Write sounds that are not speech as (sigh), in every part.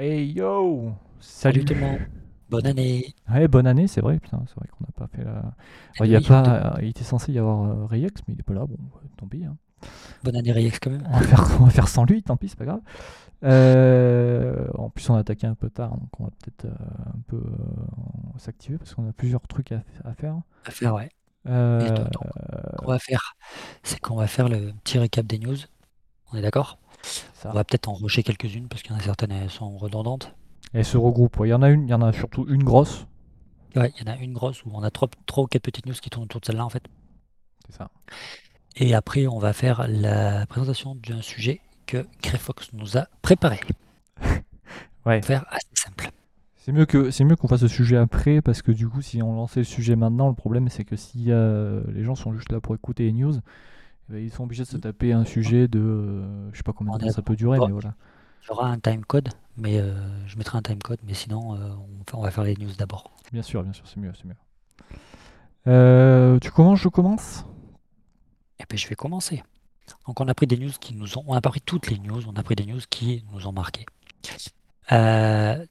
Hey yo Salut tout le monde. Bonne année. Ouais, bonne année, c'est vrai, putain, c'est vrai qu'on n'a pas fait la... Il, y a oui, pas... il était censé y avoir euh, Reyex, mais il est pas là, bon, tant pis. hein. Bonne année Reyex quand même. On, va faire... (laughs) on va faire sans lui, tant pis, c'est pas grave. Euh, En plus, on a attaqué un peu tard, donc on va peut-être euh, un peu euh, s'activer, parce qu'on a plusieurs trucs à, à faire. À faire, ouais. Euh, Et donc, Ce qu'on va faire, c'est qu'on va faire le petit récap des news. On est d'accord? Ça. On va peut-être en rusher quelques-unes parce qu'il y en a certaines, elles sont redondantes. Elle se regroupe, ouais. il y en a une, il y en a surtout une grosse, Ouais, il y en a une grosse où on a trois, trois ou quatre petites news qui tournent autour de celle-là en fait. c'est ça. Et après, on va faire la présentation d'un sujet que Greyfox nous a préparé. (laughs) Ouais. Faire assez simple. C'est mieux que c'est mieux qu'on fasse le sujet après parce que du coup si on lançait le sujet maintenant le problème c'est que si euh, les gens sont juste là pour écouter les news ils sont obligés de se taper un sujet de euh, je sais pas combien de temps ça peut durer Bon. mais voilà Il y aura un timecode, mais euh, je mettrai un timecode, mais sinon, euh, on, on va faire les news d'abord. bien sûr bien sûr c'est mieux c'est mieux Euh, tu commences je commence? Et puis je vais commencer. Donc on a pris des news qui nous ont... On n'a pas pris toutes les news, on a pris des news qui nous ont marqué.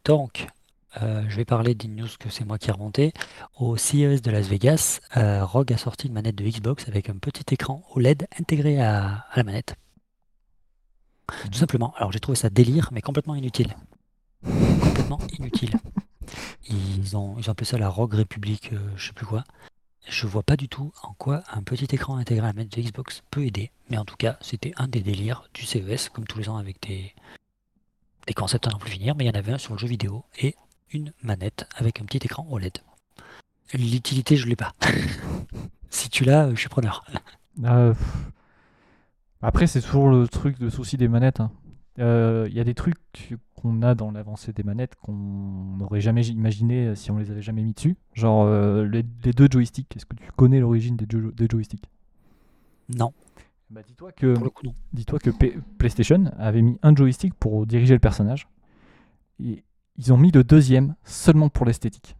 Donc, euh, je vais parler d'une news que c'est moi qui ai remonté. Au CES de Las Vegas, euh, Rogue a sorti une manette de Xbox avec un petit écran OLED intégré à, à la manette. Tout simplement. Alors j'ai trouvé ça délire, mais complètement inutile. Complètement inutile. (laughs) Ils ont, ils ont appelé ça la Rogue République, euh, je sais plus quoi. Je vois pas du tout en quoi un petit écran intégré à la manette de Xbox peut aider. Mais en tout cas, c'était un des délires du CES, comme tous les ans avec des, des concepts à n'en plus finir. Mais il y en avait un sur le jeu vidéo et une manette avec un petit écran OLED. L'utilité, je l'ai pas. (laughs) si tu l'as, euh, je suis preneur. Euh, (laughs) pff. après c'est toujours le truc de souci des manettes hein. Euh, il y a des trucs qu'on a dans l'avancée des manettes qu'on n'aurait jamais imaginé si on les avait jamais mis dessus genre euh, les, les deux joysticks est-ce que tu connais l'origine des, jo- des joysticks? Non, bah dis-toi que P- PlayStation avait mis un joystick pour diriger le personnage. Et ils ont mis le deuxième seulement pour l'esthétique.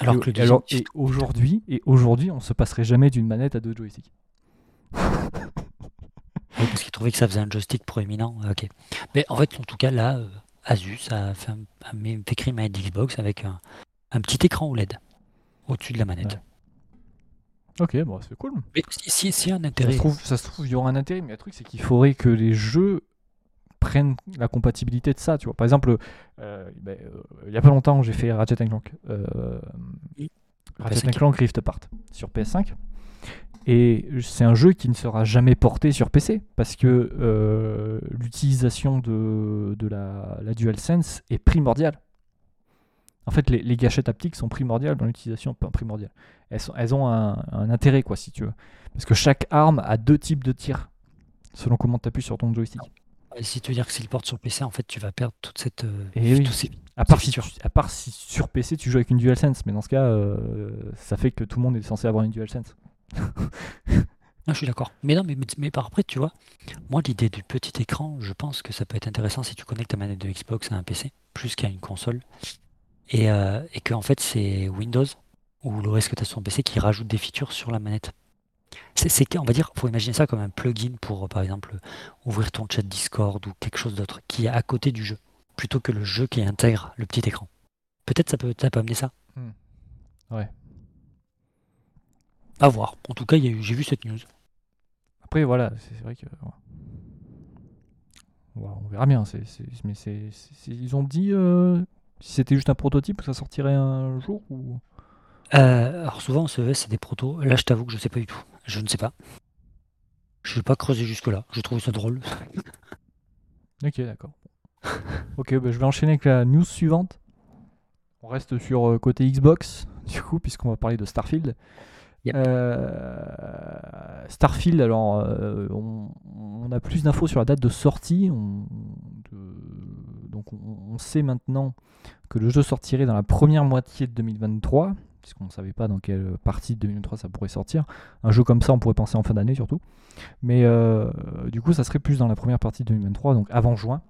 Alors que le et deuxième, alors- et aujourd'hui, et aujourd'hui, on se passerait jamais d'une manette à deux joysticks. Oui, parce qu'ils trouvaient que ça faisait un joystick proéminent. euh, Ok. Mais en fait, en tout cas, là, euh, Asus a fait, un, créer une manette Xbox avec un, un petit écran OLED au-dessus de la manette. Ouais. Ok, bon, c'est cool. Mais si, si, si un intérêt. ça se trouve, il y aura un intérêt, mais le truc, c'est qu'il faudrait que les jeux prennent la compatibilité de ça. Tu vois. Par exemple, euh, ben, euh, il y a pas longtemps, j'ai fait Ratchet Clank. Euh. Ratchet PS5. Clank Rift Apart sur PS5. Et c'est un jeu qui ne sera jamais porté sur PC parce que euh, l'utilisation de, de la, la DualSense est primordiale. En fait, les, les gâchettes haptiques sont primordiales dans l'utilisation, pas primordiales. Elles, sont- elles ont un, un intérêt, quoi, si tu veux. Parce que chaque arme a deux types de tirs, selon comment tu appuies sur ton joystick. Et Si tu veux dire que s'il le porte sur PC, en fait, tu vas perdre toute cette. euh, Eh oui. tous ces- À part, si, tu- à part si sur PC tu joues avec une DualSense, mais dans ce cas, euh, ça fait que tout le monde est censé avoir une DualSense. Ah, je suis d'accord. Mais non, mais, mais, mais par après, tu vois, moi, l'idée du petit écran, je pense que ça peut être intéressant si tu connectes ta manette de Xbox à un PC, plus qu'à une console. Et, euh, et que, en fait, c'est Windows ou l'OS que tu as sur ton PC qui rajoute des features sur la manette. C'est, on va dire, faut imaginer ça comme un plugin pour, euh, par exemple, ouvrir ton chat Discord ou quelque chose d'autre qui est à côté du jeu, plutôt que le jeu qui intègre le petit écran. Peut-être ça peut, ça peut amener ça. Ouais. À voir. En tout cas, j'ai vu cette news. Après, voilà, c'est vrai que. ouais. On verra bien. mais ils ont dit euh, si c'était juste un prototype, ça sortirait un jour ou? Euh, alors souvent en CES c'est des protos. Là je t'avoue que je sais pas du tout. Je ne sais pas. Je n'ai pas creusé jusque là. Je trouve ça drôle. (laughs) Ok, d'accord. ok, bah, je vais enchaîner avec la news suivante. On reste sur euh, côté Xbox, (laughs) du coup, puisqu'on va parler de Starfield. Yep. Euh, Starfield, alors, euh, on, on a plus d'infos sur la date de sortie. On, de- donc, on, on sait maintenant que le jeu sortirait dans la première moitié de 2023, puisqu'on ne savait pas dans quelle partie de 2023 ça pourrait sortir. Un jeu comme ça, on pourrait penser en fin d'année surtout. Mais euh, du coup, ça serait plus dans la première partie de 2023, donc avant juin.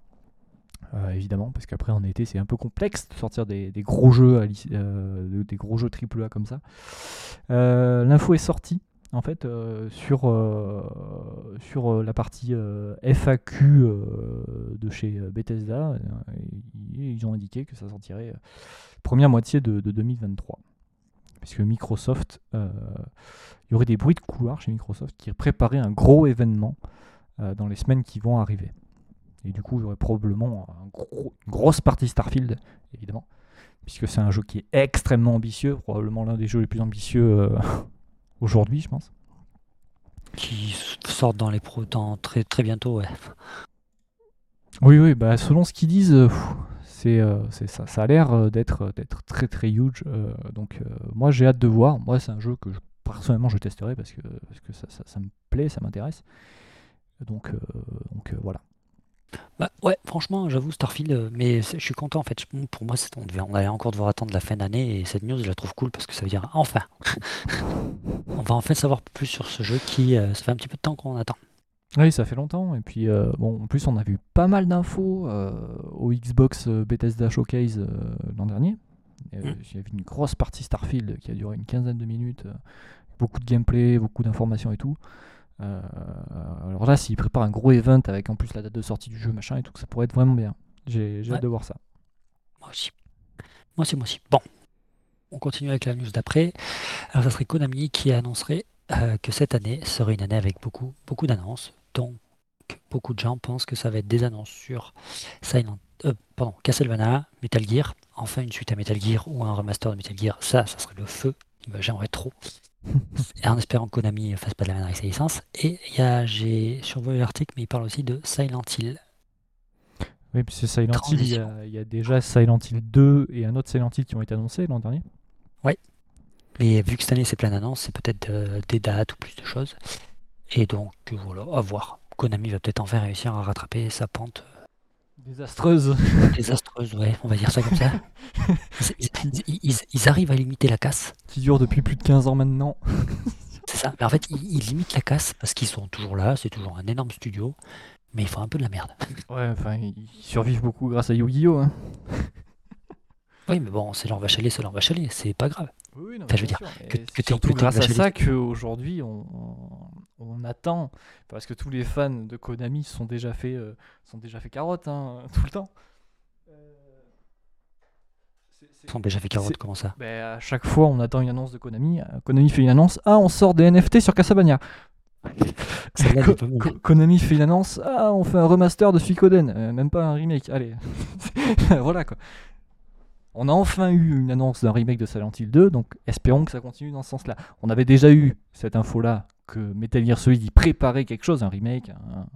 Euh, évidemment, parce qu'après en été c'est un peu complexe de sortir des, gros jeux, à euh, des gros jeux AAA comme ça. L'info est sortie en fait sur, sur la partie FAQ de chez Bethesda. et ils ont indiqué que ça sortirait première moitié de, 2023. Puisque Microsoft, il y aurait des bruits de couloir chez Microsoft qui préparaient un gros événement dans les semaines qui vont arriver. Et du coup, il y aurait probablement une grosse partie Starfield, évidemment, puisque c'est un jeu qui est extrêmement ambitieux, probablement l'un des jeux les plus ambitieux aujourd'hui, je pense. Qui sortent dans les pros dans très, très bientôt, ouais. Oui, oui, bah, selon ce qu'ils disent, euh, c'est, euh, c'est ça, ça a l'air euh, d'être, d'être très très huge. donc moi j'ai hâte de voir. Moi c'est un jeu que personnellement je testerai parce que, parce que ça, ça, me plaît, ça m'intéresse. Donc, donc voilà. Bah ouais, franchement, j'avoue, Starfield, euh, mais je suis content en fait. Pour moi, on, on allait encore devoir attendre la fin d'année et cette news, je la trouve cool parce que ça veut dire enfin. (laughs) on va enfin savoir plus sur ce jeu qui, euh, ça fait un petit peu de temps qu'on attend. Oui, ça fait longtemps. Et puis, euh, bon, en plus, on a vu pas mal d'infos au Xbox Bethesda Showcase l'an dernier. Mm. Il y avait une grosse partie Starfield qui a duré une quinzaine de minutes. beaucoup de gameplay, beaucoup d'informations et tout. Euh, alors là, s'ils préparent un gros event avec en plus la date de sortie du jeu, machin et tout, ça pourrait être vraiment bien. J'ai hâte de voir ça. Moi aussi. Moi aussi, moi aussi. Bon, on continue avec la news d'après. Alors, ça serait Konami qui annoncerait euh, que cette année serait une année avec beaucoup, beaucoup d'annonces. Donc, beaucoup de gens pensent que ça va être des annonces sur Silent, euh, pardon, Castlevania, Metal Gear, enfin une suite à Metal Gear ou un remaster de Metal Gear. Ça, ça serait le feu. J'aimerais trop. (laughs) en espérant que Konami fasse pas de la merde avec sa licence. Et j'ai survolé l'article, mais il parle aussi de Silent Hill. Oui, puisque Silent Hill, il y, a, déjà Silent Hill 2 et un autre Silent Hill qui ont été annoncés l'an dernier. Oui. Mais vu que cette année c'est plein d'annonces, c'est peut-être des dates ou plus de choses. Et donc voilà, à voir. Konami va peut-être enfin réussir à rattraper sa pente euh, Désastreuse. (laughs) Désastreuse, ouais, on va dire ça comme ça. (laughs) Ils, arrivent à limiter la casse. Qui dure depuis plus de 15 ans maintenant. (laughs) C'est ça. Mais en fait, ils, limitent la casse parce qu'ils sont toujours là, c'est toujours un énorme studio, mais ils font un peu de la merde. Ouais, enfin, ils survivent beaucoup grâce à Yu-Gi-Oh! Hein. Oui, mais bon, c'est leur vache c'est leur vache c'est pas grave. Oui, non, je veux dire, que, que surtout grâce à ça qu'aujourd'hui on, on, attend, parce que tous les fans de Konami sont déjà fait, euh, sont déjà fait carotte hein, (laughs) tout le temps. Ils sont déjà fait carotte, comment ça? ben, À chaque fois on attend une annonce de Konami, euh, Konami fait une annonce, ah on sort des NFT sur Casabania. (laughs) Konami fait une annonce, ah on fait un remaster de Suikoden, euh, même pas un remake, allez. (laughs) voilà quoi. On a enfin eu une annonce d'un remake de Silent Hill 2, donc espérons que ça continue dans ce sens-là. On avait déjà eu cette info-là que Metal Gear Solid y préparait quelque chose, un remake, un,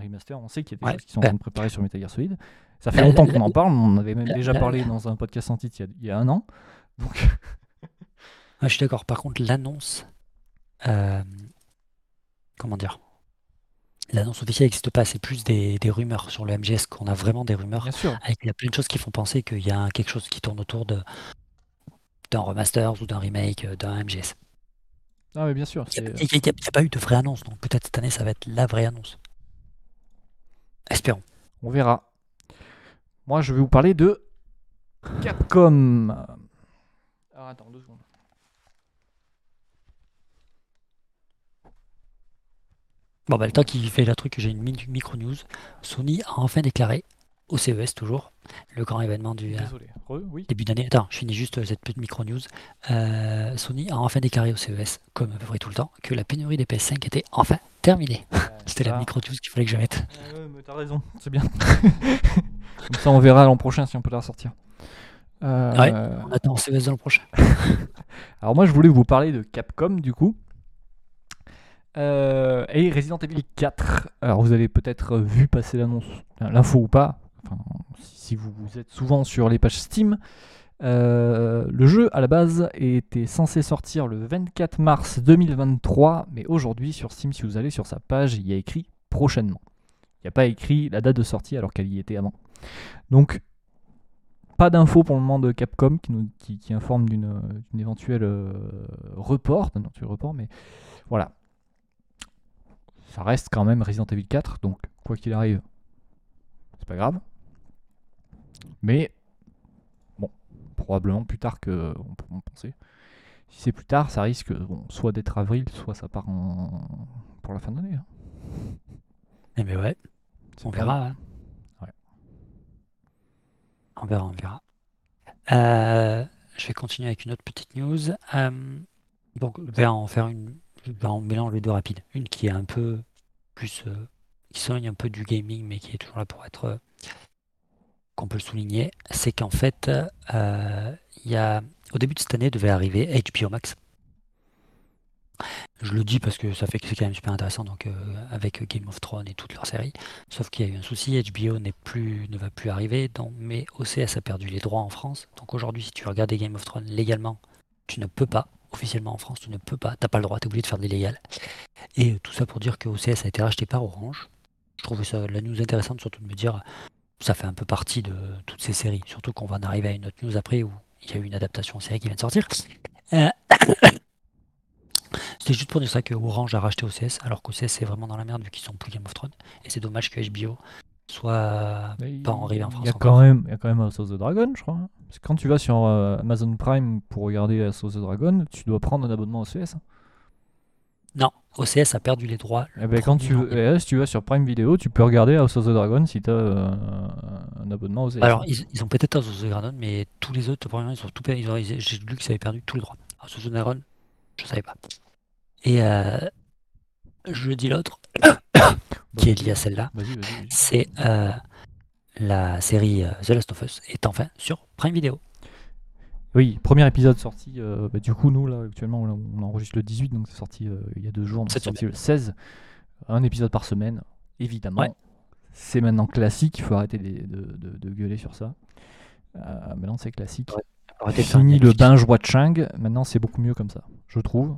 remaster. On sait qu'il y a des choses qui sont en train de préparer sur Metal Gear Solid. Ça fait longtemps qu'on en parle, on avait même déjà parlé dans un podcast sans titre il y a, un an. Donc... (laughs) je suis d'accord. Par contre, l'annonce, euh, comment dire? L'annonce officielle n'existe pas, c'est plus des, rumeurs sur le MGS qu'on a vraiment des rumeurs. Bien sûr. Avec, il y a plein de choses qui font penser qu'il y a quelque chose qui tourne autour de d'un remaster ou d'un remake euh, d'un MGS. Ah oui, bien sûr. Il n'y a, pas eu de vraie annonce, donc peut-être cette année ça va être la vraie annonce. Espérons. On verra. Moi, je vais vous parler de Capcom. Alors attends, deux secondes. Bon, bah, le temps qu'il fait la truc, j'ai une micro news. Sony a enfin déclaré au CES toujours, le grand événement du euh, début d'année. Attends, je finis juste cette petite micro news. Euh, Sony a enfin déclaré au CES, comme à peu près tout le temps, que la pénurie des PS5 était enfin terminée. (laughs) C'était la micro news qu'il fallait que je mette. ouais, mais t'as raison, c'est bien. (laughs) comme ça, on verra l'an prochain si on peut la ressortir. Euh, ouais, on attend CES l'an prochain. (laughs) Alors moi, je voulais vous parler de Capcom du coup. Euh, et Resident Evil 4. Alors vous avez peut-être vu passer l'annonce, l'info ou pas, si vous, êtes souvent sur les pages Steam. Euh, le jeu à la base était censé sortir le 24 mars 2023, mais aujourd'hui sur Steam, si vous allez sur sa page, il y a écrit prochainement. Il n'y a pas écrit la date de sortie alors qu'elle y était avant. Donc pas d'infos pour le moment de Capcom qui, informe d'une éventuelle euh, report, d'un report, mais voilà, ça reste quand même Resident Evil 4, donc quoi qu'il arrive, c'est pas grave. Mais bon, probablement plus tard que on peut penser. Si c'est plus tard, ça risque bon, soit d'être avril, soit ça part en... pour la fin de l'année. Hein. Eh ben ouais, on verra. Hein. Ouais. On verra, on verra. Euh, je vais continuer avec une autre petite news. Euh, donc, je vais en faire une. Je vais en mélanger les deux rapides. Une qui est un peu plus. euh, qui soigne un peu du gaming, mais qui est toujours là pour être. euh, qu'on peut le souligner. C'est qu'en fait, euh, il y a. Au début de cette année, devait arriver HBO Max. Je le dis parce que ça fait que c'est quand même super intéressant donc avec Game of Thrones et toutes leurs séries. Sauf qu'il y a eu un souci, HBO n'est plus, ne va plus arriver, mais OCS a perdu les droits en France. Donc aujourd'hui, si tu veux regarder Game of Thrones légalement, tu ne peux pas. Officiellement en France, tu ne peux pas. T'as pas le droit, t'es obligé de faire de l'illégal. Et tout ça pour dire que OCS a été racheté par Orange. Je trouvais ça la news intéressante, surtout de me dire ça fait un peu partie de toutes ces séries. Surtout qu'on va en arriver à une autre news après où il y a eu une adaptation en série qui vient de sortir. Euh, (coughs) C'était juste pour dire ça que Orange a racheté OCS, alors qu'OCS c'est vraiment dans la merde vu qu'ils sont plus Game of Thrones. Et c'est dommage que HBO soit Mais pas arrivé en Il France y a quand même, il y a quand même House of the Dragon, je crois. Parce que quand tu vas sur euh, Amazon Prime pour regarder House of the Dragon, tu dois prendre un abonnement OCS. Non, OCS a perdu les droits. le Eh ben, quand 1er tu, eh, si tu vas sur Prime Video, tu peux regarder House of the Dragon si tu as un abonnement OCS. Alors, ils, ils ont peut-être House of the Dragon, mais tous les autres, premièrement, ils ont tout perdu. J'ai lu qu'ils avaient perdu tous les droits. House of the Dragon, je savais pas. Et euh, je dis l'autre, (coughs) qui est lié à celle-là, c'est euh, la série euh, The Last of Us est enfin sur Prime Video. Oui, premier épisode sorti. euh, bah, du coup, nous, là, actuellement, on, enregistre le 18, donc c'est sorti euh, il y a deux jours. donc C'est sorti le 16. Un épisode par semaine, évidemment. Ouais. C'est maintenant classique, il faut arrêter de, de- de- de gueuler sur ça. Euh, maintenant, c'est classique. Ouais. Fini le binge watching, maintenant c'est beaucoup mieux comme ça, je trouve.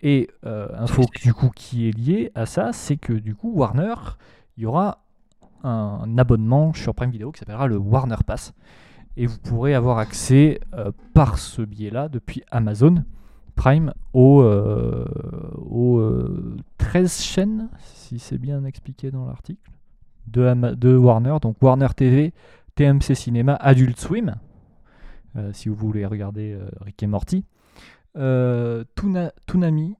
Et info du coup qui est liée à ça, c'est que du coup Warner, il y aura un abonnement sur Prime Video qui s'appellera le Warner Pass. Et vous pourrez avoir accès euh, par ce biais-là, depuis Amazon Prime, aux, euh, aux, euh, 13 chaînes, si c'est bien expliqué dans l'article, de, Warner. Donc Warner TV, TMC Cinéma, Adult Swim, euh, si vous voulez regarder Rick et Morty. Tuna- Toonami,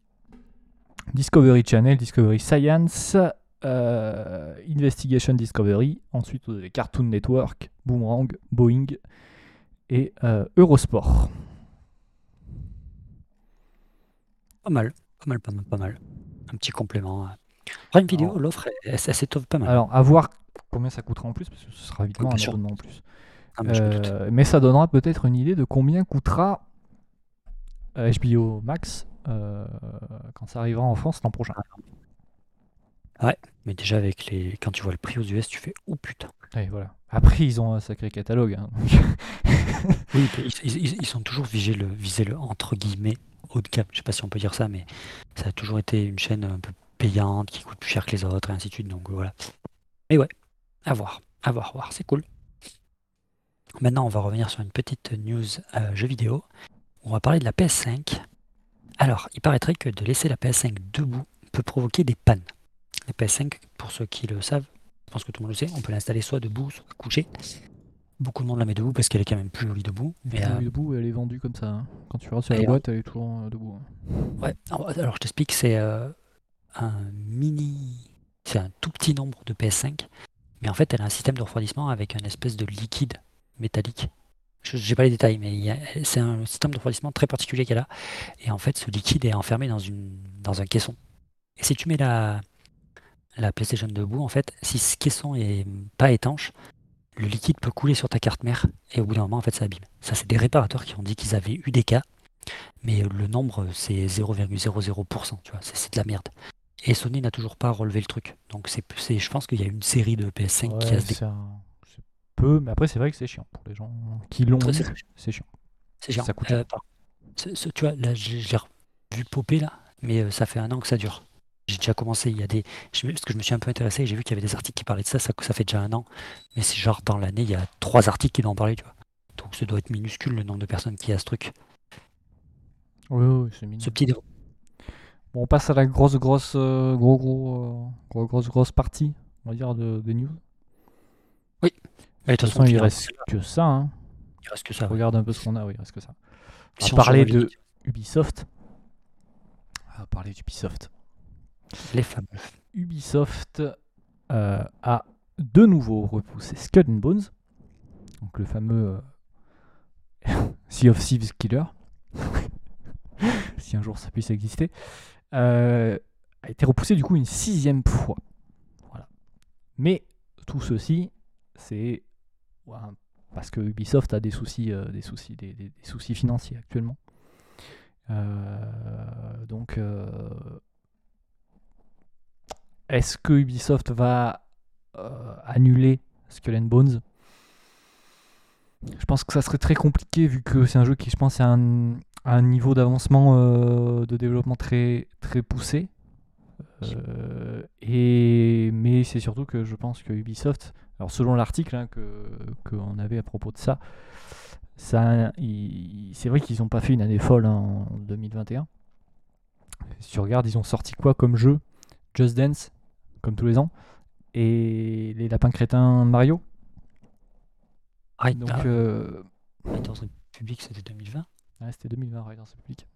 Discovery Channel, Discovery Science, euh, Investigation Discovery. Ensuite, vous avez Cartoon Network, Boomerang, Boeing et euh, Eurosport. Pas mal, pas mal, pas mal, pas mal. Un petit complément. Prime Video, Alors- l'offre, elle, s'étoffe pas mal. Alors, à voir combien ça coûtera en plus, parce que ce sera évidemment un abonnement en plus. Ah, mais. Euh, mais ça donnera peut-être une idée de combien coûtera HBO Max quand ça arrivera en France l'an prochain. Mais déjà, avec les... quand tu vois le prix aux US, tu fais Oh putain. Voilà. Après, ils ont un sacré catalogue. hein. (laughs) Oui, ils, ils- ils- ils sont toujours visés le, visés le entre guillemets haut de gamme. Je sais pas si on peut dire ça, mais ça a toujours été une chaîne un peu payante qui coûte plus cher que les autres et ainsi de suite. Donc voilà. Mais ouais, à voir, à voir, à voir. C'est cool. Maintenant, on va revenir sur une petite news euh, jeu vidéo. On va parler de la PS5. Alors, il paraîtrait que de laisser la PS5 debout peut provoquer des pannes. La PS5, pour ceux qui le savent, je pense que tout le monde le sait, on peut l'installer soit debout, soit couché. Beaucoup de monde la met debout parce qu'elle est quand même plus jolie debout. Elle Mais, est euh, debout, elle est vendue comme ça. hein. Quand tu regardes sur la boîte, elle est toujours euh, debout. hein. Ouais, alors alors, je t'explique, c'est euh, un mini. C'est un tout petit nombre de PS5, mais en fait, elle a un système de refroidissement avec un espèce de liquide métallique. Je n'ai pas les détails, mais c'est un système de refroidissement très particulier qu'elle a. Et en fait, ce liquide est enfermé dans, une, dans un caisson. Et si tu mets la, la PlayStation debout, en fait, si ce caisson est pas étanche, le liquide peut couler sur ta carte mère et au bout d'un moment, en fait, ça abîme. Ça, c'est des réparateurs qui ont dit qu'ils avaient eu des cas mais le nombre c'est 0,00%, tu vois, c'est de la merde. Et Sony n'a toujours pas relevé le truc. Donc c'est, je pense qu'il y a une série de PS5 qui a c'est un- peu, mais après, c'est vrai que c'est chiant. Pour les gens qui l'ont c'est- chiant. C'est chiant. Ça coûte Euh, cher. par- ce- ce- tu vois, là, je, je l'ai vu popper là, mais euh, ça fait un an que ça dure. J'ai déjà commencé, il y a des. je parce que je me suis un peu intéressé et j'ai vu qu'il y avait des articles qui parlaient de ça, ça, ça fait déjà un an. Mais c'est genre dans l'année, il y a trois articles qui doivent en parler, tu vois. Donc ça doit être minuscule le nombre de personnes qui a ce truc. Oui, oui, c'est mignon. Ce petit. Bon, on passe à la grosse, grosse, euh, gros, gros, euh, gros, grosse, grosse partie, on va dire, de, des news. Mais De toute façon, il reste que ça. Hein. il reste que ça. ouais. Regarde un peu ce qu'on a, oui, il reste que ça. Si va on parler de Ubisoft. On va parler d'Ubisoft. Ubisoft euh, a de nouveau repoussé Skull and Bones. donc le fameux euh, (laughs) Sea of Thieves Killer, (laughs) si un jour ça puisse exister, euh, a été repoussé du coup une sixième fois. Voilà. Mais tout ceci, c'est parce que Ubisoft a des soucis, des soucis, financiers actuellement. Donc, est-ce que Ubisoft va euh, annuler Skull and Bones? Je pense que ça serait très compliqué vu que c'est un jeu qui, je pense, a un, un niveau d'avancement euh, de développement très, très poussé. Euh, et, mais c'est surtout que je pense que Ubisoft, alors selon l'article hein, qu'on avait à propos de ça, ça c'est vrai qu'ils n'ont pas fait une année folle hein, en 2021. Si tu regardes, ils ont sorti quoi comme jeu? Just Dance, comme tous les ans, et les lapins crétins Mario. Raid- Donc, ah, euh, Republic, c'était 2020 ouais, c'était 2020, Riders Republic.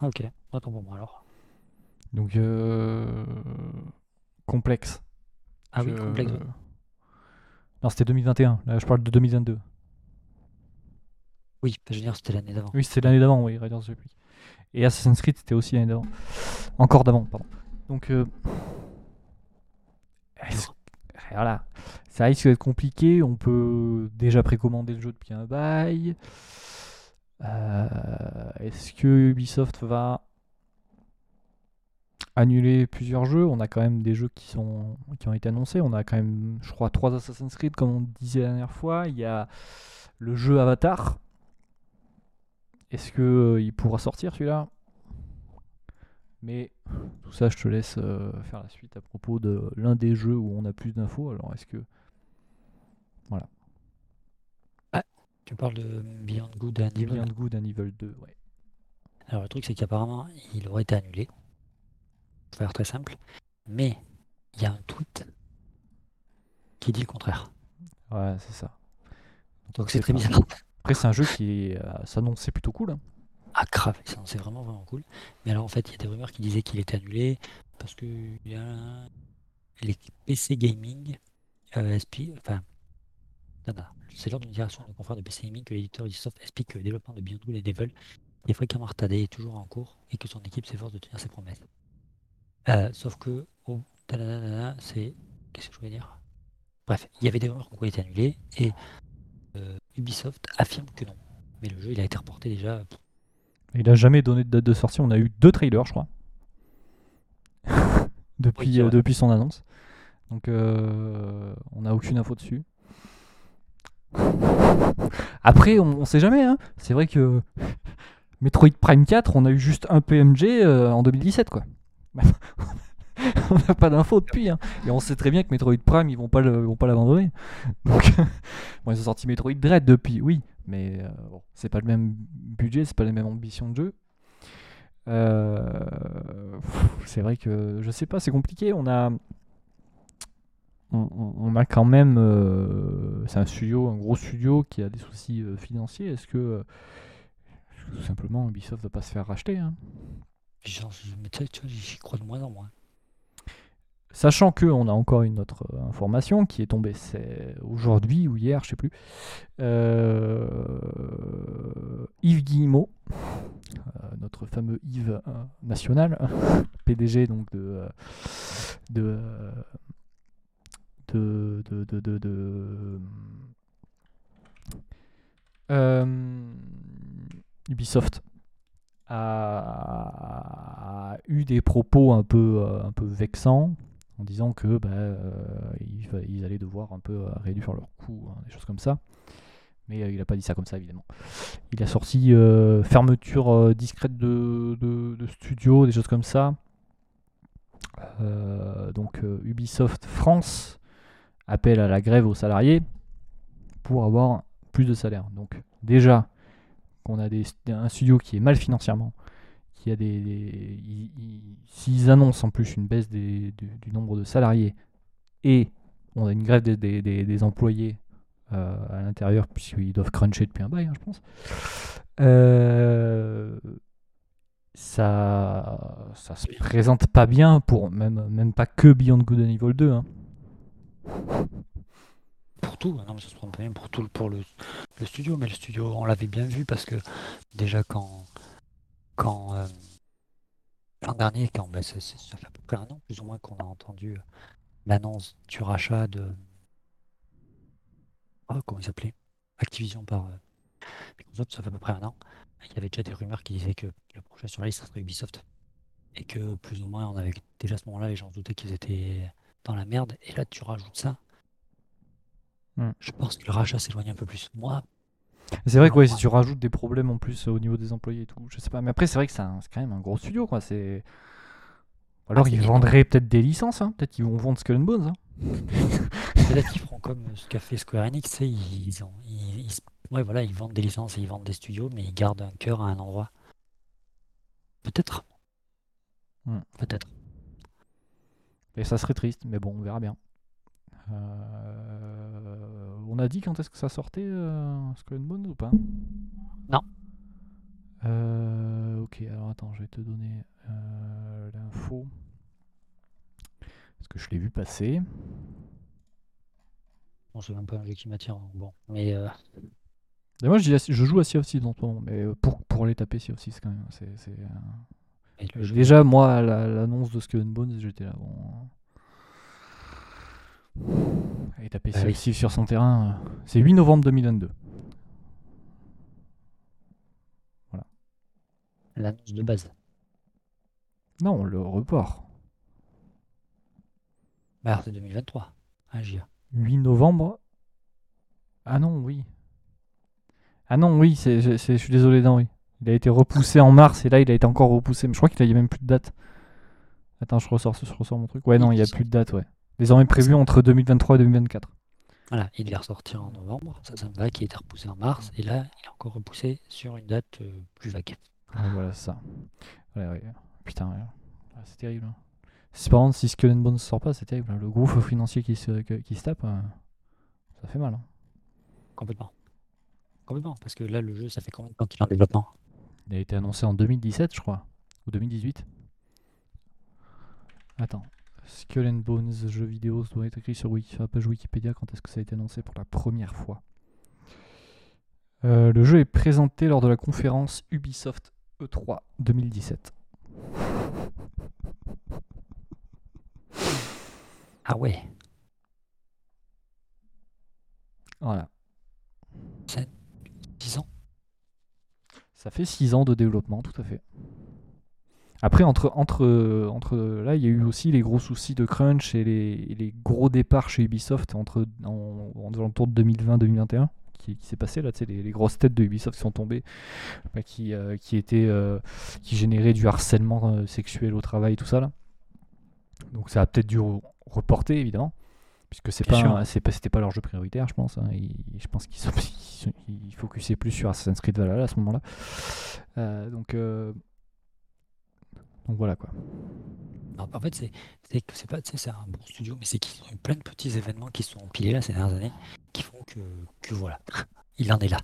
Ah, ok. Attends pour moi alors. Donc, euh, complexe. Ah oui, complexe. Non, c'était 2021. Là, je parle de 2022. Oui, je veux dire, c'était l'année d'avant. Oui, c'était l'année d'avant, oui, Riders Republic. Et Assassin's Creed, c'était aussi l'année d'avant. Encore d'avant, pardon. Donc, euh, voilà. Ça risque d'être compliqué. On peut déjà précommander le jeu depuis un bail. Euh, Est-ce que Ubisoft va annuler plusieurs jeux? On a quand même des jeux qui, sont, qui ont été annoncés. On a quand même, je crois, trois Assassin's Creed, comme on disait la dernière fois. Il y a le jeu Avatar. Est-ce que euh, pourra sortir celui-là? Mais tout ça, je te laisse euh, faire la suite à propos de l'un des jeux où on a plus d'infos. Alors, est-ce que Tu parles de Beyond Good and Evil. Beyond Good and Evil 2 ouais. Alors le truc c'est qu'apparemment il aurait été annulé. Pour faire très simple. Mais il y a un tweet qui dit le contraire. Ouais, c'est ça. Donc c'est c'est très pas- bizarre. Après, c'est un jeu qui euh, s'annonçait plutôt cool. hein. Grave, ça c'est vraiment vraiment cool. Mais alors en fait il y a des rumeurs qui disaient qu'il était annulé parce que y les PC Gaming euh, explique- enfin c'est lors d'une direction de confrères de PC Gaming que l'éditeur Ubisoft explique que le développement de Beyond Good et Devil est fréquemment retardé et toujours en cours et que son équipe s'efforce de tenir ses promesses. Euh, sauf que oh, c'est qu'est-ce que je voulais dire? Bref, il y avait des rumeurs qui ont été annulées et euh, Ubisoft affirme que non. Mais le jeu il a été reporté déjà Il a jamais donné de date de sortie. On a eu deux trailers, je crois. (laughs) depuis, Oui, c'est euh, depuis son annonce. Donc, euh, on n'a aucune info dessus. Après, on, on sait jamais. hein. C'est vrai que (laughs) Metroid Prime 4, on a eu juste un PMG euh, en 2017, quoi. (laughs) on n'a pas d'infos depuis. hein. Et on sait très bien que Metroid Prime, ils vont pas le- ils vont pas l'abandonner. Donc, bon, ils ont sorti Metroid Dread depuis, oui, mais euh, bon, c'est pas le même budget, c'est pas les mêmes ambitions de jeu. Euh, c'est vrai que je sais pas, c'est compliqué. On a, on, a quand même, euh, c'est un studio, un gros studio qui a des soucis financiers. Est-ce que tout simplement Ubisoft va pas se faire racheter hein? Genre, je- tu vois, j'y crois de moins en moins. Sachant que on a encore une autre euh, information qui est tombée c'est aujourd'hui ou hier, je sais plus. Euh, Yves Guillemot, euh, notre fameux Yves national, (laughs) PDG donc de de, Ubisoft a, a eu des propos un peu, un peu vexants en disant que bah, euh, ils, allaient devoir un peu euh, réduire leurs coûts, hein, des choses comme ça. Mais euh, il n'a pas dit ça comme ça, évidemment. Il a sorti fermeture discrète de, de, de studio, des choses comme ça. Donc Ubisoft France appelle à la grève aux salariés pour avoir plus de salaire. Donc déjà qu'on a un studio qui est mal financièrement, qui a des, des- ils- ils- s'ils annoncent en plus une baisse du, nombre de salariés et on a une grève des, employés euh, à l'intérieur puisqu'ils doivent cruncher depuis un bail, hein, je pense. euh, ça, ça se présente pas bien pour même, même pas que Beyond Good and Evil 2. hein. Pour tout. Non, mais ça se prend même pour tout pour le studio. Mais le studio, on l'avait bien vu parce que déjà quand quand euh, l'an dernier, quand ben, ça, ça fait à peu près un an plus ou moins qu'on a entendu l'annonce du rachat de oh, comment il s'appelait? Activision par euh, Microsoft, ça fait à peu près un an. Il y avait déjà des rumeurs qui disaient que le prochain sur la liste serait Ubisoft. Et que plus ou moins, on avait déjà à ce moment-là, les gens se doutaient qu'ils étaient dans la merde. Et là, tu rajoutes ça. Hmm. Je pense que le rachat s'éloigne un peu plus. Moi, C'est vrai que ouais, si tu rajoutes des problèmes en plus euh, au niveau des employés et tout, je sais pas. Mais après, c'est vrai que c'est c'est quand même un gros studio, quoi. C'est. Alors, Ah, c'est ils vendraient peut-être des licences, hein. Peut-être qu'ils vont vendre Skull and Bones. hein. peut-être qu'ils feront comme ce qu'a fait Square Enix. Ils, ont, ils, ils se- ouais, voilà, ils vendent des licences et ils vendent des studios, mais ils gardent un cœur à un endroit. Peut-être. Hmm. Peut-être. Et ça serait triste, mais bon, on verra bien. Euh, On a dit quand est-ce que ça sortait, euh, Skull and Bones ou pas? Non. Euh, ok, alors attends, je vais te donner euh, l'info. Parce que je l'ai vu passer? Bon, c'est même pas un jeu qui m'attire. Bon, mais euh, Et moi, je, dis je joue à Sea of Thieves en ce moment, mais pour, pour aller taper Sea of Thieves quand même. c'est Déjà, moi, à la- l'annonce de Skull and Bones, j'étais là. Bon. Et taper oui. Thieves sur son terrain, euh, c'est 8 novembre 2022. l'annonce de base. Non, le report. Bah, c'est 2023. Hein, JA. 8 novembre. Ah non, oui. Ah non, oui, c'est, c'est- je suis désolé, non, oui. Il a été repoussé en mars et là, il a été encore repoussé. Mais je crois qu'il n'y a même plus de date. Attends, je ressors, je ressors mon truc. Ouais, non, il n'y a plus de date, ouais. Désormais prévu entre 2023 et 2024. Voilà, il devait ressortir en novembre, ça, ça me va, qui été repoussé en mars, et là, il est encore repoussé sur une date euh, plus vague. Ouais, voilà, ça. Ouais, ouais. Putain, ouais. Ah, c'est terrible. hein. Si par contre, si Skull and Bones sort pas, c'est terrible. hein. Le gouffre financier qui se, qui se tape, euh, ça fait mal. hein. Complètement. Complètement, parce que là, le jeu, ça fait combien de temps qu'il est en développement? Il a été annoncé en 2017, je crois. Ou 2018. Attends. Skull and Bones, jeu vidéo, ça doit être écrit sur, Wiki, la page Wikipédia quand est-ce que ça a été annoncé pour la première fois. Euh, le jeu est présenté lors de la conférence Ubisoft E3 2017. Ah ouais, Voilà. 10 ans Ça fait 6 ans de développement, tout à fait. Après, entre, entre, entre là, il y a eu aussi les gros soucis de crunch et les, et les gros départs chez Ubisoft entre, en, en alentour de 2020-2021 qui, qui s'est passé là, tu sais, les, les grosses têtes de Ubisoft qui sont tombées, bah, qui, euh, qui étaient, euh, qui généraient du harcèlement euh, sexuel au travail, tout ça là. Donc ça a peut-être dû re- reporter évidemment, puisque c'est pas, c'est pas, c'était pas leur jeu prioritaire, je pense. hein. Ils- je pense qu'ils sont, (laughs) ils, ils focusaient plus sur Assassin's Creed Valhalla à ce moment-là. Donc, donc voilà quoi. Non, En fait, c'est c'est que c'est pas, tu sais, c'est un bon studio, mais c'est qu'ils ont eu plein de petits événements qui se sont empilés là ces dernières années, qui font que, que voilà, il en est là.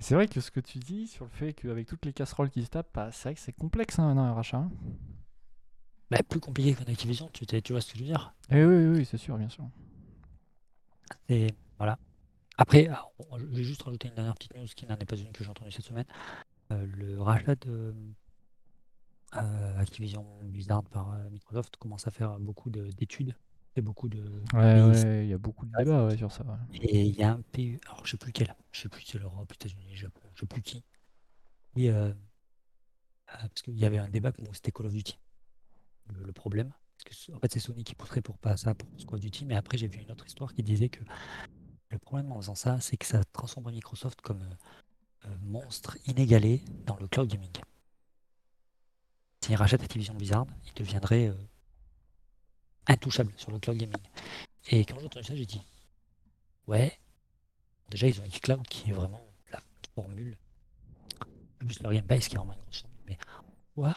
C'est vrai que ce que tu dis sur le fait qu'avec toutes les casseroles qui se tapent, bah, c'est vrai que c'est complexe hein, maintenant un rachat. hein. Bah, plus compliqué qu'un Activision, tu, tu vois ce que je veux dire Eh oui, oui, oui, c'est sûr, bien sûr. Et voilà. Après, alors, on- je vais juste rajouter une dernière petite news qui n'en est pas une que j'ai entendue cette semaine. Euh, le rachat de euh, Activision Blizzard par euh, Microsoft commence à faire beaucoup de- d'études et beaucoup de. Ouais, il y a beaucoup de débats ouais, sur ça. Et il y a un pays, alors je sais plus quel, je sais plus si c'est l'Europe, États-Unis, Japon, je sais plus qui. Oui, euh, euh, parce qu'il y avait un débat où c'était Call of Duty. Le, le problème, parce que en fait c'est Sony qui pousserait pour pas ça pour Call of Duty, mais après j'ai vu une autre histoire qui disait que le problème en faisant ça, c'est que ça transformerait Microsoft comme monstre inégalé dans le cloud gaming. S'il rachète Activision Blizzard, il deviendrait euh, intouchable sur le cloud gaming. Et quand j'ai entendu ça, j'ai dit Ouais, déjà ils ont xCloud qui est vraiment la formule, plus leur Game Pass qui est vraiment une grosse formule, mais pourquoi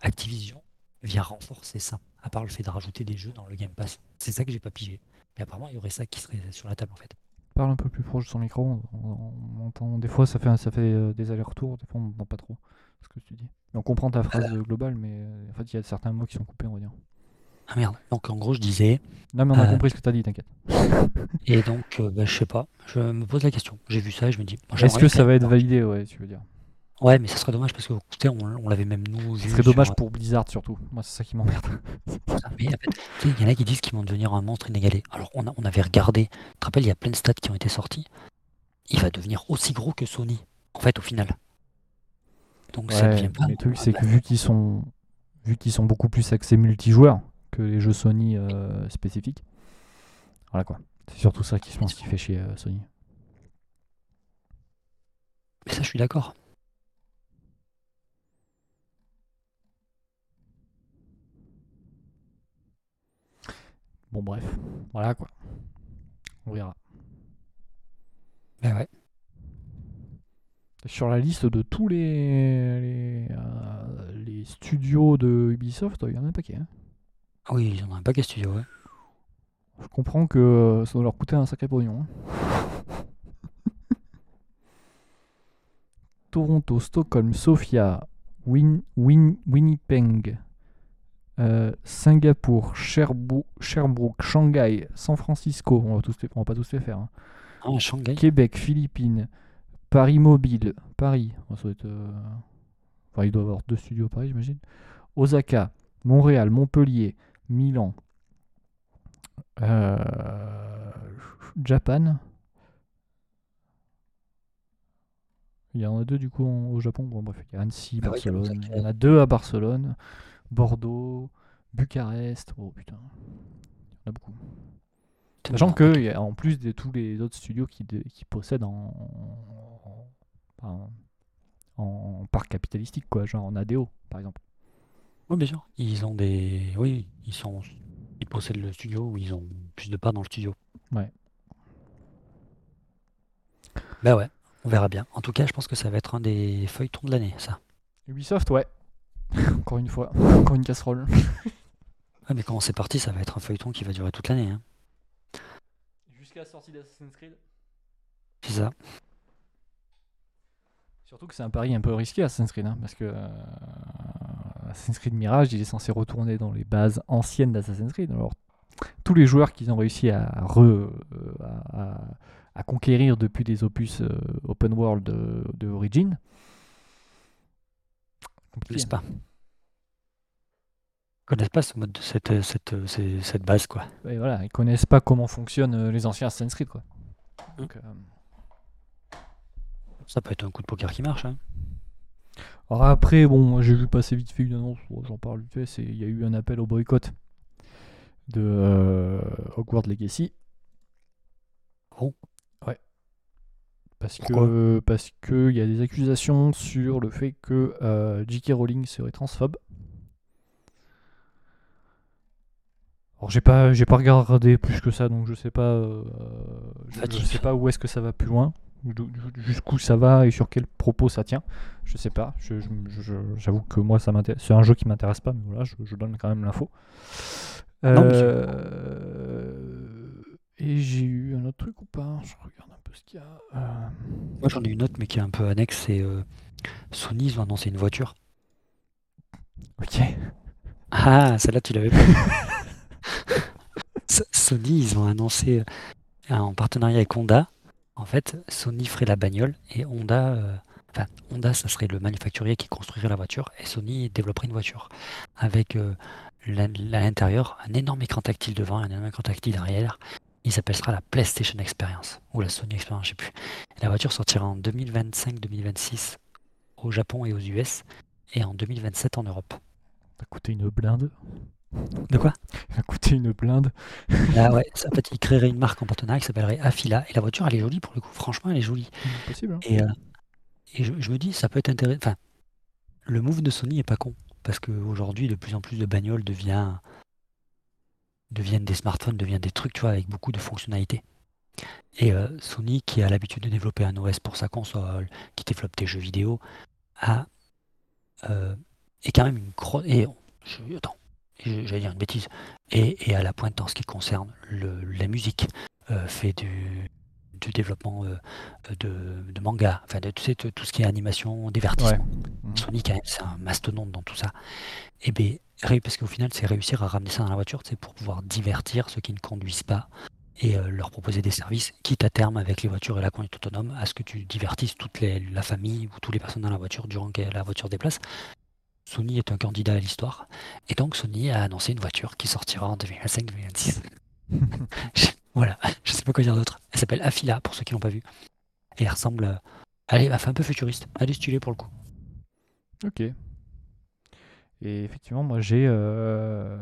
Activision vient renforcer ça, à part le fait de rajouter des jeux dans le Game Pass? C'est ça que j'ai pas pigé. Mais apparemment, il y aurait ça qui serait sur la table en fait. Parle un peu plus proche de son micro. On, on- on entend, des fois, ça fait, ça fait euh, des allers-retours. Des fois, on n'entend pas trop ce que tu dis. Mais on comprend ta phrase euh, globale, mais euh, en fait, il y a certains mots qui sont coupés, on va dire. Ah merde. Donc en gros, je disais. Non, mais on a Euh, compris ce que tu as dit, t'inquiète. Et donc, euh, bah, je sais pas. Je me pose la question. J'ai vu ça et je me dis. Est-ce que ça va être validé, ouais, tu veux dire? Ouais, mais ça serait dommage parce que sais, on, on l'avait même nous Ce serait dommage euh, pour Blizzard surtout. Moi, c'est ça qui m'emmerde. ça. (laughs) Mais en fait, tu sais, il y en a qui disent qu'ils vont devenir un monstre inégalé. Alors, on, a- on avait regardé. Tu te rappelles, il y a plein de stats qui ont été sortis. Il va devenir aussi gros que Sony, en fait, au final. Donc, ça Ouais, devient pas. le truc, c'est que vu qu'ils sont, vu qu'ils sont beaucoup plus axés multijoueurs que les jeux Sony euh, spécifiques, voilà quoi. C'est surtout ça qui, je pense, qui fait chier euh, Sony. Mais ça, je suis d'accord. Bon, bref. Voilà quoi. On verra. Mais ouais. Sur la liste de tous les, les, euh, les studios de Ubisoft, il y en a un paquet. hein. Ah oui, ils en ont un paquet studio, ouais. Je comprends que euh, ça doit leur coûter un sacré pognon. hein. (laughs) Toronto, Stockholm, Sofia, Win, Win- Winnipeg, euh, Singapour, Sherbrooke, Sherbrooke, Shanghai, San Francisco, on va, tous les- on va pas tous les faire. hein. Ah, Shanghai. Québec, Philippines, Paris Mobile, Paris, être, euh, enfin, il doit y avoir deux studios à Paris, j'imagine. Osaka, Montréal, Montpellier, Milan, euh, Japan. Il y en a deux du coup en- au Japon. Bon, bref, il y a Annecy, Ah Barcelone. Il y en a deux à Barcelone, Bordeaux, Bucarest. Oh putain, il y en a beaucoup. Sachant que, en plus de tous les autres studios qui, de- qui possèdent en, en, en- en parc capitalistique, quoi, genre en ADO, par exemple. Oui, bien sûr. Ils ont des. Oui, ils sont. Ils possèdent le studio ou ils ont plus de parts dans le studio. Ouais. Bah ouais, on verra bien. En tout cas, je pense que ça va être un des feuilletons de l'année, ça. Ubisoft, ouais. (laughs) Encore une fois, (laughs) encore une casserole. Ah, mais quand c'est parti, ça va être un feuilleton qui va durer toute l'année. Hein. Jusqu'à la sortie d'Assassin's Creed. C'est ça. Surtout que c'est un pari un peu risqué Assassin's Creed, hein, parce que euh, Assassin's Creed Mirage, il est censé retourner dans les bases anciennes d'Assassin's Creed. Alors, tous les joueurs qu'ils ont réussi à, re, euh, à, à- à conquérir depuis des opus euh, open world de, de Origin, compliqué. connaissent pas? Ils connaissent pas ce mode de cette, cette, cette, cette base, quoi. Et voilà, ils connaissent pas comment fonctionnent euh, les anciens Assassin's Creed, quoi. Donc, euh, Ça peut être un coup de poker qui marche. Hein. Alors après, bon, j'ai vu passer vite fait une annonce, j'en parle vite fait, c'est il y a eu un appel au boycott de euh, Hogwarts Legacy. Bon. Parce Pourquoi? que parce que il y a des accusations sur le fait que euh, J.K. Rowling serait transphobe. Alors j'ai pas j'ai pas regardé plus que ça donc je sais pas euh, je, sais pas où est-ce que ça va plus loin jusqu'où ça va et sur quel propos ça tient je sais pas je- je- je- j'avoue que moi ça m'intéresse c'est un jeu qui m'intéresse pas mais voilà je, donne quand même l'info Euh, et j'ai eu un autre truc ou pas? Je regarde qu'il y a Euh, Moi, j'en ai une autre, mais qui est un peu annexe. C'est euh, Sony, ils ont annoncé une voiture. ok Ah, celle-là, tu l'avais pas. (laughs) Sony, ils ont annoncé euh, en partenariat avec Honda. En fait, Sony ferait la bagnole et Honda, euh, enfin, Honda, ça serait le manufacturier qui construirait la voiture et Sony développerait une voiture avec euh, à l'intérieur un énorme écran tactile devant et un énorme écran tactile derrière. Il s'appellera la PlayStation Experience ou la Sony Experience, je sais plus. La voiture sortira en 2025-2026 au Japon et aux US et en 2027 en Europe. ça va coûter une blinde De quoi? Ça va coûter une blinde Là, ouais, ça, en fait, il créerait une marque en partenariat qui s'appellerait Afila. Et la voiture, elle est jolie pour le coup. Franchement, elle est jolie. possible hein. Et, euh, et je, je me dis, ça peut être intéressant. Enfin, le move de Sony est pas con. Parce qu'aujourd'hui, de plus en plus de bagnoles devient, deviennent des smartphones, deviennent des trucs, tu vois, avec beaucoup de fonctionnalités. Et euh, Sony, qui a l'habitude de développer un OS pour sa console, qui développe des jeux vidéo, a, euh, est quand même une grosse. Et je- attends, j'allais dire une bêtise. Et, et à la pointe en ce qui concerne le, la musique, euh, fait du, du développement de, de manga, enfin de tu sais, tout tout ce qui est animation, divertissement. Mhm. Sony, quand même, c'est un mastodonte dans tout ça. Et bien, parce qu'au final, c'est réussir à ramener ça dans la voiture, c'est pour pouvoir divertir ceux qui ne conduisent pas et euh, leur proposer des services, quitte à terme avec les voitures et la conduite autonome, à ce que tu divertisses toute la famille ou toutes les personnes dans la voiture durant que la voiture déplace. Sony est un candidat à l'histoire, et donc Sony a annoncé une voiture qui sortira en 2025-2026. (laughs) voilà, je sais pas quoi dire d'autre. Elle s'appelle Afila pour ceux qui l'ont pas vu, et elle ressemble, elle, elle fait un peu futuriste, elle est stylée pour le coup. Ok. Et effectivement, moi j'ai euh,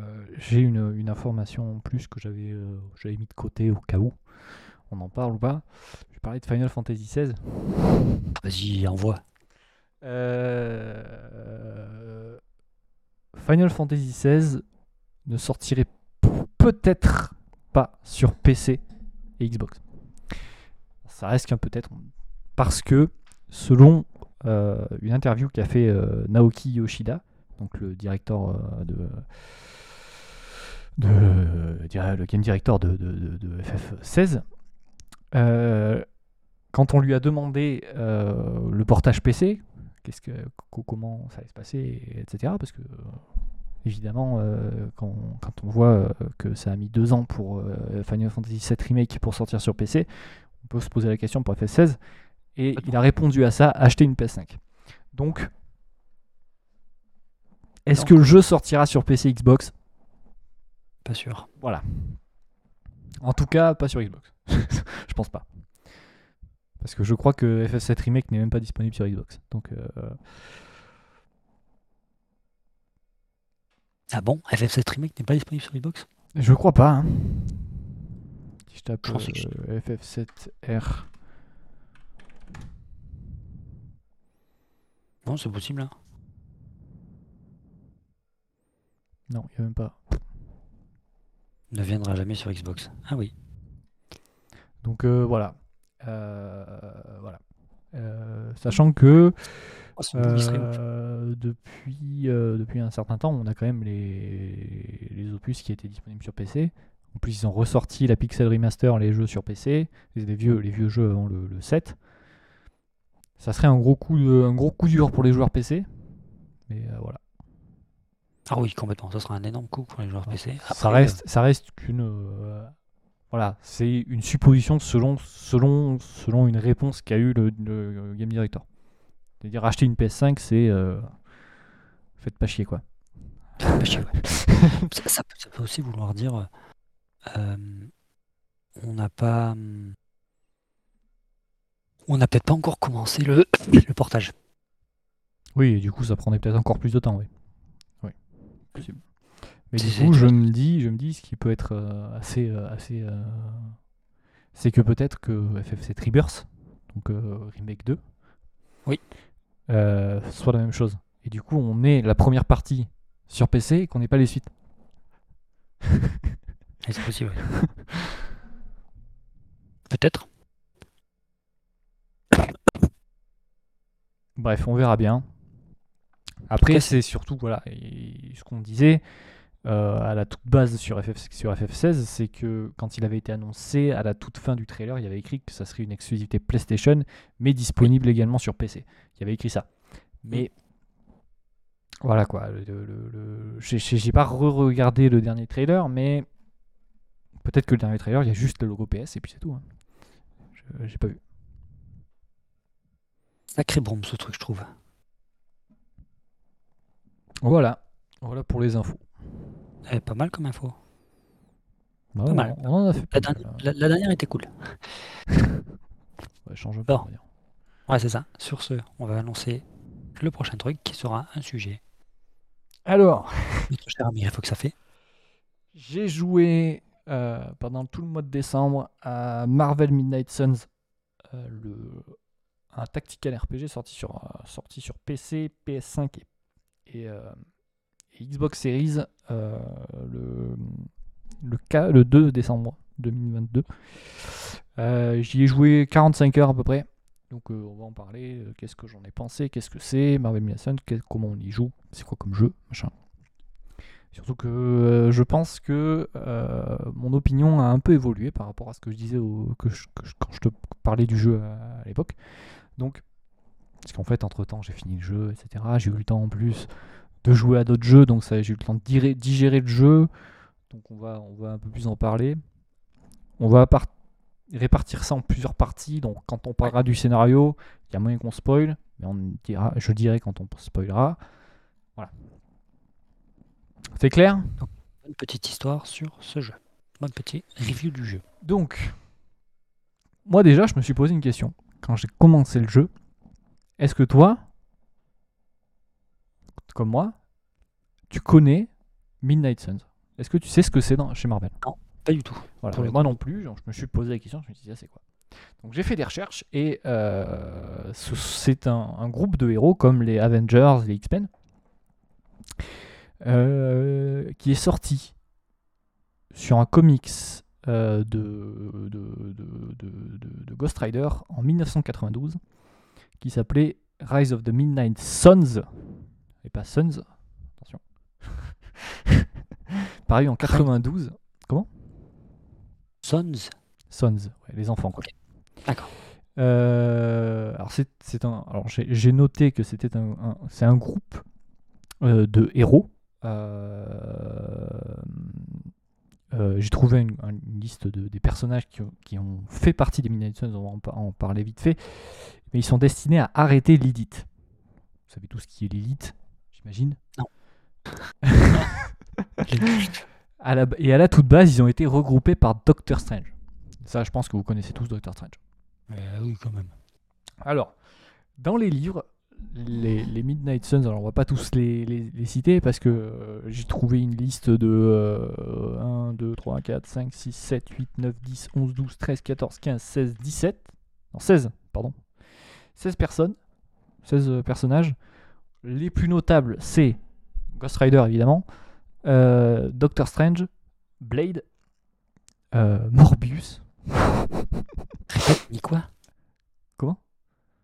une, une information en plus que j'avais euh, j'avais mis de côté au cas où on en parle ou pas? Je vais parler de Final Fantasy XVI. Vas-y, envoie. Euh, Final Fantasy XVI ne sortirait peut-être pas sur PC et Xbox. Ça reste qu'un peut-être parce que selon une interview qu'a fait Naoki Yoshida, donc le directeur euh, de, de, le game director de, de, FF16, euh, quand on lui a demandé euh, le portage PC, qu'est-ce que, comment ça allait se passer, etc. Parce que évidemment, quand, quand, on voit que ça a mis deux ans pour Final Fantasy VII Remake pour sortir sur PC, on peut se poser la question pour FF16. Et il a répondu à ça, acheter une PS5. Donc, est-ce que le jeu sortira sur PC Xbox? Pas sûr. Voilà. En tout cas, pas sur Xbox. (laughs) je pense pas. Parce que je crois que FF7 Remake n'est même pas disponible sur Xbox. Donc. Euh, ah bon? FF7 Remake n'est pas disponible sur Xbox? Je crois pas. Hein. Si je tape euh, FF7R. Bon, c'est possible. Hein. Non, il n'y a même pas. Ne viendra jamais sur Xbox. Ah oui. Donc euh, voilà. Euh, voilà. Euh, sachant que oh, depuis, depuis un certain temps, on a quand même les, les opus qui étaient disponibles sur PC. En plus, ils ont ressorti la Pixel Remaster, les jeux sur PC. Les vieux, les vieux jeux avant le, le 7. Ça serait un gros, coup de, un gros coup dur pour les joueurs PC. Mais voilà. Ah oui, complètement. Ça sera un énorme coup pour les joueurs PC. ça reste, ça reste qu'une. Euh, voilà, c'est une supposition selon, selon, selon une réponse qu'a eu le, Game Director. C'est-à-dire acheter une PS5, c'est. Euh, faites pas chier, quoi. Faites pas chier, ouais. (laughs) ça, peut, aussi vouloir dire. Euh, on n'a pas. On n'a peut-être pas encore commencé le, le portage. Oui, et du coup, ça prendrait peut-être encore plus de temps, oui. Mais du coup, je me dis, je me dis, ce qui peut être euh, assez, euh, assez, euh, c'est que peut-être que FF7 Rebirth, donc remake 2, oui, soit la même chose. Et du coup, on est la première partie sur PC et qu'on n'ait pas les suites. (laughs) c'est possible. peut-être. Bref, on verra bien. Après, c'est surtout, voilà, ce qu'on disait euh, à la toute base sur, FF, sur FF16, c'est que quand il avait été annoncé, à la toute fin du trailer, il y avait écrit que ça serait une exclusivité PlayStation, mais disponible également sur PC. Il y avait écrit ça. Mais voilà quoi. Le, J'ai pas re-regardé le dernier trailer, mais peut-être que le dernier trailer, il y a juste le logo PS et puis c'est tout. Hein. J'ai pas vu. Sacré bombe ce truc, je trouve. Voilà, voilà pour les infos. Eh, pas mal comme info. Bah pas mal. On a fait la, dernière était cool. (laughs) ouais, change pas. Ouais, c'est ça. Sur ce, on va annoncer le prochain truc qui sera un sujet. Alors, (laughs) cher ami, il faut que ça fait. J'ai joué euh, pendant tout le mois de décembre à Marvel Midnight Suns, euh, le, un tactical RPG sorti sur, euh, sorti sur PC, PS5 et euh, et, Xbox Series euh, le, le, le 2 décembre 2022. Euh, j'y ai joué 45 heures à peu près. Donc on va en parler. Qu'est-ce que j'en ai pensé? Qu'est-ce que c'est? Marvel Midnight Comment on y joue? C'est quoi comme jeu? Machin. Surtout que je pense que mon opinion a un peu évolué par rapport à ce que je disais au, que, quand je te parlais du jeu à l'époque. Donc parce qu'en fait, entre-temps, j'ai fini le jeu, etc. J'ai eu le temps en plus de jouer à d'autres jeux, donc ça j'ai eu le temps de digérer, le jeu. Donc on va, on va un peu plus en parler. On va par- répartir ça en plusieurs parties. Donc quand on parlera du scénario, il y a moyen qu'on spoil, mais on dira, je dirai quand on spoilera. Voilà. C'est clair? Bonne petite histoire sur ce jeu. Bonne petite review du jeu. Donc, moi déjà, je me suis posé une question. Quand j'ai commencé le jeu, est-ce que toi, comme moi, tu connais Midnight Suns? Est-ce que tu sais ce que c'est chez Marvel? Pas du tout. Voilà, moi non plus, genre, je me suis posé la question, je me suis dit, ah, c'est quoi? Donc j'ai fait des recherches et euh, ce- c'est un, un groupe de héros comme les Avengers, les X-Men, euh, qui est sorti sur un comics euh, de, de, de- de- de- de Ghost Rider en 1992 qui s'appelait Rise of the Midnight Suns et pas Suns, attention. (laughs) Paru en 92. Sons. Sons, ouais, les enfants. Quoi. D'accord. Euh, alors c'est, c'est un, alors j'ai, noté que c'était un, un- c'est un groupe euh, de héros. Euh, j'ai trouvé une, une liste de, des personnages qui ont, qui ont fait partie des Midnight Suns, on va en parler vite fait, mais ils sont destinés à arrêter Lilith. Vous savez tout ce qui est Lilith, j'imagine? Non. (laughs) À la- et à la toute base, ils ont été regroupés par Doctor Strange. Ça, je pense que vous connaissez tous Doctor Strange. Euh, oui, quand même. Alors, dans les livres, les, les Midnight Suns, alors on va pas tous les, les- les citer parce que euh, j'ai trouvé une liste de euh, 1, 2, 3, 4, 5, 6, 7, 8, 9, 10, 11, 12, 13, 14, 15, 16, 17. Non, 16, pardon. 16 personnes, 16 euh, personnages. Les plus notables, c'est Ghost Rider évidemment, euh, Doctor Strange, Blade, euh, Morbius. Ni quoi? Comment?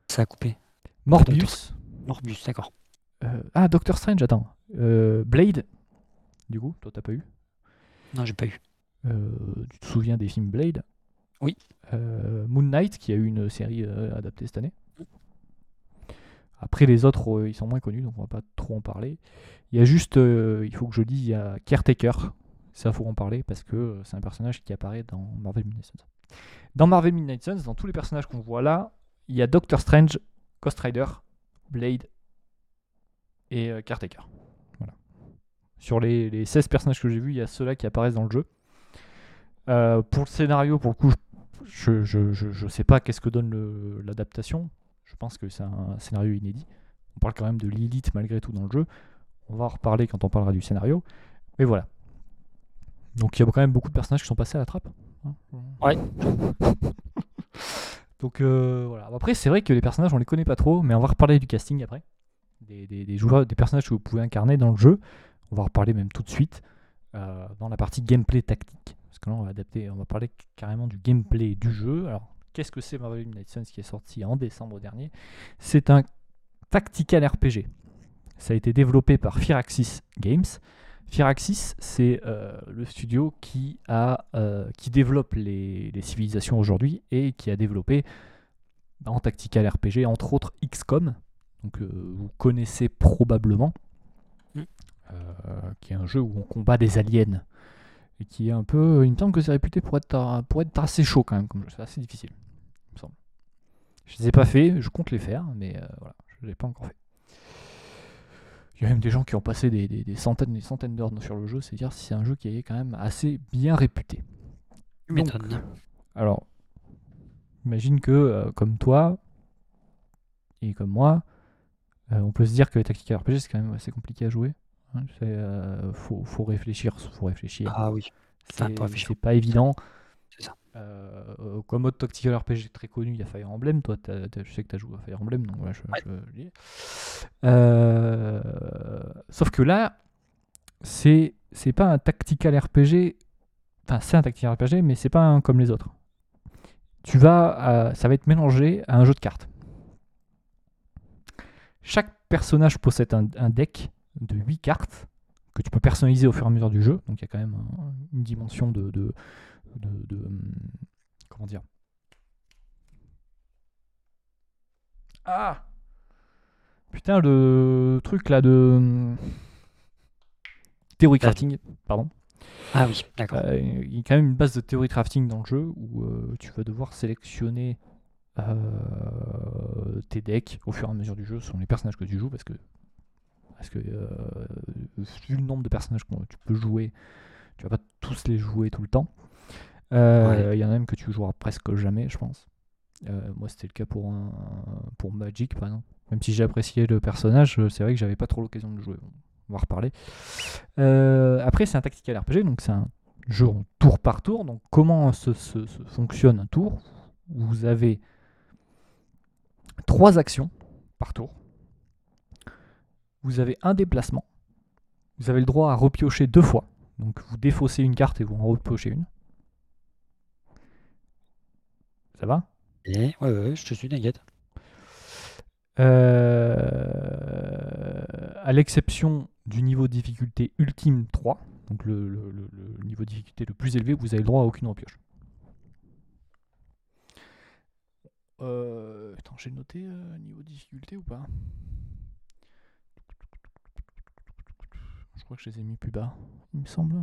Ça a coupé. Morbius. Morbius, d'accord. Euh, ah, Doctor Strange, attends. Blade, du coup, toi t'as pas eu? Non, j'ai pas eu. Tu te souviens des films Blade? Oui. Moon Knight, qui a eu une série adaptée cette année. Après, les autres, euh, ils sont moins connus, donc on va pas trop en parler. Il y a juste, euh, il faut que je dise, il y a Caretaker. Ça, faut en parler parce que euh, c'est un personnage qui apparaît dans Marvel Midnight Suns. Dans Marvel Midnight Suns, dans tous les personnages qu'on voit là, il y a Doctor Strange, Ghost Rider, Blade et euh, Caretaker. Sur les, les 16 personnages que j'ai vus, il y a ceux-là qui apparaissent dans le jeu. Pour le scénario, pour le coup, je je, je, je sais pas qu'est-ce que donne l'adaptation. Je pense que c'est un scénario inédit. On parle quand même de Lilith malgré tout dans le jeu. On va en reparler quand on parlera du scénario. Mais voilà. Donc il y a quand même beaucoup de personnages qui sont passés à la trappe. hein. Ouais. (laughs) Donc euh, voilà. Après, c'est vrai que les personnages, on les connaît pas trop, mais on va reparler du casting après. Des, des- des joueurs, des personnages que vous pouvez incarner dans le jeu. On va en reparler même tout de suite euh, dans la partie gameplay tactique. Parce que là, on va adapter, on va parler carrément du gameplay du jeu. Alors, qu'est-ce que c'est Marvel Midnight Suns qui est sorti en décembre dernier? C'est un tactical RPG. Ça a été développé par Firaxis Games. Firaxis, c'est euh, le studio qui, a, euh, qui développe les, les civilisations aujourd'hui et qui a développé en tactical RPG, entre autres XCOM, donc euh, vous connaissez probablement, Mm. qui est un jeu où on combat des aliens et qui est un peu, il me semble que c'est réputé pour être, pour être assez chaud quand même, comme jeu. c'est assez difficile. Je les ai pas fait, je compte les faire, mais euh, voilà, je les ai pas encore fait. Il y a même des gens qui ont passé des, des- des centaines et des centaines d'heures sur le jeu, c'est dire si c'est un jeu qui est quand même assez bien réputé. Donc, alors, imagine que, euh, comme toi et comme moi, euh, on peut se dire que les tactiques RPG, c'est quand même assez compliqué à jouer. hein. C'est, euh, faut, faut réfléchir, faut réfléchir. Ah oui. c'est pas évident. Euh, comme autre tactical RPG très connu, il y a Fire Emblem. Toi, t'as- je sais que tu as joué à Fire Emblem, donc voilà, je, Ouais. je dis. Euh, sauf que là, c'est c'est pas un tactical RPG. Enfin, c'est un tactical RPG, mais c'est pas un comme les autres. Tu vas, ça va être mélangé à un jeu de cartes. Chaque personnage possède un, un deck de 8 cartes que tu peux personnaliser au fur et à mesure du jeu. Donc il y a quand même un- une dimension de, de, de- de, hum, comment dire Ah Putain, le truc là de. hum, Theory crafting, pardon. Ah oui, d'accord. Euh, il y a quand même une base de theory crafting dans le jeu où euh, tu vas devoir sélectionner euh, tes decks au fur et à mesure du jeu selon les personnages que tu joues parce que parce que euh, vu le nombre de personnages que tu peux jouer, tu vas pas tous les jouer tout le temps. Euh, Il y en a même que tu joueras presque jamais, je pense. Euh, moi, c'était le cas pour, un, pour Magic, par exemple. Même si j'ai apprécié le personnage, euh, c'est vrai que j'avais pas trop l'occasion de le jouer. On va reparler. Euh, après, c'est un tactical RPG, donc c'est un jeu en tour par tour. Donc, comment se, se- se fonctionne un tour? Vous avez trois actions par tour. Vous avez un déplacement. Vous avez le droit à repiocher deux fois. Donc, vous défaussez une carte et vous en repiochez une. Ça va? Ouais, ouais, ouais, je te suis, t'inquiète. Euh, à l'exception du niveau de difficulté ultime 3, donc le, le- le- le niveau de difficulté le plus élevé, vous avez le droit à aucune repioche. Euh, attends, j'ai noté euh, niveau de difficulté ou pas? Je crois que je les ai mis plus bas, il me semble.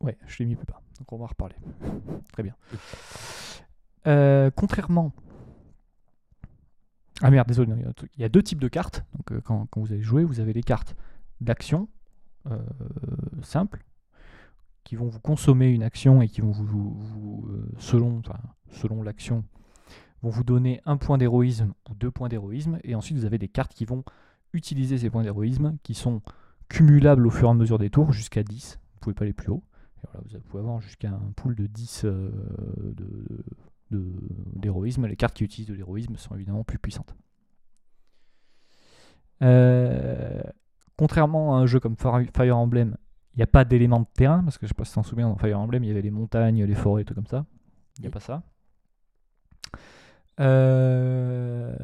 Ouais, je l'ai mis plus bas, donc on va en reparler. (laughs) Très bien. Euh, contrairement. Ah merde, désolé, il y a deux types de cartes. Donc, euh, quand, quand vous allez jouer, vous avez les cartes d'action euh, simples qui vont vous consommer une action et qui vont vous, vous- vous, selon, enfin, selon l'action, vont vous donner un point d'héroïsme ou deux points d'héroïsme. Et ensuite, vous avez des cartes qui vont utiliser ces points d'héroïsme qui sont cumulables au fur et à mesure des tours jusqu'à 10. Vous pouvez pas aller plus haut. Et voilà, vous pouvez avoir jusqu'à un pool de 10 euh, de- de- d'héroïsme. Les cartes qui utilisent de l'héroïsme sont évidemment plus puissantes. Euh, contrairement à un jeu comme Fire Emblem, il n'y a pas d'éléments de terrain, parce que je ne sais pas si tu t'en souviens, dans Fire Emblem, il y avait les montagnes, les forêts, tout comme ça. Il n'y a pas ça. Euh,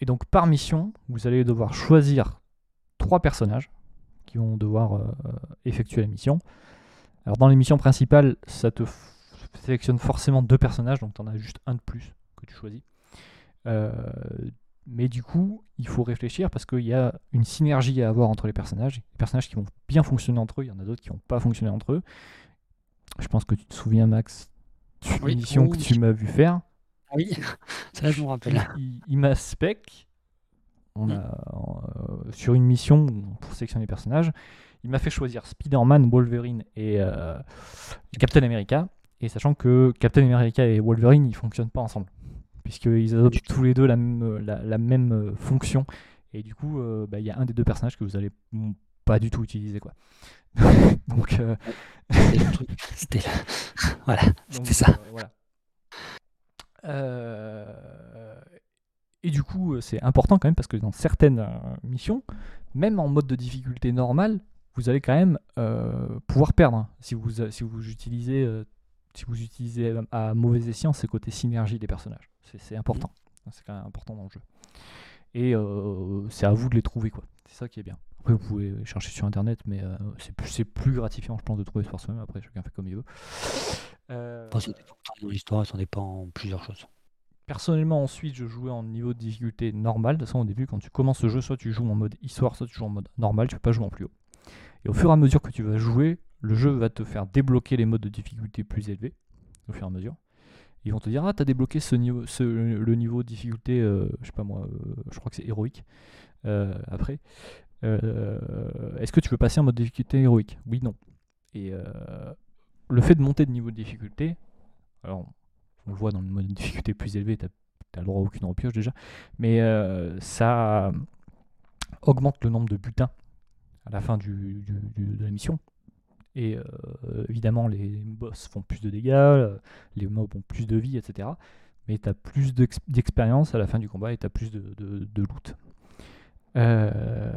Et donc par mission, vous allez devoir choisir trois personnages qui vont devoir euh, effectuer la mission. Alors dans les missions principales, ça te sélectionne forcément deux personnages, donc tu en as juste un de plus que tu choisis. Euh, mais du coup, il faut réfléchir parce qu'il y a une synergie à avoir entre les personnages. Les personnages qui vont bien fonctionner entre eux, il y en a d'autres qui vont pas fonctionner entre eux. Je pense que tu te souviens, Max, d'une Oui. mission que tu m'as vu faire. Oui, (laughs) ça je me rappelle. Il, il m'a spec. On Mm. euh, sur une mission pour sélectionner les personnages. Il m'a fait choisir Spider-Man, Wolverine et euh, Captain America. Et sachant que Captain America et Wolverine, ils fonctionnent pas ensemble. Puisqu'ils adoptent tous les deux la même, la, la même euh, fonction. Et du coup, euh, bah, il y a un des deux personnages que vous allez pas du tout utiliser. Quoi. (laughs) (laughs) Donc, C'était le- Voilà, c'était ça. voilà. Euh, et du coup, euh, c'est important quand même parce que dans certaines euh, missions, même en mode de difficulté normale, vous allez quand même euh, pouvoir perdre hein, si vous, si vous utilisez, euh, si vous utilisez à, mauvais escient ce côté synergie des personnages. C'est important. C'est quand même important dans le jeu. Et euh, c'est à vous de les trouver, quoi. C'est ça qui est bien. Après, vous pouvez chercher sur internet, mais c'est plus, c'est plus gratifiant, je pense, de trouver par soi-même. Après, chacun fait comme il veut. Ça dépend dans l'histoire, ça dépend plusieurs choses. Personnellement, ensuite, je jouais en niveau de difficulté normal. De toute façon, au début, quand tu commences le jeu, soit tu joues en mode histoire, soit tu joues en mode normal. Tu peux pas jouer en plus haut. Et au fur et à mesure que tu vas jouer, le jeu va te faire débloquer les modes de difficulté plus élevés. Au fur et à mesure. Ils vont te dire Ah, t'as débloqué ce ce- le niveau de difficulté, euh, je sais pas moi, euh, je crois que c'est héroïque. euh, après. Est-ce que tu veux passer en mode difficulté héroïque? Oui, non. Et le fait de monter de niveau de difficulté, alors on le voit dans le mode de difficulté plus élevé, tu as le droit à aucune repioche déjà, mais euh, ça augmente le nombre de butins à la fin du, du- du- de la mission. Et euh, évidemment, les boss font plus de dégâts, euh, les mobs ont plus de vie, etc. Mais tu as plus d'ex- d'expérience à la fin du combat et tu as plus de, de- de loot. Euh,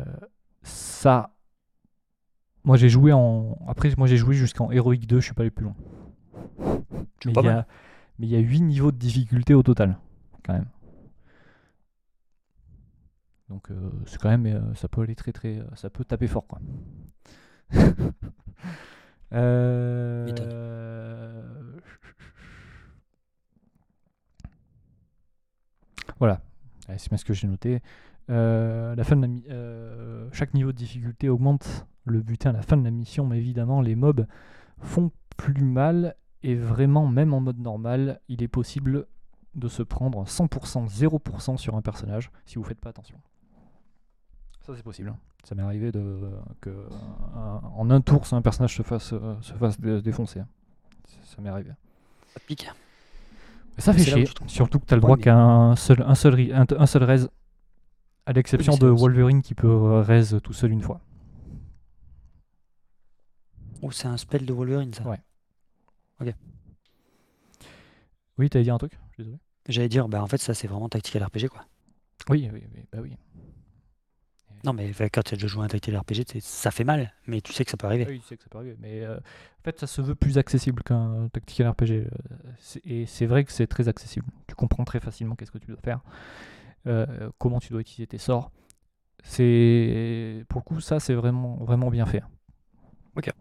ça. Moi j'ai joué en. Après, moi j'ai joué jusqu'en Heroic 2, je suis pas allé plus loin. Mais pas il y mal. a- mais il y a 8 niveaux de difficulté au total, quand même. Donc euh, c'est quand même, euh, ça peut aller très très, euh, ça peut taper fort quoi. (laughs) Euh, Voilà. C'est bien ce que j'ai noté. La fin de la chaque niveau de difficulté augmente le butin à la fin de la mission, mais évidemment, les mobs font plus mal. Et vraiment, même en mode normal, il est possible de se prendre 100%, 0% sur un personnage si vous faites pas attention. Ça, c'est possible. hein. Ça m'est arrivé de, que un- en un tour, un personnage se fasse, euh, se fasse dé- défoncer. hein. Ça- Ça m'est arrivé. Ça pique. Mais ça fait C'est là où chier, je trouve- surtout que tu as le Ouais, droit mais- qu'à un seul, un, seul, ri- un, un seul raise, à l'exception c'est de. Wolverine qui peut euh, raise tout seul une fois. Oh, c'est un spell de Wolverine, ça. Ouais. Oui, t'allais dire un truc Je suis désolé. J'allais dire, bah en fait, ça, c'est vraiment tactical RPG, quoi. Oui, oui, oui, bah oui. Non, mais quand tu as déjà joué à un tactical RPG, ça fait mal, mais tu sais que ça peut arriver. Oui, tu sais que ça peut arriver. Mais euh, en fait, ça se veut plus accessible qu'un tactical RPG. euh, Et c'est vrai que c'est très accessible. Tu comprends très facilement qu'est-ce que tu dois faire, euh, comment tu dois utiliser tes sorts. C'est pour le coup, ça, c'est vraiment, vraiment bien fait. Ok.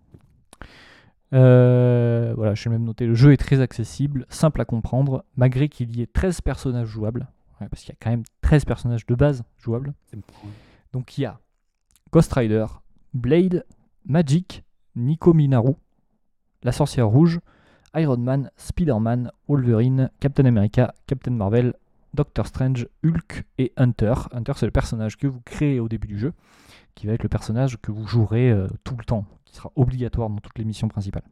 Euh, voilà, j'ai même noté. Le jeu est très accessible, simple à comprendre, malgré qu'il y ait 13 personnages jouables. Ouais, parce qu'il y a quand même 13 personnages de base jouables. Donc il y a Ghost Rider, Blade, Magic, Nico Minaru, la sorcière rouge, Iron Man, Spider-Man, Wolverine, Captain America, Captain Marvel, Doctor Strange, Hulk et Hunter. Hunter c'est le personnage que vous créez au début du jeu, qui va être le personnage que vous jouerez euh, tout le temps, qui sera obligatoire dans toutes les missions principales.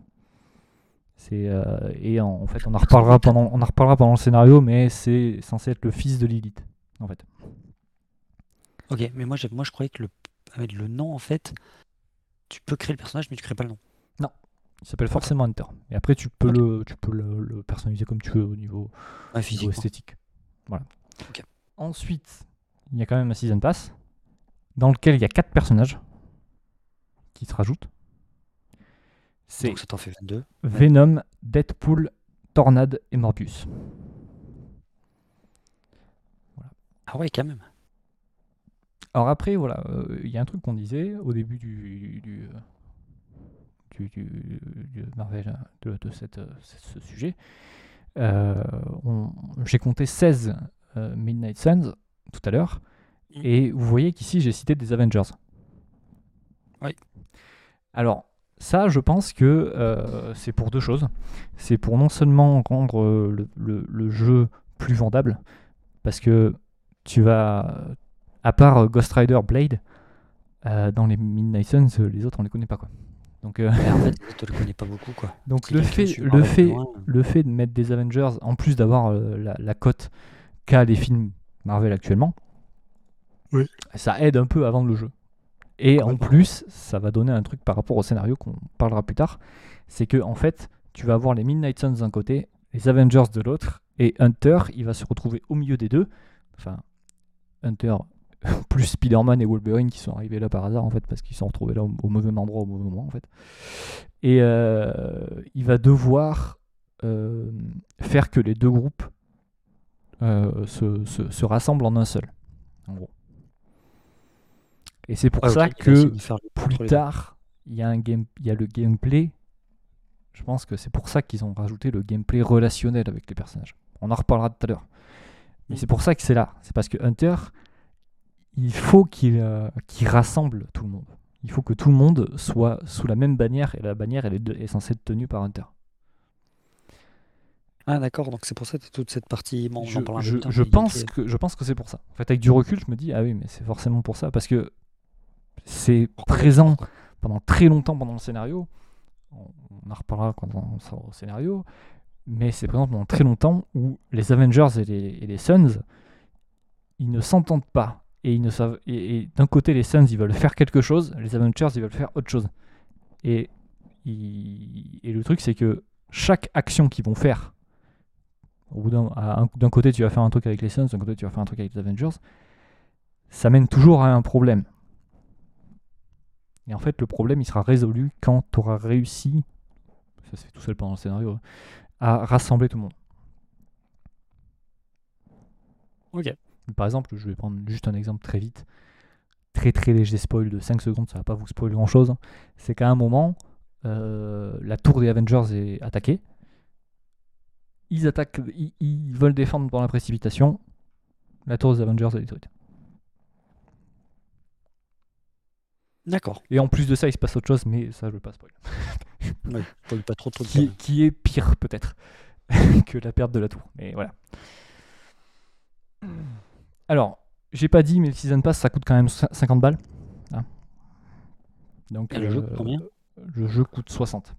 C'est euh, et en, en fait on en reparlera pendant on en reparlera pendant le scénario, mais c'est censé être le fils de Lilith en fait. Ok, mais moi, moi je croyais que le, avec le nom, en fait, tu peux créer le personnage, mais tu crées pas le nom. Il s'appelle forcément Hunter. Et après, tu peux, le, tu peux le, le personnaliser comme tu veux au niveau, Ouais, niveau esthétique. Voilà. Ensuite, il y a quand même un Season Pass dans lequel il y a 4 personnages qui se rajoutent. C'est Donc ça t'en fait 22. Venom, Deadpool, Tornade et Morbius. Ah ouais, quand même. Alors après, voilà, euh, il y a un truc qu'on disait au début du, du, euh, du, Marvel, euh, de, de cette, euh, ce sujet. Euh, on- J'ai compté 16 euh, Midnight Suns tout à l'heure, Mm. et vous voyez qu'ici j'ai cité des Avengers. Oui. Alors, ça, je pense que euh, c'est pour deux choses. C'est pour non seulement rendre euh, le, le- le jeu plus vendable, parce que tu vas, à part Ghost Rider Blade, euh, dans les Midnight Suns, les autres on les connaît pas quoi. Donc, euh, en fait, (laughs) tu le connais pas beaucoup, quoi. donc le fait, le fait, loin, le fait de mettre des Avengers, en plus d'avoir euh, la, la cote qu'a les films Marvel actuellement, Oui. ça aide un peu à vendre le jeu. Et en plus, ça va donner un truc par rapport au scénario qu'on parlera plus tard, c'est que en fait, tu vas avoir les Midnight Suns d'un côté, les Avengers de l'autre, et Hunter, il va se retrouver au milieu des deux. Enfin, Hunter (laughs) plus Spider-Man et Wolverine qui sont arrivés là par hasard en fait parce qu'ils sont retrouvés là au, au mauvais endroit au mauvais moment en fait. Et euh, il va devoir euh, faire que les deux groupes euh, se, se- se rassemblent en un seul, en gros. Et c'est pour ça ok, il va essayer que plus tard, il y a un game, il y a le gameplay. Je pense que c'est pour ça qu'ils ont rajouté le gameplay relationnel avec les personnages. On en reparlera tout à l'heure. Mais Mm. c'est pour ça que c'est là. C'est parce que Hunter, il faut qu'il euh, qu'il rassemble tout le monde. Il faut que tout le monde soit sous la même bannière et la bannière elle est, censée être tenue par Hunter. Ah d'accord, donc c'est pour ça que toute cette partie. Bon, on je, je- je pense que je pense que c'est pour ça. En fait, avec du recul, je me dis ah oui, mais c'est forcément pour ça parce que c'est présent pendant très longtemps pendant le scénario. On, en reparlera quand on sera au scénario, mais c'est présent pendant très longtemps où les Avengers et les, et les Suns, ils ne s'entendent pas et ils ne savent. Et, et d'un côté, les Suns ils veulent faire quelque chose, les Avengers ils veulent faire autre chose. Et, ils- et le truc c'est que chaque action qu'ils vont faire, au bout d'un d'un côté tu vas faire un truc avec les Suns, d'un côté tu vas faire un truc avec les Avengers, ça mène toujours à un problème. Et en fait, le problème, il sera résolu quand tu auras réussi, ça se fait tout seul pendant le scénario, à rassembler tout le monde. Ok. Par exemple, je vais prendre juste un exemple très vite, très très léger spoil de 5 secondes, ça va pas vous spoiler grand chose. C'est qu'à un moment, euh, la tour des Avengers est attaquée. Ils attaquent, ils, ils veulent défendre dans la précipitation. la tour des Avengers de Detroit. D'accord. Et en plus de ça, il se passe autre chose, mais ça, je veux pas spoiler. (laughs) Oui, faut pas trop trop de Qui, qui est pire, peut-être, (laughs) que la perte de la tour. Mais voilà. Alors, j'ai pas dit, mais le Season Pass, ça coûte quand même cin- 50 balles. hein. Donc, Et le jeu euh, coûte combien? Le jeu coûte 60.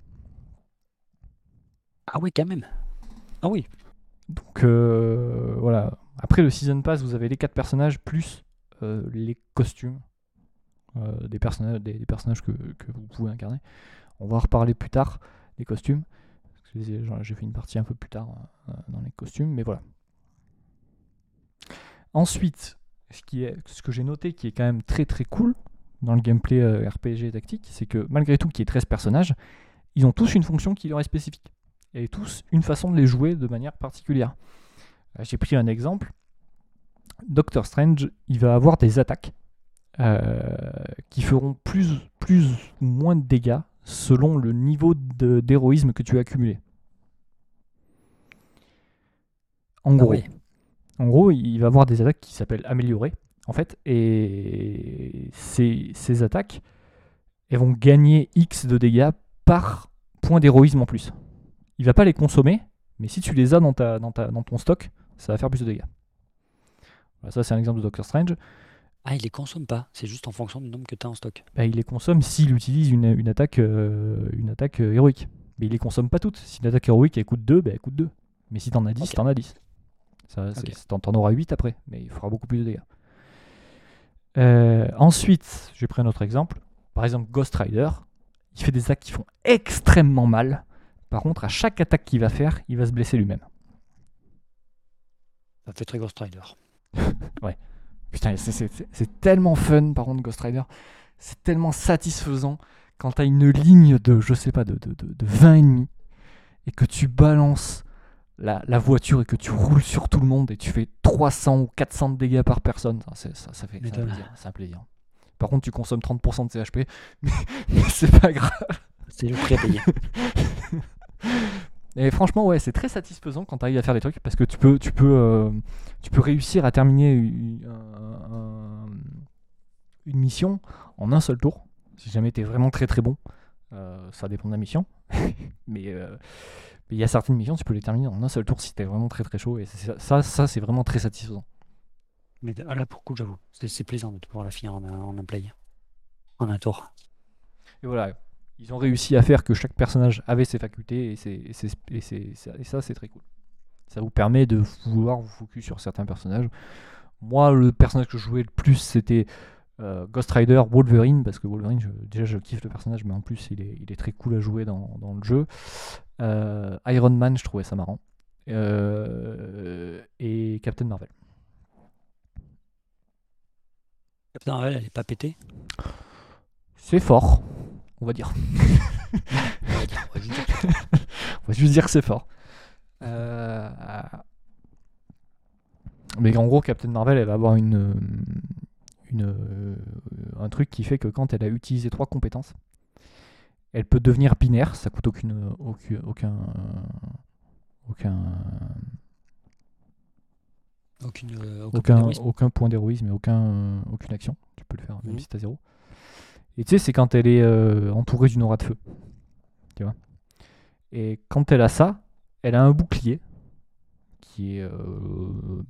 Ah oui, quand même. Ah oui. Donc, euh, voilà. Après le Season Pass, vous avez les 4 personnages plus euh, les costumes euh, des, personnages, que, vous pouvez incarner. On va en reparler plus tard des costumes. J'ai fait une partie un peu plus tard euh, dans les costumes, mais voilà. Ensuite, ce, que j'ai noté qui est quand même très très cool dans le gameplay euh, RPG tactique, c'est que malgré tout qu'il y ait 13 personnages, ils ont tous une fonction qui leur est spécifique. Et tous une façon de les jouer de manière particulière. J'ai pris un exemple. Doctor Strange, il va avoir des attaques qui feront plus, plus ou moins de dégâts selon le niveau d'héroïsme que tu as accumulé. En Ah gros, oui. en gros, il va avoir des attaques qui s'appellent améliorées, en fait, et ces, ces attaques, elles vont gagner X de dégâts par point d'héroïsme en plus. Il va pas les consommer, mais si tu les as dans, ta, dans, ta, dans ton stock, ça va faire plus de dégâts. Voilà, ça, c'est un exemple de Doctor Strange. Ah, il les consomme pas. C'est juste en fonction du nombre que tu as en stock. Bah, il les consomme s'il utilise une, une attaque, euh, une attaque euh, héroïque. Mais il les consomme pas toutes. Si une attaque héroïque elle coûte 2, bah, elle coûte 2. Mais si t'en as 10, Ok. t'en as 10. Ça. T'en auras 8 après, mais il fera beaucoup plus de dégâts. Euh, ensuite, j'ai pris un autre exemple. Par exemple, Ghost Rider. Il fait des attaques qui font extrêmement mal. Par contre, à chaque attaque qu'il va faire, il va se blesser lui-même. Ça fait très Ghost Rider. (laughs) Putain, c'est- tellement fun par contre Ghost Rider. C'est tellement satisfaisant quand t'as une ligne de, je sais pas, de, de, de, de 20 ennemis et que tu balances la, la voiture et que tu roules sur tout le monde et tu fais 300 ou 400 de dégâts par personne. Ça, c'est- ça, ça fait c'est un plaisir, c'est un plaisir. Par contre, tu consommes 30% de CHP, (laughs) mais, mais c'est pas grave. C'est le prix à payer. (laughs) Et franchement, ouais, c'est très satisfaisant quand tu arrives à faire des trucs parce que tu peux, tu peux, euh, tu peux réussir à terminer une, un- un- une mission en un seul tour. Si jamais tu es vraiment très très bon, Euh, ça dépend de la mission. (laughs) mais euh, mais il y a certaines missions, tu peux les terminer en un seul tour si tu es vraiment très très chaud. Et ça, ça, c'est vraiment très satisfaisant. Mais ah, là, pour coup, j'avoue, c'est plaisant de pouvoir la finir en un, en un play. En un tour. Et voilà, ils ont réussi à faire que chaque personnage avait ses facultés et, et et et ça, c'est très cool. Ça vous permet de vouloir vous focus sur certains personnages. Moi, le personnage que je jouais le plus, c'était euh, Ghost Rider Wolverine, parce que Wolverine, je- déjà, je kiffe le personnage, mais en plus, il est, il est très cool à jouer dans, dans le jeu. Euh, Iron Man, je trouvais ça marrant. Euh, et Captain Marvel. Captain Marvel, elle est pas pétée? C'est fort, on va dire. (laughs) Va On va juste dire que c'est fort. Euh, Mais en gros, Captain Marvel, elle va avoir une, euh, une, euh, un truc qui fait que quand elle a utilisé trois compétences, elle peut devenir binaire. Ça coûte aucune, aucun, aucun, aucun, Aucune, euh, aucun aucun, aucun point d'héroïsme et aucun, euh, aucune action. Tu peux le faire même Mhm. si t'as zéro. Et tu sais, c'est quand elle est euh, entourée d'une aura de feu. Tu vois? Et quand elle a ça, elle a un bouclier qui est euh,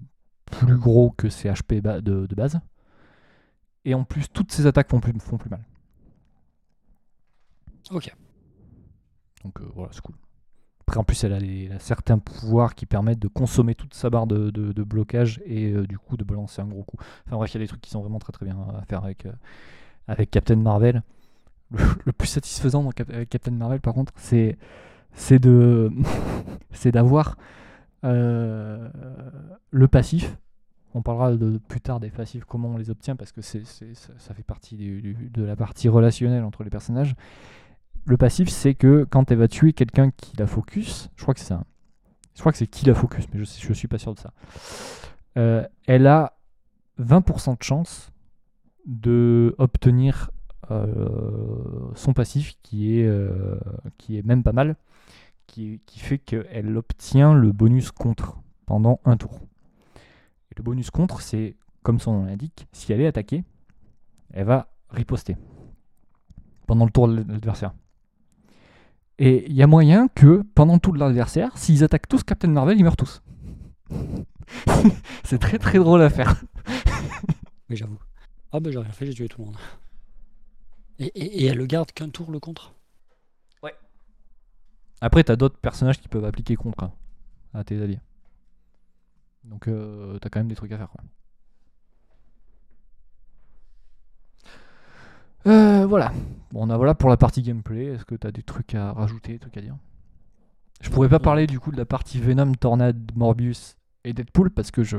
plus gros que ses HP de, de base. Et en plus, toutes ses attaques font plus, font plus mal. Ok. Donc euh, voilà, c'est cool. Après, en plus, elle a, les- elle a certains pouvoirs qui permettent de consommer toute sa barre de, de- de blocage et euh, du coup de balancer un gros coup. Enfin bref, il y a des trucs qui sont vraiment très très bien à faire avec, euh, avec Captain Marvel. Le, le plus satisfaisant dans avec Captain Marvel, par contre, c'est c'est de (laughs) c'est d'avoir euh, le passif. On parlera de, plus tard des passifs, comment on les obtient, parce que c'est, ça, fait partie de la partie relationnelle entre les personnages. Le passif, c'est que quand elle va tuer quelqu'un qui la focus, je crois que c'est ça. Je crois que c'est qui la focus, mais je, je suis pas sûr de ça. Euh, elle a 20% de chance de obtenir euh, son passif qui est, qui est même pas mal, qui, fait qu'elle obtient le bonus contre pendant un tour. Et le bonus contre, c'est, comme son nom l'indique, si elle est attaquée, elle va riposter pendant le tour de l'adversaire. Et il y a moyen que pendant tout l'adversaire, s'ils attaquent tous Captain Marvel, ils meurent tous. (laughs) c'est très très drôle à faire. (laughs) Mais j'avoue. Ah bah j'ai rien fait, j'ai tué tout le monde. Et, elle le garde qu'un tour le contre? Après, t'as d'autres personnages qui peuvent appliquer contre hein, à tes alliés. Donc euh, t'as quand même des trucs à faire. Quoi. Euh, voilà. Bon, on a voilà pour la partie gameplay. Est-ce que t'as des trucs à rajouter, des trucs à dire? Je pourrais pas parler du coup de la partie Venom, Tornade, Morbius et Deadpool parce que je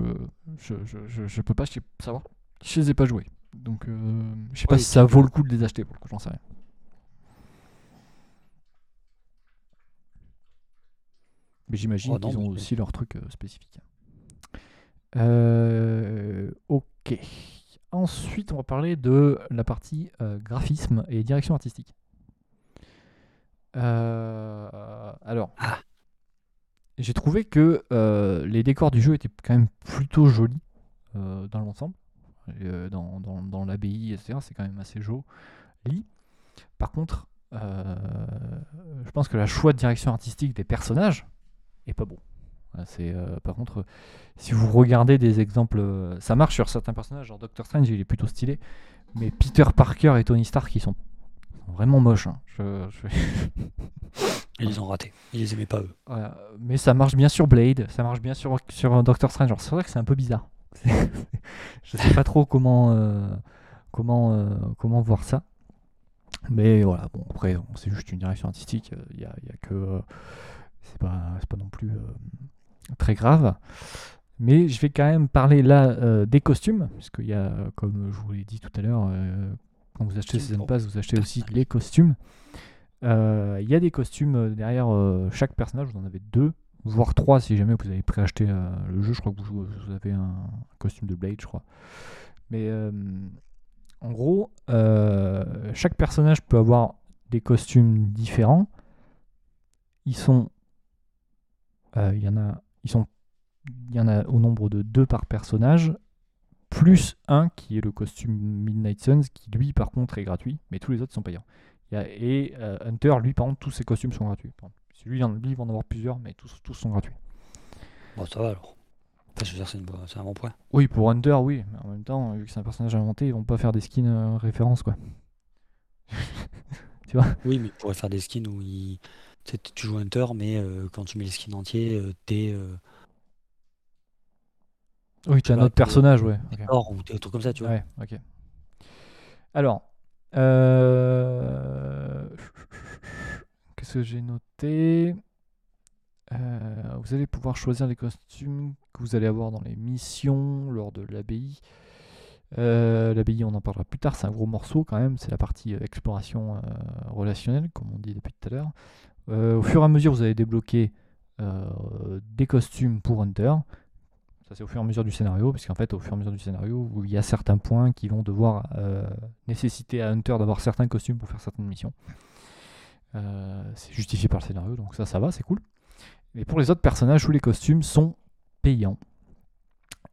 je, je, je, peux pas savoir. Je les ai pas joués. Donc euh, je sais pas si ça vaut le coup de les acheter pour le coup, j'en sais rien. Mais j'imagine oh, qu'ils ont aussi leurs trucs euh, spécifiques. Euh, ok. Ensuite, on va parler de la partie euh, graphisme et direction artistique. Alors, ah. j'ai trouvé que les décors du jeu étaient quand même plutôt jolis dans l'ensemble. dans, dans, l'abbaye, etc., c'est quand même assez joli. Par contre, je pense que la choix de direction artistique des personnages est pas bon. C'est euh, par contre, si vous regardez des exemples, euh, ça marche sur certains personnages, genre Doctor Strange, il est plutôt stylé, mais Peter Parker et Tony Stark, ils sont vraiment moches. Hein. (laughs) Ils les ont ratés. Ils les aimaient pas eux. mais ça marche bien sur Blade, ça marche bien sur, sur Doctor Strange. C'est vrai que c'est un peu bizarre. (laughs) je sais pas trop comment, euh, comment, comment voir ça. Mais voilà, bon, après, c'est juste une direction artistique. Il y a, y a, que. C'est pas, pas non plus très grave. Mais je vais quand même parler là euh, des costumes, puisqu'il y a, comme je vous l'ai dit tout à l'heure, euh, quand vous achetez Season Pass, vous achetez aussi les costumes. Euh, il y a des costumes derrière chaque personnage, vous en avez deux, voire trois si jamais vous avez préacheté le jeu. Je crois que vous, avez un costume de Blade, je crois. Mais en gros, chaque personnage peut avoir des costumes différents. Ils sont. Il y en a ils sont, il y en a au nombre de deux par personnage, plus un qui est le costume Midnight Suns, qui lui par contre est gratuit, mais tous les autres sont payants. et euh, Hunter, lui par contre, tous ses costumes sont gratuits. Lui, lui, il va en avoir plusieurs, mais tous, tous sont gratuits. Bon, ça va alors. c'est, un bon point. Oui, pour Hunter, oui. Mais en même temps, vu que c'est un personnage inventé, ils vont pas faire des skins euh, références, quoi. (laughs) tu vois? Oui, mais ils pourraient faire des skins où ils tu joues Hunter, mais euh, quand tu mets les skins entiers, euh, t'es. Euh, oui, tu as un autre personnage, ouais. Or, ou des trucs comme ça, tu vois. Ouais, ok. Alors. Qu'est-ce que j'ai noté? Vous allez pouvoir choisir les costumes que vous allez avoir dans les missions lors de l'abbaye. l'abbaye, on en parlera plus tard, c'est un gros morceau quand même, c'est la partie exploration relationnelle, comme on dit depuis tout à l'heure. Euh, au fur et à mesure, vous allez débloquer euh, des costumes pour Hunter. Ça, c'est au fur et à mesure du scénario, puisqu'en fait, au fur et à mesure du scénario, il y a certains points qui vont devoir euh, nécessiter à Hunter d'avoir certains costumes pour faire certaines missions. c'est justifié par le scénario, donc ça, ça va, c'est cool. Mais pour les autres personnages, tous les costumes sont payants.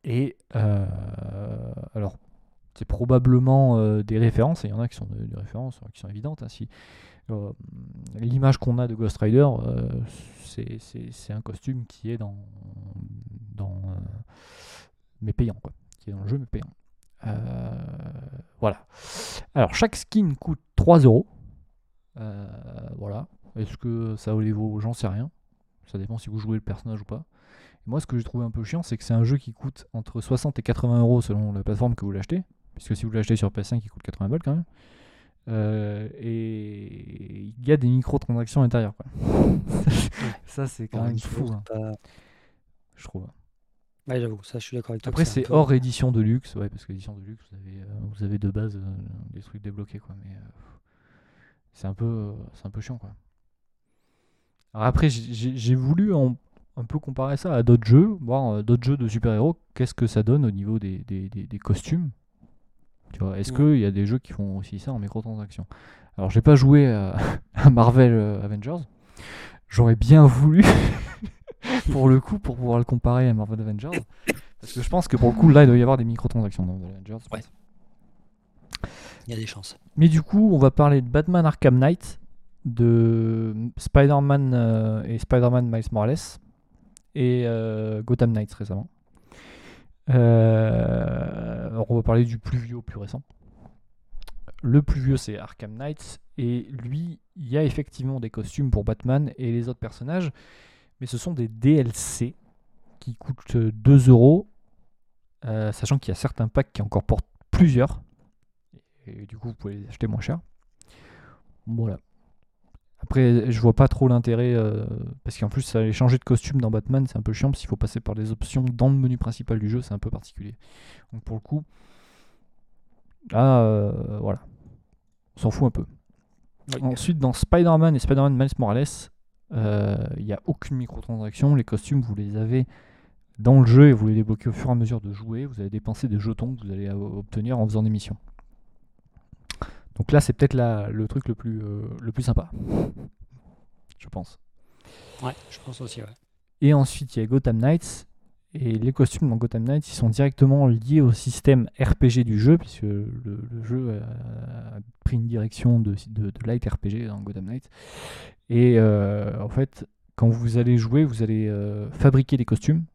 Et alors, c'est probablement des références, et il y en a qui sont des, références qui sont évidentes. Hein, l'image qu'on a de Ghost Rider, euh, c'est un costume qui est dans, dans euh, mais payant quoi, qui est dans le jeu mais payant. voilà. Alors chaque skin coûte 3 euros. Voilà. Est-ce que ça les vaut J'en sais rien. Ça dépend si vous jouez le personnage ou pas. moi, ce que j'ai trouvé un peu chiant, c'est que c'est un jeu qui coûte entre 60 et 80 euros selon la plateforme que vous l'achetez. Puisque si vous l'achetez sur PS5, il coûte 80 balles quand même. Euh, et il y a des microtransactions à l'intérieur. (laughs) ça, c'est quand même fou. Hein. Je trouve. Ouais, j'avoue, ça, je suis d'accord avec toi. Après, c'est hors édition de luxe, ouais, parce que édition de luxe, vous avez, euh, vous avez de base euh, des trucs débloqués, quoi. Mais c'est un peu, c'est un peu chiant, quoi. Alors après, j'ai voulu un peu comparer ça à d'autres jeux, voir d'autres jeux de super-héros, qu'est-ce que ça donne au niveau des, des, des costumes? Est-ce qu'il y a des jeux qui font aussi ça en microtransactions Alors, j'ai pas joué (laughs) à, Marvel euh, Avengers. J'aurais bien voulu, (laughs) pour le coup, pour pouvoir le comparer à Marvel Avengers. Parce que je pense que pour le coup, là, il doit y avoir des microtransactions dans The Avengers. Ouais. Il y a des chances. Mais du coup, on va parler de Batman Arkham Knight, de Spider-Man euh, et Spider-Man Miles Morales, et euh, Gotham Knights récemment. Euh, on va parler du plus vieux plus récent. Le plus vieux, c'est Arkham Knight, et lui, il y a effectivement des costumes pour Batman et les autres personnages, mais ce sont des DLC qui coûtent 2 euros, euh, sachant qu'il y a certains packs qui en comportent plusieurs. Et du coup, vous pouvez les acheter moins cher. Voilà. Après, je vois pas trop l'intérêt, euh, parce qu'en plus, aller changer de costume dans Batman, c'est un peu chiant, parce qu'il faut passer par les options dans le menu principal du jeu, c'est un peu particulier. Donc pour le coup, là, euh, voilà. On s'en fout un peu. Ensuite, dans Spider-Man et Spider-Man Miles Morales, euh, il n'y a aucune microtransaction. Les costumes, vous les avez dans le jeu et vous les débloquez au fur et à mesure de jouer. Vous allez dépenser des jetons que vous allez obtenir en faisant des missions. Donc là, c'est peut-être le truc le plus, euh, le plus sympa. Je pense. Ouais, je pense aussi, ouais. Et ensuite, il y a Gotham Knights. Et les costumes dans Gotham Knights, ils sont directement liés au système RPG du jeu, puisque le, le jeu a pris une direction de, de, de light RPG dans Gotham Knights. Et euh, en fait, quand vous allez jouer, vous allez euh, fabriquer des costumes.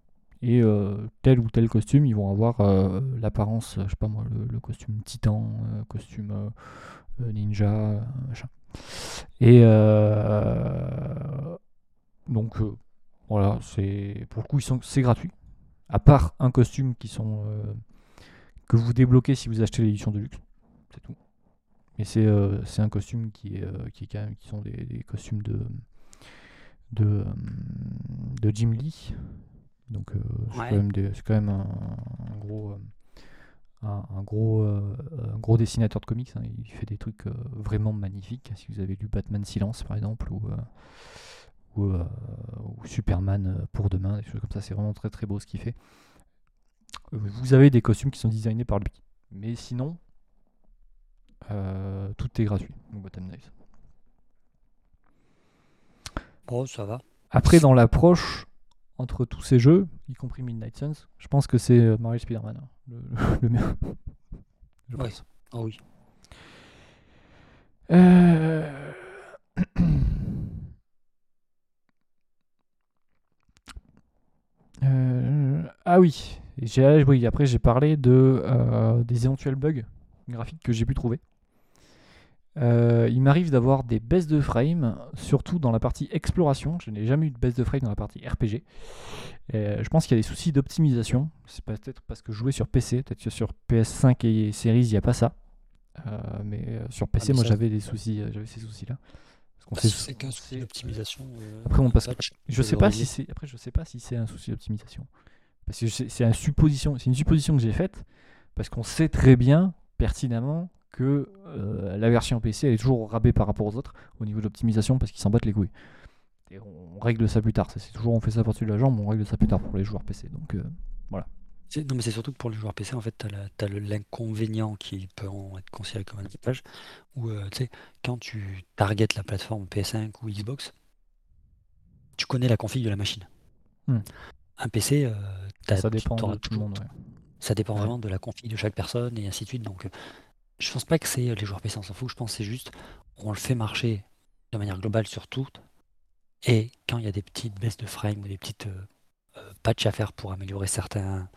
Et euh, tel ou tel costume, ils vont avoir euh, l'apparence, je sais pas moi, le, costume titan, euh, costume ninja, machin. Et donc voilà, c'est pour le coup, c'est gratuit. À part un costume qui sont que vous débloquez si vous achetez l'édition de luxe, c'est tout. Mais c'est un costume qui est qui est quand même qui sont des, des costumes de de de Jim Lee. Donc euh, c'est Ouais. quand même quand un, un gros euh, un, un gros euh, un gros dessinateur de comics. hein. Il fait des trucs vraiment magnifiques. Si vous avez lu Batman Silence par exemple ou ou, ou Superman pour demain, des choses comme ça. C'est vraiment très très beau ce qu'il fait. Vous avez des costumes qui sont designés par lui. Mais sinon, euh, tout est gratuit. Gotham Knights. Oh, ça va. Après, dans l'approche entre tous ces jeux, y compris Midnight Suns, je pense que c'est euh, Marvel Spider-Man, hein, le, (laughs) le meilleur. Je Ouais. pense. Oh oui. Euh, (coughs) euh, Ah oui, j'ai, oui, après j'ai parlé de, euh, des éventuels bugs graphiques que j'ai pu trouver. Euh, il m'arrive d'avoir des baisses de frame, surtout dans la partie exploration. Je n'ai jamais eu de baisse de frame dans la partie RPG. Euh, je pense qu'il y a des soucis d'optimisation. C'est peut-être parce que je jouais sur PC, peut-être que sur PS5 et Series, il n'y a pas ça. Euh, mais sur PC, mais moi j'avais des soucis, j'avais ces soucis-là. Parce sait- c'est qu'un souci d'optimisation. euh, Après, on passe- je sais pas si c'est après je sais pas si c'est un souci d'optimisation parce que c'est c'est une supposition c'est une supposition que j'ai faite parce qu'on sait très bien pertinemment que euh, la version PC elle est toujours au rabais par rapport aux autres au niveau de l'optimisation parce qu'ils s'en battent les couilles et on règle ça plus tard c'est toujours on fait ça par-dessus la jambe on règle ça plus tard pour les joueurs PC donc euh, C'est- Non, mais c'est surtout que pour les joueurs PC, en fait, tu as l'inconvénient qui peut en être considéré comme un avantage, où, euh, tu sais, quand tu targetes la plateforme PS5 ou Xbox, tu connais la config de la machine. Hmm. Un PC, euh, t'as- ça dépend de tout le monde ouais. Ça dépend Ouais. vraiment de la config de chaque personne et ainsi de suite. Donc, je pense pas que c'est euh, les joueurs PC, on s'en fout. Je pense que c'est juste, on le fait marcher de manière globale sur tout. Et quand il y a des petites baisses de frame ou des petites euh, euh, patchs à faire pour améliorer certains,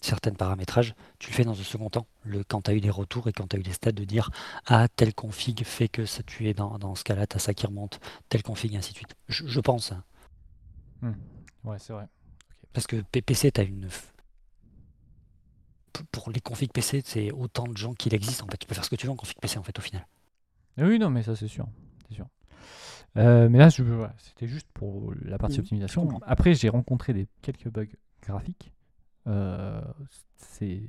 certains paramétrages, tu le fais dans un second temps. Le, quand tu as eu des retours et quand tu as eu des stats de dire Ah, telle config fait que ça, tu es dans, dans ce cas-là, tu as ça qui remonte, telle config, et ainsi de suite. Je, je pense. hein. ouais c'est vrai Parce que PC, tu as une. Pour les configs PC, c'est autant de gens qu'il existe. En fait, tu peux faire ce que tu veux en config PC, en fait, au final. Ah oui non mais ça c'est sûr. C'est sûr. Euh, mais là voilà, c'était juste pour la partie optimisation. après j'ai rencontré des quelques bugs graphiques. Euh, c'est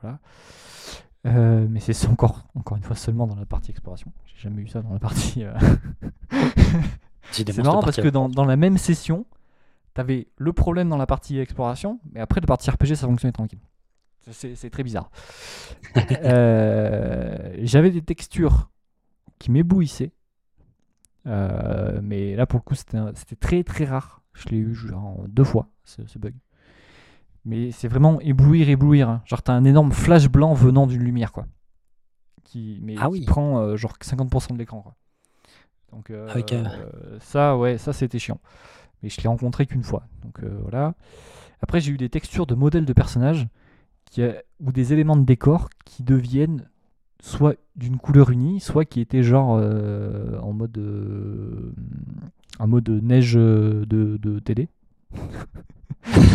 voilà. Euh, mais c'est encore encore une fois seulement dans la partie exploration. J'ai jamais eu ça dans la partie euh, (laughs) c'est marrant parce que dans, dans la même session t'avais le problème dans la partie exploration mais après la partie RPG ça fonctionnait tranquille C'est- très bizarre Euh, j'avais des textures qui m'éblouissaient Euh, mais là pour le coup c'était très très rare je l'ai eu genre deux fois ce, ce bug Mais c'est vraiment éblouir, éblouir. hein. Genre, t'as un énorme flash blanc venant d'une lumière, quoi. Qui, mais Ah qui prend euh, genre 50% de l'écran. Donc, euh, ça, ouais, ça c'était chiant. Mais je l'ai rencontré qu'une fois. Donc, voilà. Après, j'ai eu des textures de modèles de personnages qui, a- ou des éléments de décor qui deviennent soit d'une couleur unie, soit qui étaient genre euh, en mode euh, en mode neige euh, de, de télé. (laughs)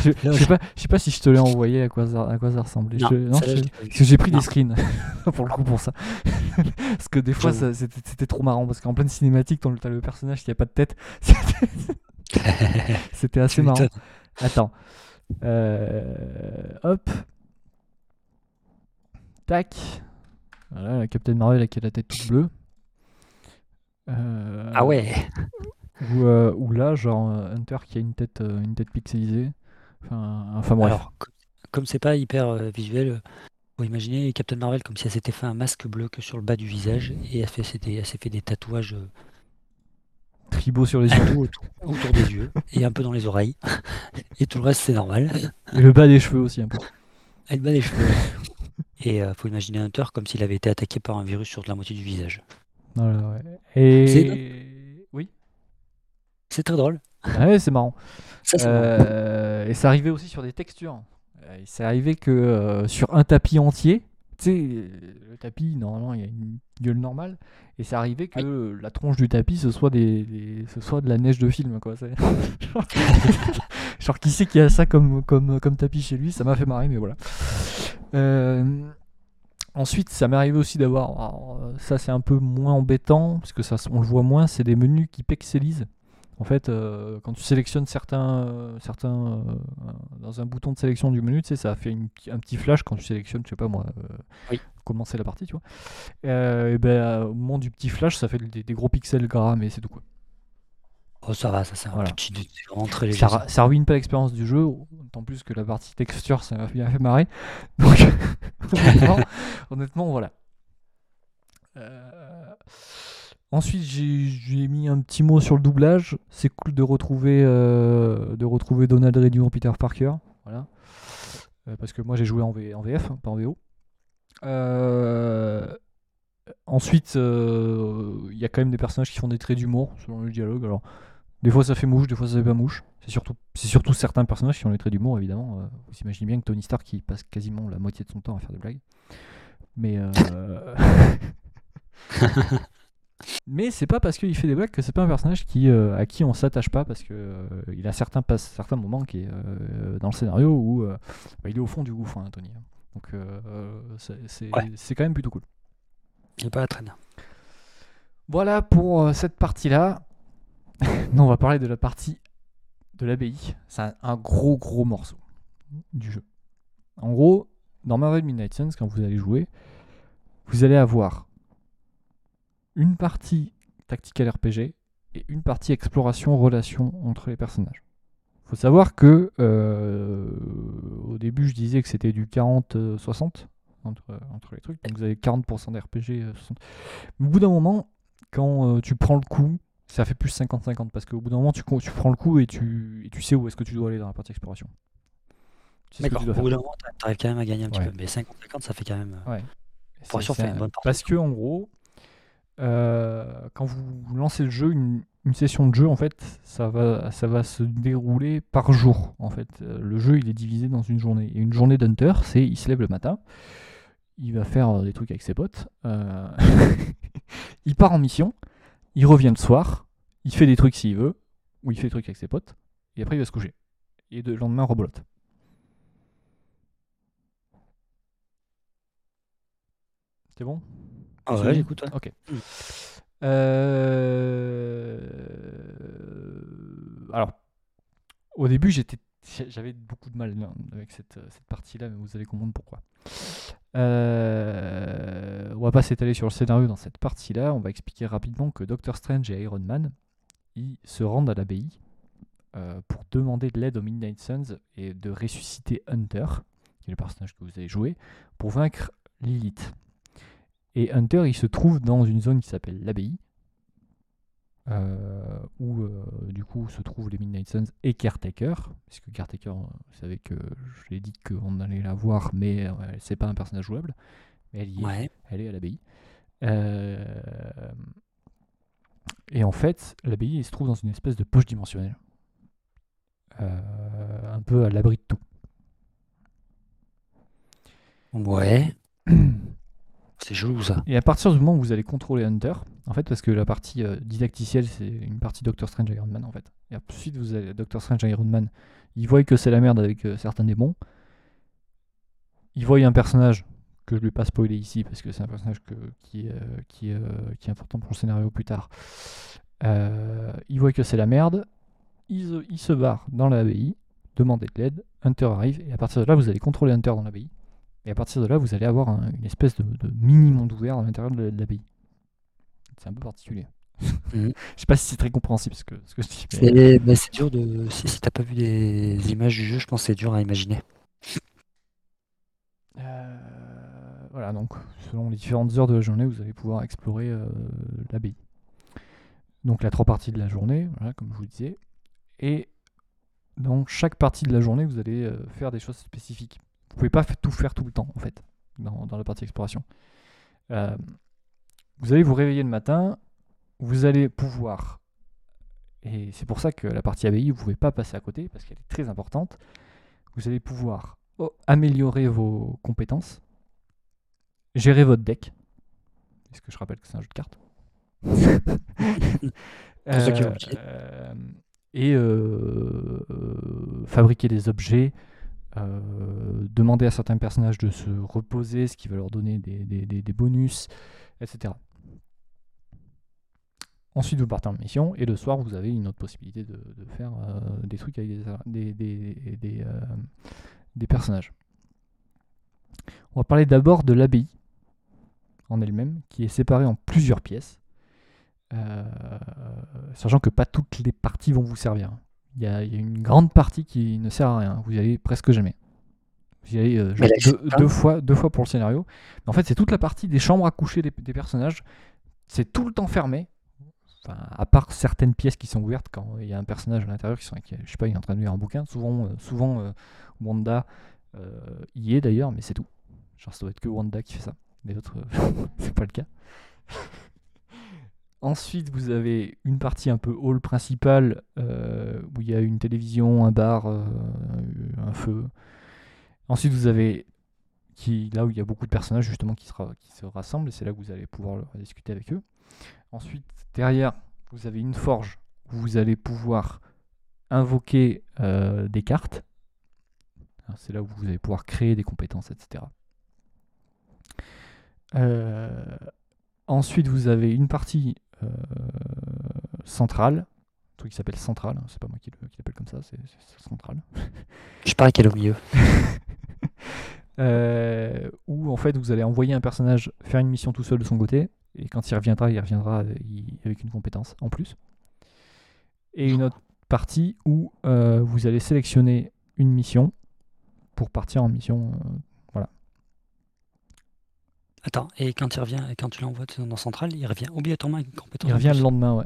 je, je sais pas, je sais pas si je te l'ai envoyé à quoi ça, à quoi ça ressemblait. Non, Je- non, je- parce que j'ai pris Non. des screens (laughs) pour le coup pour ça. (laughs) parce que des fois ça- c'était c'était trop marrant parce qu'en pleine cinématique t'as le- personnage qui a pas de tête. C'était- C'était assez marrant. Attends. Euh, hop. Tac. Voilà, la Captain Marvel avec la tête toute bleue. Euh, Ah ouais. Ou, euh, ou là, genre euh, Hunter qui a une tête, une tête pixelisée. Enfin, enfin bref. Alors, comme- c'est pas hyper visuel, faut imaginer Captain Marvel comme si elle s'était fait un masque bleu que sur le bas du visage et elle, fait, elle s'est fait des tatouages Tribaux sur les yeux. tout (laughs) autour, autour des yeux et un peu dans les oreilles. (laughs) Et tout le reste, c'est normal. Et le bas des cheveux aussi un peu. Elle bat les cheveux. Et euh, faut imaginer Hunter comme s'il avait été attaqué par un virus sur la moitié du visage. Voilà, ouais. Et. Oui. C'est très drôle. Ouais, c'est marrant. Ça, marrant. Euh, et ça arrivait aussi sur des textures. Euh, C'est arrivé que euh, sur un tapis entier, tu sais, euh, le tapis, normalement, il y a une gueule normale. Et c'est arrivé que la tronche du tapis, ce soit, des, des- ce soit de la neige de film. Quoi. (laughs) Genre, (laughs) genre, qui sait qu'il y a ça comme, comme, comme tapis chez lui Ça m'a fait marrer, mais voilà. Euh, ensuite, ça m'est arrivé aussi d'avoir. euh, Ça, c'est un peu moins embêtant, parce que ça, on le voit moins, c'est des menus qui pixelisent. En fait, euh, quand tu sélectionnes certains, euh, certains euh, dans un bouton de sélection du menu, tu sais, ça fait une- un petit flash quand tu sélectionnes, je sais pas moi, Oui. commencer la partie, tu vois. Et ben, au moment du petit flash, ça fait des, des gros pixels gras, mais c'est tout quoi. Oh, ça va, ça c'est un Voilà. petit, très léger. Ça, ça. ruine pas l'expérience du jeu, tant plus que la partie texture, ça m'a bien fait marrer. (laughs) Donc, (laughs) honnêtement, (laughs) honnêtement, voilà. Euh, Ensuite, j'ai mis un petit mot sur le doublage. C'est cool de retrouver, euh, de retrouver Donald Renew en Peter Parker. Voilà. Euh, parce que moi, j'ai joué en, V- en VF, hein, pas en VO. Euh, Ensuite, euh, il y a quand même des personnages qui font des traits d'humour selon le dialogue. Alors, des fois ça fait mouche, des fois ça fait pas mouche. C'est surtout, c'est surtout certains personnages qui ont les traits d'humour, évidemment. Euh, vous imaginez bien que Tony Stark qui passe quasiment la moitié de son temps à faire des blagues. Mais euh, (laughs) mais c'est pas parce qu'il fait des blagues que c'est pas un personnage qui, euh, à qui on s'attache pas parce que euh, il a certains pas- certains moments qui est euh, dans le scénario où bah, il est au fond du gouffre, hein, Tony. Donc c'est Ouais. quand même plutôt cool. Il est pas la traîne. Voilà pour cette partie-là. Non, on va parler de la partie de l'abbaye. C'est un, gros gros morceau du jeu. En gros, dans Marvel Midnight Suns, quand vous allez jouer, vous allez avoir une partie tactical RPG et une partie exploration relation entre les personnages. faut savoir que euh, au début, je disais que c'était du 40-60 entre, entre les trucs. Donc vous avez 40% d'RPG. euh, 60. Mais au bout d'un moment, quand euh, tu prends le coup, ça fait plus 50-50 parce qu'au bout d'un moment, tu, tu prends le coup et tu, et tu sais où est-ce que tu dois aller dans la partie exploration. Tu D'accord. tu Au faire. bout d'un moment, t'a- t'arrives quand même à gagner un petit Ouais. peu. Mais 50-50, ça fait quand même. euh, Ouais. Pour C'est- sûr, c'est faire une un- bonne partie. Parce que en gros, euh, quand vous lancez le jeu, une, une session de jeu, en fait, ça va, ça va se dérouler par jour. En fait, Euh, le jeu, il est divisé dans une journée. Et une journée d'hunter, c'est il se lève le matin, il va faire des trucs avec ses potes, euh, (laughs) il part en mission, il revient le soir, il fait des trucs s'il veut, ou il fait des trucs avec ses potes, et après il va se coucher. Et le lendemain, rebolote. C'est bon? Ah ouais, j'écoute. ouais. Ok. Euh, Alors, au début, j'étais, j'avais beaucoup de mal avec cette, cette partie-là, mais vous allez comprendre pourquoi. Euh, On va pas s'étaler sur le scénario dans cette partie-là. On va expliquer rapidement que Doctor Strange et Iron Man, ils se rendent à l'abbaye euh, pour demander de l'aide aux Midnight Suns et de ressusciter Hunter, qui est le personnage que vous avez joué, pour vaincre Lilith. Et Hunter, il se trouve dans une zone qui s'appelle l'abbaye. Euh, où euh, du coup se trouvent les Midnight Suns et Caretaker, puisque Caretaker, euh, vous savez que je l'ai dit qu'on allait la voir, mais euh, c'est pas un personnage jouable, mais elle y est, Ouais. elle est à l'abbaye. Et en fait, l'abbaye se trouve dans une espèce de poche dimensionnelle, un peu à l'abri de tout. Ouais. (clears throat) C'est jaloux ça. Et à partir du moment où vous allez contrôler Hunter, en fait, parce que la partie euh, didacticielle, c'est une partie Doctor Strange Iron Man, en fait. Et ensuite, vous avez Doctor Strange Iron Man, il voit que c'est la merde avec euh, certains démons. Il voit un personnage que je ne vais pas spoiler ici, parce que c'est un personnage que- qui, est, euh, qui, est, important pour le scénario plus tard. Euh, il voit que c'est la merde, il, se- il se barre dans l'abbaye, demandez de l'aide, Hunter arrive, et à partir de là, vous allez contrôler Hunter dans l'abbaye. Et à partir de là, vous allez avoir un- une espèce de, de mini monde ouvert à l'intérieur de l'abbaye. C'est un peu particulier. Mhm. (laughs) Je sais pas si c'est très compréhensible ce que, ce que je dis. mais- C'est mais c'est dur de. Si, si t'as pas vu des images du jeu, je pense que c'est dur à imaginer. Euh, voilà, donc selon les différentes heures de la journée, vous allez pouvoir explorer euh, l'abbaye. Donc la trois parties de la journée, voilà, comme je vous disais. Et dans chaque partie de la journée, vous allez euh, faire des choses spécifiques. Vous pouvez pas tout faire tout le temps, en fait, dans, dans la partie exploration. Vous allez vous réveiller le matin, vous allez pouvoir, et c'est pour ça que la partie abbaye, vous pouvez pas passer à côté, parce qu'elle est très importante, vous allez pouvoir oh, améliorer vos compétences, gérer votre deck, parce que je rappelle que c'est un jeu de cartes. (laughs) Euh, et euh, euh, fabriquer des objets, euh, demander à certains personnages de se reposer, ce qui va leur donner des, des- des- des bonus, etc. Ensuite, vous partez en mission et le soir, vous avez une autre possibilité de, de faire euh, des trucs avec des, des, euh, des personnages. On va parler d'abord de l'abbaye en elle-même, qui est séparée en plusieurs pièces, euh, sachant que pas toutes les parties vont vous servir. Il y, a, il y a une grande partie qui ne sert à rien, vous y allez presque jamais. Vous y allez deux, deux fois, deux fois pour le scénario. Mais en fait, c'est toute la partie des chambres à coucher des personnages. C'est tout le temps fermé. À part certaines pièces qui sont ouvertes quand il y a un personnage à l'intérieur qui sont, je sais est en train de lire un bouquin. Souvent, euh, euh, Wanda euh, y est d'ailleurs, mais c'est tout. Genre, ça doit être que Wanda qui fait ça. Les autres, (laughs) c'est pas le cas. (laughs) Ensuite, vous avez une partie un peu hall principale où il y a une télévision, un bar, un feu. Ensuite, vous avez là où il y a beaucoup de personnages justement qui se, rassemblent et c'est là que vous allez pouvoir discuter avec eux. Ensuite, derrière, vous avez une forge où vous allez pouvoir invoquer euh, des cartes. C'est là où vous allez pouvoir créer des compétences, etc. Euh, ensuite, vous avez une partie euh, centrale, un truc qui s'appelle centrale, hein, c'est pas moi qui le- qui l'appelle comme ça, c'est c'est central. Je parie qu'elle est au milieu. (laughs) Euh, où en fait vous allez envoyer un personnage faire une mission tout seul de son côté, et quand il reviendra, il reviendra euh, avec une compétence en plus. Et une autre partie où euh, vous allez sélectionner une mission pour partir en mission. euh, Attends, et quand il revient, et quand tu l'envoies dans Central, il revient obligatoirement avec une compétence. il en revient plus. le lendemain, ouais.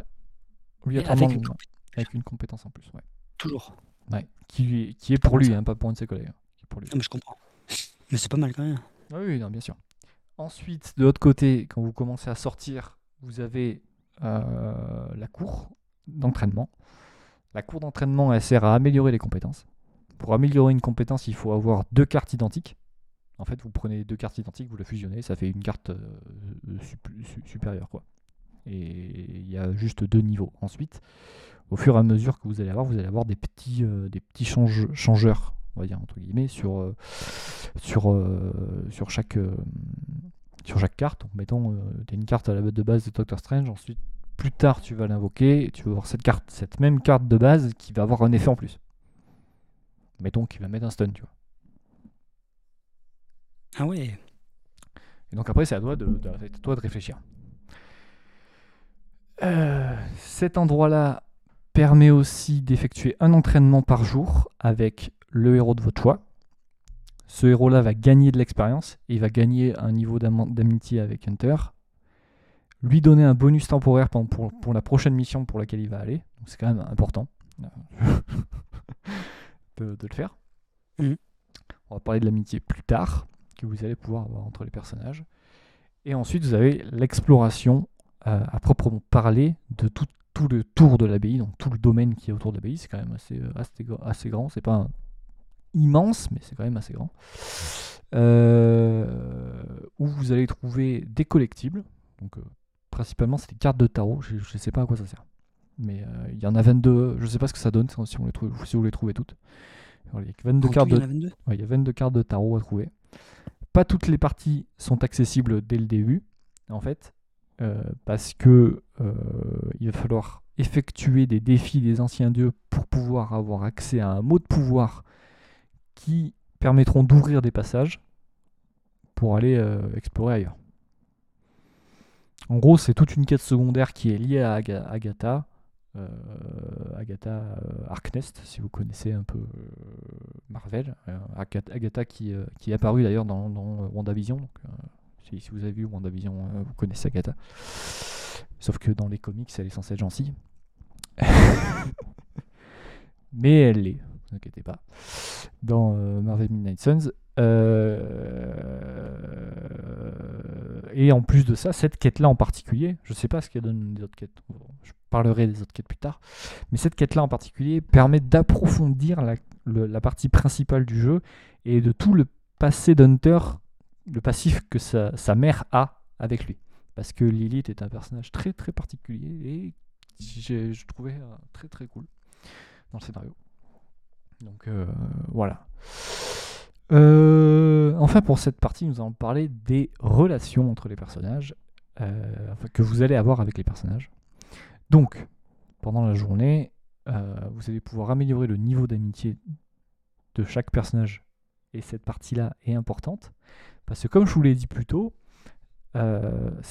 Obligatoirement avec le une lendemain, avec une compétence en plus, ouais. Toujours. Ouais. Qui, qui est pour lui, hein, pas pour un de ses collègues. Qui est pour lui. Non, mais je comprends. Mais c'est pas mal quand même. Ah oui, oui, non, bien sûr. Ensuite, de l'autre côté, quand vous commencez à sortir, vous avez euh, la cour d'entraînement. La cour d'entraînement, elle sert à améliorer les compétences. Pour améliorer une compétence, il faut avoir deux cartes identiques. En fait, vous prenez deux cartes identiques, vous la fusionnez, ça fait une carte euh, sup- su- supérieure. Et il y a juste deux niveaux. Ensuite, au fur et à mesure que vous allez avoir, vous allez avoir des petits, euh, changeurs, on va dire, entre guillemets, sur, euh, sur, euh, sur, chaque, euh, sur chaque carte. Donc, mettons, tu as une carte à la de base de Doctor Strange, ensuite, plus tard, tu vas l'invoquer, et tu vas avoir cette, carte, cette même carte de base qui va avoir un effet en plus. Mettons qu'il va mettre un stun, tu vois. Ah ouais. Et donc après, c'est à toi de, de- c'est à toi de réfléchir. Euh, cet endroit-là permet aussi d'effectuer un entraînement par jour avec le héros de votre choix. Ce héros-là va gagner de l'expérience et il va gagner un niveau d'am- d'amitié avec Hunter. lui donner un bonus temporaire pour, pour, pour la prochaine mission pour laquelle il va aller. C'est quand même important (laughs) de, de le faire. Mhm. On va parler de l'amitié plus tard, que vous allez pouvoir avoir entre les personnages. Et ensuite, vous avez l'exploration euh, à proprement parler de tout, tout le tour de l'abbaye, donc tout le domaine qui est autour de l'abbaye. C'est quand même assez, euh, assez, gra- assez grand. C'est pas un- immense, mais c'est quand même assez grand. Euh, où vous allez trouver des collectibles. Donc, euh, principalement, c'est des cartes de tarot. Je ne sais pas à quoi ça sert. Mais euh, il y en a 22. Je ne sais pas ce que ça donne si vous les trouvez, si vous les trouvez toutes. Il y a que 22 En tout, cartes il y de en a 22. Ouais, il y a 22 cartes de tarot à trouver. Pas toutes les parties sont accessibles dès le début, en fait, euh, parce que euh, il va falloir effectuer des défis des anciens dieux pour pouvoir avoir accès à un mot de pouvoir qui permettront d'ouvrir des passages pour aller euh, explorer ailleurs. En gros, c'est toute une quête secondaire qui est liée à Aga- Agatha, euh, Agatha euh, Harkness, si vous connaissez un peu Marvel. Agatha, qui, qui est apparue d'ailleurs dans, WandaVision. Si, si vous avez vu WandaVision, vous connaissez Agatha. Sauf que dans les comics, elle est censée être gentille. (laughs) Mais elle l'est, ne vous inquiétez pas. Dans euh, Marvel Midnight Suns. Euh, et en plus de ça, cette quête-là en particulier, je sais pas ce qu'elle donne des autres quêtes, je parlerai des autres quêtes plus tard, mais cette quête-là en particulier permet d'approfondir la, partie principale du jeu et de tout le passé d'Hunter, le passif que sa, mère a avec lui. Parce que Lilith est un personnage très très particulier et j'ai- je trouvais euh, très très cool dans le scénario. Donc euh, voilà. Euh, enfin, pour cette partie, nous allons parler des relations entre les personnages euh, que vous allez avoir avec les personnages. Donc, pendant la journée, vous allez pouvoir améliorer le niveau d'amitié de chaque personnage. Et cette partie-là est importante. Parce que comme je vous l'ai dit plus tôt, ça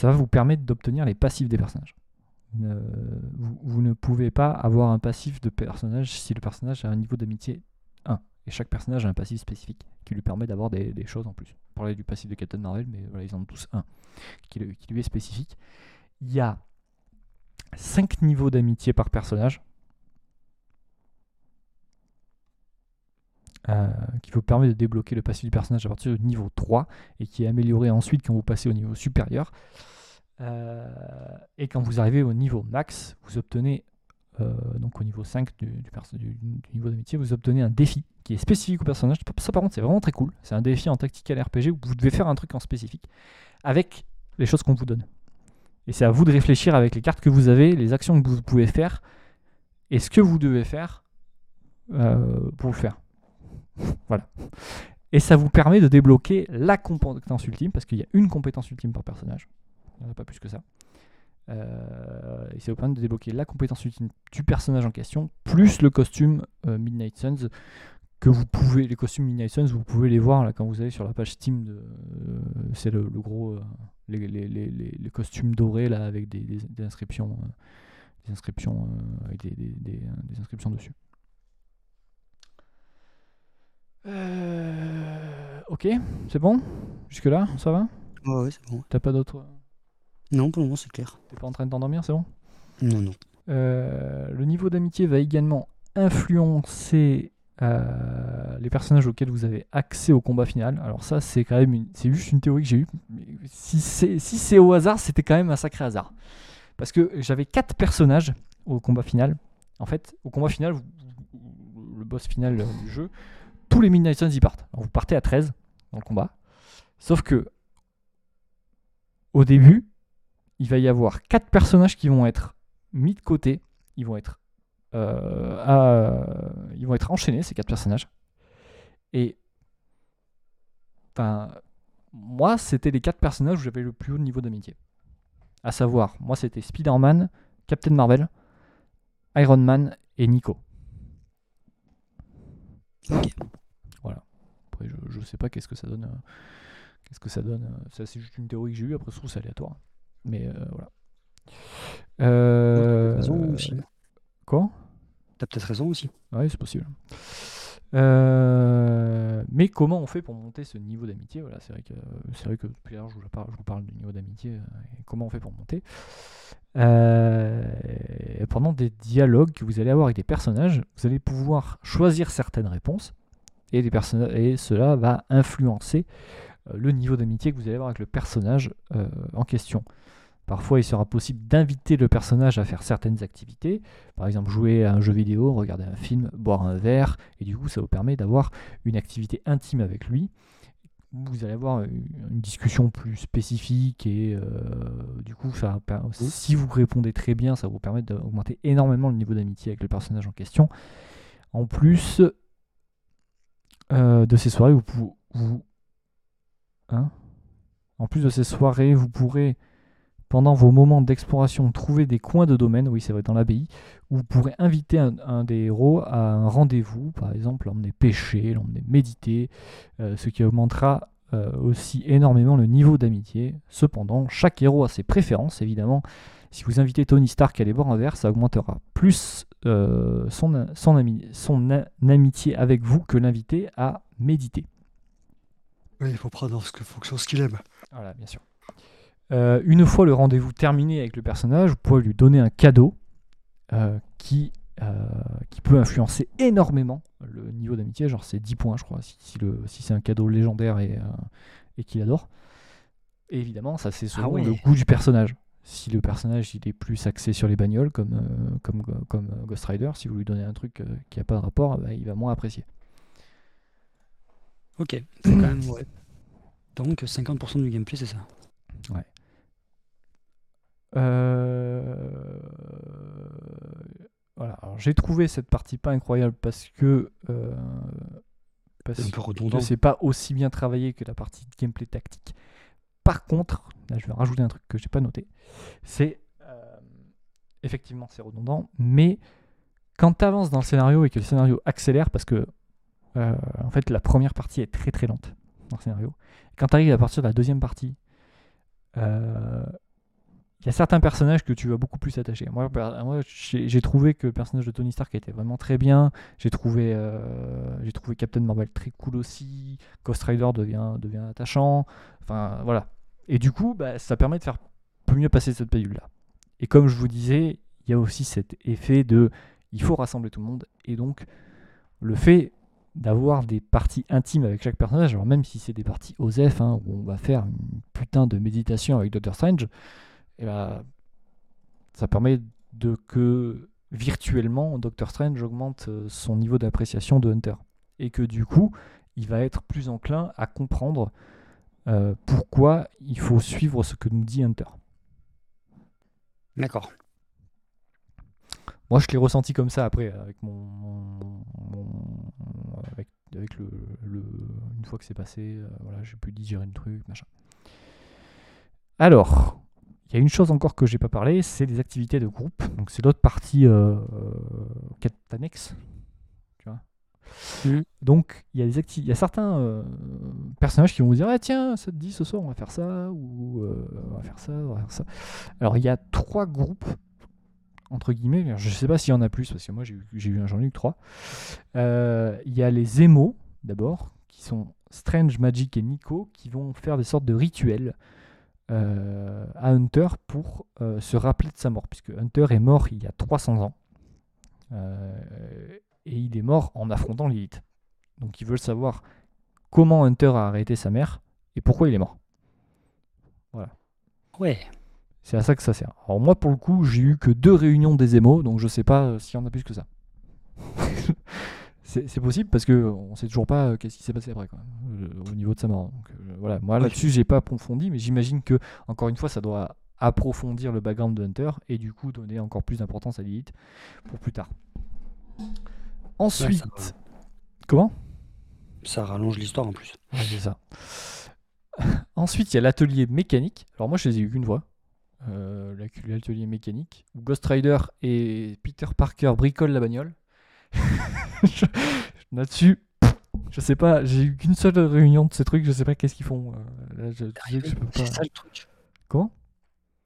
va vous permettre d'obtenir les passifs des personnages. Vous, ne pouvez pas avoir un passif de personnage si le personnage a un niveau d'amitié 1. Et chaque personnage a un passif spécifique qui lui permet d'avoir des, choses en plus. On parlait du passif de Captain Marvel, mais ils en ont tous un qui lui est spécifique. Il y a 5 niveaux d'amitié par personnage. euh, qui vous permet de débloquer le passif du personnage à partir du niveau 3 et qui est amélioré ensuite quand vous passez au niveau supérieur. Euh, et quand vous arrivez au niveau max, vous obtenez, euh, donc au niveau 5 du, niveau d'amitié, vous obtenez un défi qui est spécifique au personnage. Ça par contre c'est vraiment très cool. C'est un défi en tactical RPG où vous devez faire un truc en spécifique avec les choses qu'on vous donne. Et c'est à vous de réfléchir avec les cartes que vous avez, les actions que vous pouvez faire et ce que vous devez faire euh, pour le faire. (laughs) voilà. Et ça vous permet de débloquer la compétence ultime, parce qu'il y a une compétence ultime par personnage. Il n'y en a pas plus que ça. Euh, et ça vous permet de débloquer la compétence ultime du personnage en question, plus le costume euh, Midnight Suns, que vous pouvez, les costumes Midnight Suns, vous pouvez les voir là quand vous allez sur la page Steam. De, euh, c'est le, le gros, euh, les, les- les- les- les costumes dorés là avec des, des- des inscriptions, des inscriptions avec des, inscriptions dessus. Ok, c'est bon? Jusque là, ça va? Ouais, c'est bon. T'as pas d'autres Non, pour le moment, c'est clair. T'es pas en train de t'endormir, c'est bon Non, non. Euh, le niveau d'amitié va également influencer euh, les personnages auxquels vous avez accès au combat final. Alors ça, c'est quand même une, c'est juste une théorie que j'ai eue. Mais si c'est si c'est au hasard, c'était quand même un sacré hasard. Parce que j'avais quatre personnages au combat final. En fait, au combat final, le boss final du jeu, tous les Midnight Suns y partent. Alors, vous partez à 13 dans le combat. Sauf que au début, il va y avoir quatre personnages qui vont être mis de côté. Ils vont être, euh, à- ils vont être enchaînés, ces quatre personnages. Et enfin, moi, c'était les quatre personnages où j'avais le plus haut niveau d'amitié. À savoir, moi, c'était Spider-Man, Captain Marvel, Iron Man et Nico. Voilà. Après, je, je sais pas qu'est-ce que ça donne. euh, qu'est-ce que ça donne. euh, Ça, c'est juste une théorie que j'ai eue. Après, je trouve c'est aléatoire. Mais euh, voilà. Euh, T'as raison aussi. Quoi? T'as peut-être raison aussi. Oui, c'est possible. Euh, mais comment on fait pour monter ce niveau d'amitié? Voilà, c'est vrai que c'est vrai que depuis l'heure je vous parle, je vous parle du niveau d'amitié. euh, et comment on fait pour monter? Euh, Pendant des dialogues que vous allez avoir avec des personnages, vous allez pouvoir choisir certaines réponses et, et cela va influencer euh, le niveau d'amitié que vous allez avoir avec le personnage euh, en question. Parfois, il sera possible d'inviter le personnage à faire certaines activités, par exemple jouer à un jeu vidéo, regarder un film, boire un verre, et du coup, ça vous permet d'avoir une activité intime avec lui. Vous allez avoir une discussion plus spécifique et euh, du coup, ça, si vous répondez très bien, ça vous permet d'augmenter énormément le niveau d'amitié avec le personnage en question. En plus euh, de ces soirées, vous, pou- vous Hein? En plus de ces soirées, vous pourrez, pendant vos moments d'exploration, trouver des coins de domaine, oui c'est vrai, dans l'abbaye, où vous pourrez inviter un, des héros à un rendez-vous, par exemple l'emmener pêcher, l'emmener méditer, euh, ce qui augmentera euh, aussi énormément le niveau d'amitié. Cependant, chaque héros a ses préférences, évidemment. Si vous invitez Tony Stark à boire un verre, ça augmentera plus euh, son, amitié avec vous que l'invité à méditer. Oui, il faut prendre en ce que- fonction ce qu'il aime. Voilà, bien sûr. Euh, une fois le rendez-vous terminé avec le personnage, vous pouvez lui donner un cadeau euh, qui, euh, qui peut influencer énormément le niveau d'amitié. Genre, c'est 10 points, je crois, si, si le- si c'est un cadeau légendaire et, euh, et qu'il adore. Et évidemment, ça, c'est selon ouais. le goût du personnage. Si le personnage il est plus axé sur les bagnoles, comme, euh, comme, comme Ghost Rider, si vous lui donnez un truc euh, qui n'a pas de rapport, bah, il va moins apprécier. Ok, c'est quand même, (clears throat) ouais. Donc 50% du gameplay, c'est ça. Euh, Voilà, alors j'ai trouvé cette partie pas incroyable parce que euh, parce un peu que c'est pas aussi bien travaillé que la partie de gameplay tactique. Par contre, là je vais rajouter un truc que j'ai pas noté, c'est euh, effectivement c'est redondant, mais quand tu avances dans le scénario et que le scénario accélère, parce que euh, en fait la première partie est très très lente dans le scénario, quand tu arrives à partir de la deuxième partie, euh, il y a certains personnages que tu vas beaucoup plus attacher. Moi, j'ai trouvé que le personnage de Tony Stark était vraiment très bien. J'ai trouvé, euh, trouvé Captain Marvel très cool aussi. Ghost Rider devient, devient attachant. Enfin, voilà. Et du coup, bah, ça permet de faire peu mieux passer cette pilule-là. Et comme je vous disais, il y a aussi cet effet de il faut rassembler tout le monde. Et donc, le fait d'avoir des parties intimes avec chaque personnage, alors même si c'est des parties OSEF, hein, où on va faire une putain de méditation avec Doctor Strange, et ben, ça permet de que virtuellement Doctor Strange augmente euh, son niveau d'appréciation de Hunter. Et que du coup, il va être plus enclin à comprendre euh, pourquoi il faut suivre ce que nous dit Hunter. D'accord. Moi, je l'ai ressenti comme ça après, avec mon. mon- mon- avec avec le, le- Une fois que c'est passé, euh, voilà, j'ai pu digérer le truc, machin. Alors, il y a une chose encore que j'ai pas parlé, c'est les activités de groupe. Donc, c'est l'autre partie euh, euh, annexe. Tu vois Mhm. Donc, il y, a des acti- il y a certains euh, personnages qui vont vous dire Ah, tiens, ça te dit ce soir, on va faire ça, ou on va faire ça, on va faire ça. Alors, il y a trois groupes entre guillemets, je sais pas s'il y en a plus, parce que moi j'ai eu- un que trois. Euh, Il y a les émos, d'abord, qui sont Strange, Magic et Nico, qui vont faire des sortes de rituels euh, à Hunter pour euh, se rappeler de sa mort, puisque Hunter est mort il y a 300 ans. Et il est mort en affrontant Lilith. Donc ils veulent savoir comment Hunter a arrêté sa mère et pourquoi il est mort. Ouais. C'est à ça que ça sert. Alors moi, pour le coup, j'ai eu que deux réunions des émos, donc je sais pas euh, s'il y en a plus que ça. (laughs) c'est possible parce que on sait toujours pas euh, qu'est-ce qui s'est passé après, quoi, euh, au niveau de sa mort. Donc, euh, voilà, moi là-dessus, j'ai pas approfondi, mais j'imagine que encore une fois, ça doit approfondir le background de Hunter et du coup donner encore plus d'importance à Lilith pour plus tard. Ensuite, comment? Ça rallonge l'histoire en plus. Ouais, c'est ça. (laughs) Ensuite, il y a l'atelier mécanique. Alors moi, je les ai eu qu'une fois. Euh, la- l'atelier mécanique où Ghost Rider et Peter Parker bricolent la bagnole. (laughs) Là-dessus, je sais pas, j'ai eu qu'une seule réunion de ces trucs, je sais pas qu'est-ce qu'ils font. Euh, là, je, tu sais que je peux C'est ça le truc. Comment?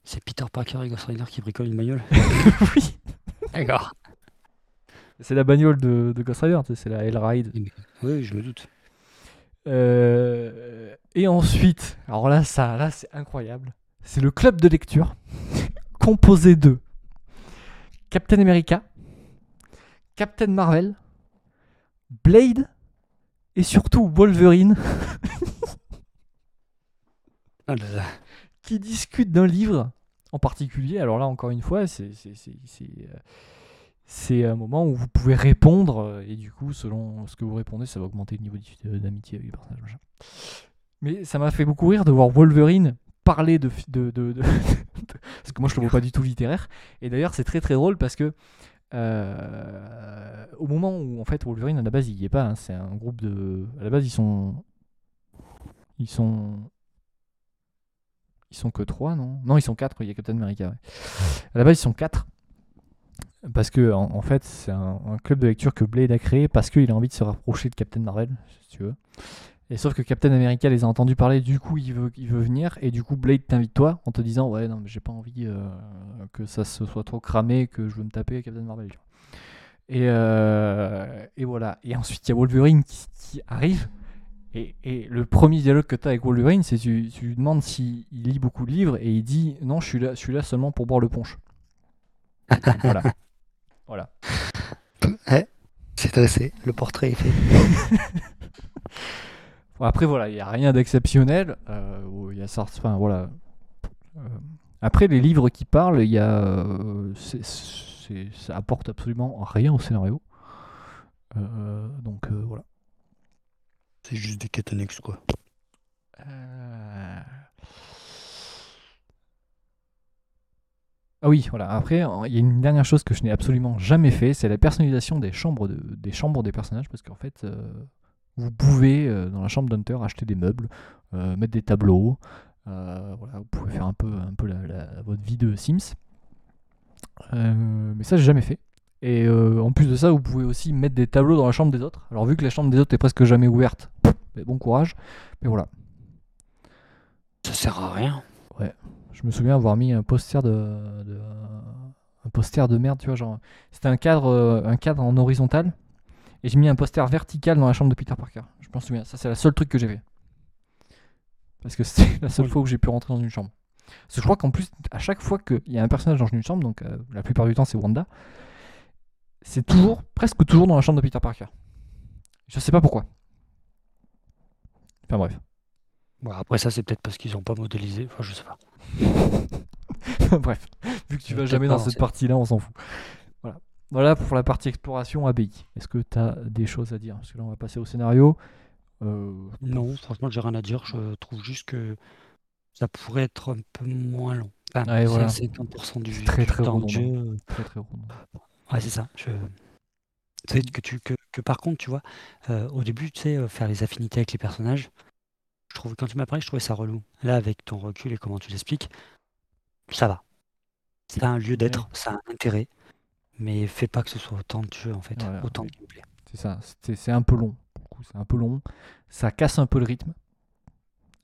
C'est Peter Parker et Ghost Rider qui bricolent une bagnole. (laughs) Oui. D'accord. C'est la bagnole de, de Ghost Rider, c'est la Hellride. Oui, je me doute. Euh, et ensuite, alors là, ça, là, c'est incroyable. C'est le club de lecture (laughs) composé de Captain America, Captain Marvel, Blade et surtout Wolverine (laughs) là là. qui discutent d'un livre en particulier. Alors là, encore une fois, c'est c'est- euh, un moment où vous pouvez répondre euh, et du coup, selon ce que vous répondez, ça va augmenter le niveau d'amitié avec les personnages. machin. Mais ça m'a fait beaucoup rire de voir Wolverine parler de, (laughs) parce que moi je le vois pas du tout littéraire. Et d'ailleurs, c'est très très drôle parce que euh, au moment où en fait Wolverine à la base il y est pas, hein, c'est un groupe de, à la base ils sont, ils sont ils sont que 3, non? Non, ils sont 4, il y a Captain America. ouais. À la base, ils sont 4. Parce que, en, en fait, c'est un, un club de lecture que Blade a créé parce qu'il a envie de se rapprocher de Captain Marvel, si tu veux. Et sauf que Captain America les a entendus parler, du coup, il veut, il veut venir. Et du coup, Blade t'invite toi en te disant Ouais, non, mais j'ai pas envie euh, que ça se soit trop cramé, que je veux me taper Captain Marvel. Et, euh, et voilà. Et ensuite, il y a Wolverine qui, qui arrive. Et, et le premier dialogue que tu as avec Wolverine, c'est tu, tu lui demandes s'il il lit beaucoup de livres et il dit non, je suis là, je suis là seulement pour boire le punch. (laughs) voilà. Voilà. Ouais, c'est dressé. Le portrait est fait. (laughs) Après, voilà, il n'y a rien d'exceptionnel. euh, où il y a ça, enfin, voilà. Euh, après, les livres qui parlent, y a, euh, ça apporte absolument rien au scénario. Euh, donc euh, voilà. C'est juste des quêtes annexes, quoi. Ah oui, voilà. Après, il y a une dernière chose que je n'ai absolument jamais fait, c'est la personnalisation des chambres, de- des chambres des personnages, parce qu'en fait, vous pouvez euh, dans la chambre d'Hunter acheter des meubles, euh, mettre des tableaux, euh, voilà, vous pouvez faire un peu, un peu la- la- votre vie de Sims. Mais ça, j'ai jamais fait. Et en plus de ça, vous pouvez aussi mettre des tableaux dans la chambre des autres. Alors vu que la chambre des autres est presque jamais ouverte, bon courage. Mais voilà. Ça sert à rien. Je me souviens avoir mis un poster de, de- un poster de merde, tu vois, genre c'était un cadre un cadre en horizontal et j'ai mis un poster vertical dans la chambre de Peter Parker. Je m'en souviens, ça c'est le seul truc que j'ai fait. Parce que c'est la seule Oui. fois où j'ai pu rentrer dans une chambre. Parce que je crois qu'en plus à chaque fois qu'il y a un personnage dans une chambre, donc euh, la plupart du temps c'est Wanda, c'est toujours presque toujours dans la chambre de Peter Parker. Je sais pas pourquoi. Enfin bref. Bon, après, ça, c'est peut-être parce qu'ils ont pas modélisé. Enfin, je sais pas. (laughs) Bref, vu que tu Euh, vas jamais pas dans cette- partie-là, on s'en fout. Voilà. Pour la partie exploration ABI. Est-ce que tu as des choses à dire? Parce que là, on va passer au scénario. Euh, Non, franchement, j'ai rien à dire. Je trouve juste que ça pourrait être un peu moins long. Enfin, Ouais, c'est voilà. à 50% du, très, très temps jeu. très très. Ouais, c'est ça. Je... C'est que, tu, que, que par contre, tu vois, euh, au début, tu sais, euh, faire les affinités avec les personnages, je trouve, quand tu m'as parlé, je trouvais ça relou. Là, avec ton recul et comment tu l'expliques, ça va. Ça a un lieu d'être, ça a un intérêt, mais fais pas que ce soit autant de jeu, en fait, Voilà, autant de gameplay. C'est ça. C'est c'est un peu long. C'est un peu long. Ça casse un peu le rythme.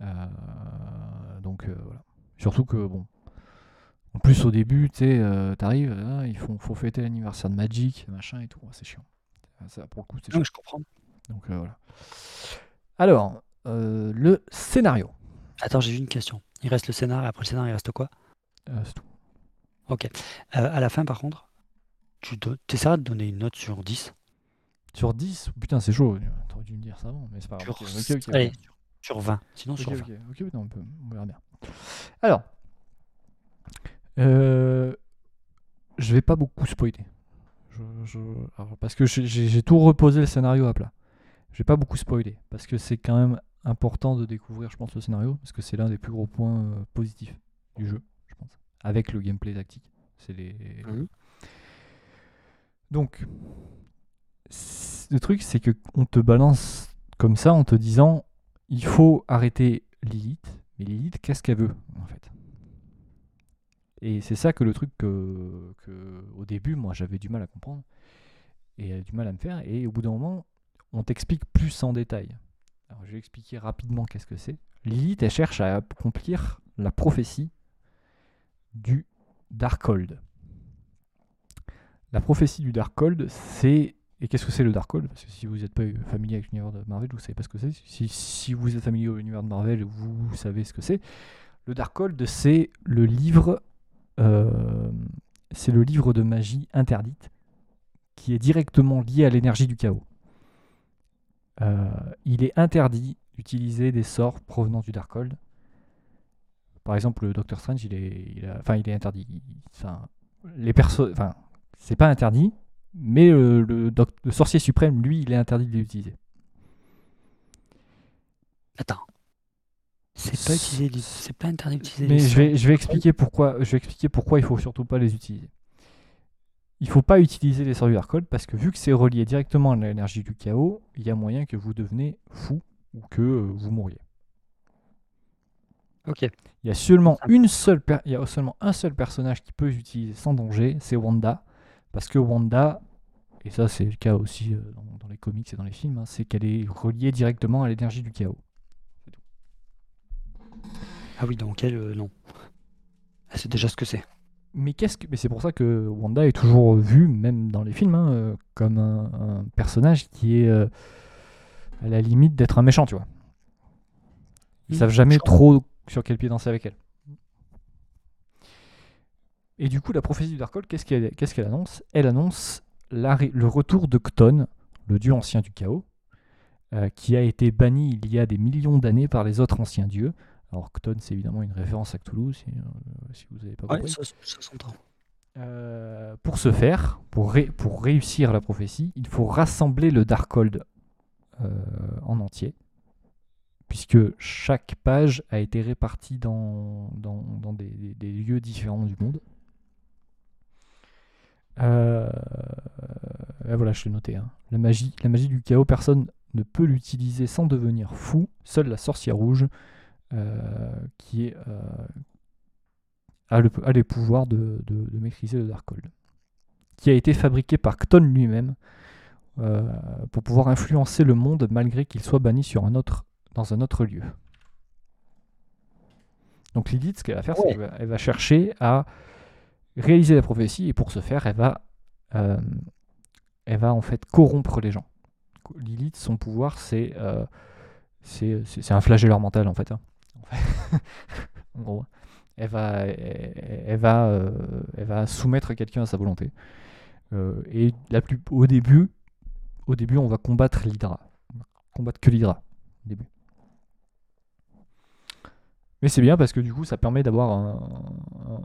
Euh, donc euh, voilà. Surtout que bon. En plus au début, tu sais, euh, t'arrives, hein, il faut, faut fêter l'anniversaire de Magic, machin et tout. Ouais, c'est chiant. Ça, pour le coup, c'est chiant. Je comprends. Donc euh, voilà. Alors, le scénario. Attends, j'ai une question. Il reste le scénar, et après le scénar, il reste quoi? C'est tout. Ok. À la fin, par contre, tu do- essaieras de donner une note sur 10. Sur 10, putain, c'est chaud. T'aurais dû me dire ça avant, mais c'est pas grave. Sur, allez, sur, sur 20. Sinon, Ok, sur 20. ok, non, on, peut- on verra bien. Alors, euh, je vais pas beaucoup spoiler. Je, je- alors, parce que j'ai- tout reposé le scénario à plat. Je vais pas beaucoup spoiler parce que c'est quand même important de découvrir, je pense, le scénario parce que c'est l'un des plus gros points euh, positifs du jeu, je pense, avec le gameplay tactique. C'est les. Mhm. Donc, le truc, c'est que on te balance comme ça en te disant il faut arrêter Lilith. Mais Lilith, qu'est-ce qu'elle veut en fait? Et c'est ça que le truc que, au début, moi, j'avais du mal à comprendre et du mal à me faire. Et au bout d'un moment, on t'explique plus en détail. Alors, je vais expliquer rapidement qu'est-ce que c'est. Lilith, elle cherche à accomplir la prophétie du Darkhold. La prophétie du Darkhold, c'est. Et qu'est-ce que c'est le Darkhold Parce que si vous n'êtes pas familier avec l'univers de Marvel, vous savez pas ce que c'est. Si, vous êtes familier avec l'univers de Marvel, vous savez ce que c'est. Le Darkhold, c'est le livre. euh, c'est le livre de magie interdite qui est directement lié à l'énergie du chaos. Euh, il est interdit d'utiliser des sorts provenant du Darkhold. Par exemple, le Docteur Strange, il est, enfin, il est interdit. Les perso, enfin, c'est pas interdit, mais le, le doc- le sorcier suprême, lui, il est interdit de les utiliser. Attends. C'est pas utilisé, les- c'est pas interdit d'utiliser Mais les je vais, je vais expliquer pourquoi. Je vais expliquer pourquoi il faut surtout pas les utiliser. Il faut pas utiliser les du Darkhold parce que vu que c'est relié directement à l'énergie du chaos, il y a moyen que vous devenez fou ou que euh, vous mouriez. Ok. Il y a seulement une seule, per- il y a seulement un seul personnage qui peut les utiliser sans danger, c'est Wanda, parce que Wanda, et ça c'est le cas aussi euh, dans, dans les comics et dans les films, hein, c'est qu'elle est reliée directement à l'énergie du chaos. Ah oui, donc elle, euh, non. Elle sait déjà ce que c'est. Mais qu'est-ce que, mais c'est pour ça que Wanda est toujours vue, même dans les films, hein, euh, comme un, un personnage qui est euh, à la limite d'être un méchant, tu vois. Ils Hmm, savent jamais trop sur quel pied danser avec elle. Et du coup, la prophétie du Darkhold, qu'est-ce qu'elle annonce? Elle annonce le retour de Chthon, le dieu ancien du chaos, euh, qui a été banni il y a des millions d'années par les autres anciens dieux. Alors Chthon, c'est évidemment une référence à Cthulhu, si, euh, si vous n'avez pas Ouais, compris. ça, ça s'entend. Euh, pour ce faire, pour, ré- pour réussir la prophétie, il faut rassembler le Darkhold en entier, puisque chaque page a été répartie dans, dans, dans des, des- des lieux différents du monde. Euh, et voilà, je l'ai noté. hein. La, magie, la magie du chaos, personne ne peut l'utiliser sans devenir fou. Seule la sorcière rouge, euh, qui est, euh, a, le, a les pouvoirs de, de- de maîtriser le Darkhold, qui a été fabriqué par Chthon lui-même euh, pour pouvoir influencer le monde malgré qu'il soit banni sur un autre, dans un autre lieu. Donc Lilith, ce qu'elle va faire, c'est qu'elle va, elle va chercher à réaliser la prophétie et pour ce faire, elle va, euh, elle va en fait corrompre les gens. Lilith, son pouvoir, c'est euh, c'est un flagelleur mental en fait. hein. (laughs) en gros, elle va, elle, va, euh, elle va soumettre quelqu'un à sa volonté. Euh, et la plus, au début, au début, on va combattre l'Hydra. Combattre que l'Hydra début. Mais c'est bien parce que du coup, ça permet d'avoir un-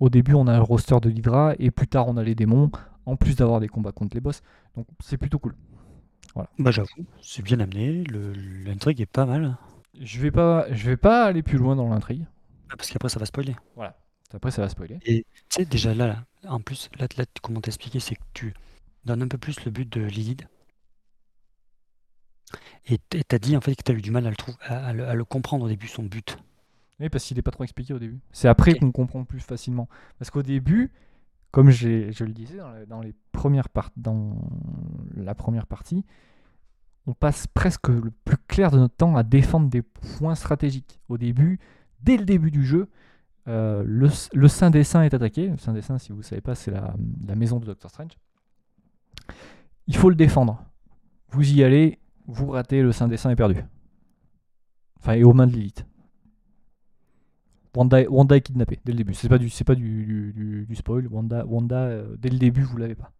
Au début, on a le roster de l'Hydra et plus tard, on a les démons. En plus d'avoir des combats contre les boss. Donc, c'est plutôt cool. Bah j'avoue, c'est bien amené, l'intrigue est pas mal. Je vais pas, je vais pas aller plus loin dans l'intrigue. Ah, Parce qu'après ça va spoiler. Après, ça va spoiler. Et tu sais, déjà là, là, en plus, là, là comment t'expliquer, c'est que tu donnes un peu plus le but de Lilith. Et t'as dit en fait que t'as eu du mal à le, trou- à, à le, à le comprendre au début, son but. Oui, parce qu'il n'est pas trop expliqué au début. C'est après qu'on comprend plus facilement. Parce qu'au début, comme je le disais dans, la- dans les premières dans la première partie, on passe presque le plus clair de notre temps à défendre des points stratégiques. Au début, dès le début du jeu, euh, le, le Saint des Saints est attaqué. Le Saint des Saints, si vous ne savez pas, c'est la, la maison de Doctor Strange. Il faut le défendre. Vous y allez, vous ratez, le Saint des Saints est perdu. Enfin, et aux mains de Lilith. Wanda, est- Wanda est kidnappée dès le début. C'est pas du, c'est pas du, du- du- du spoil. Wanda, Wanda euh, dès le début, vous l'avez pas.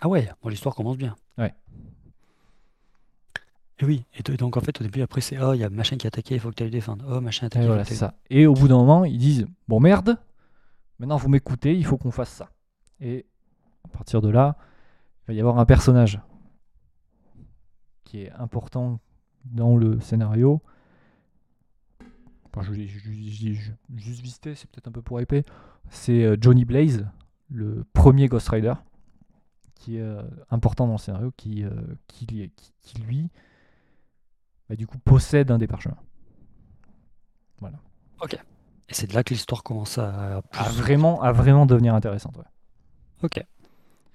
Ah ouais, bon, l'histoire commence bien. Ouais. Et oui, et t- donc en fait au début après c'est oh il y a machin qui a attaqué, il faut que tu ailles le défendre. Oh machin Et attaqué. faut voilà, c'est ça. Et au bout d'un moment, ils disent bon merde, maintenant vous m'écoutez, il faut qu'on fasse ça. Et à partir de là, il va y avoir un personnage qui est important dans le scénario. Enfin, je, juste visité, c'est peut-être un peu pour hyper. C'est euh, Johnny Blaze, le premier Ghost Rider, qui est euh, important dans le scénario, qui, euh, qui, li- qui- qui, lui, bah, du coup, possède un des parchemins. Et c'est de là que l'histoire commence à, vraiment, à vraiment devenir intéressante. ouais. Ok.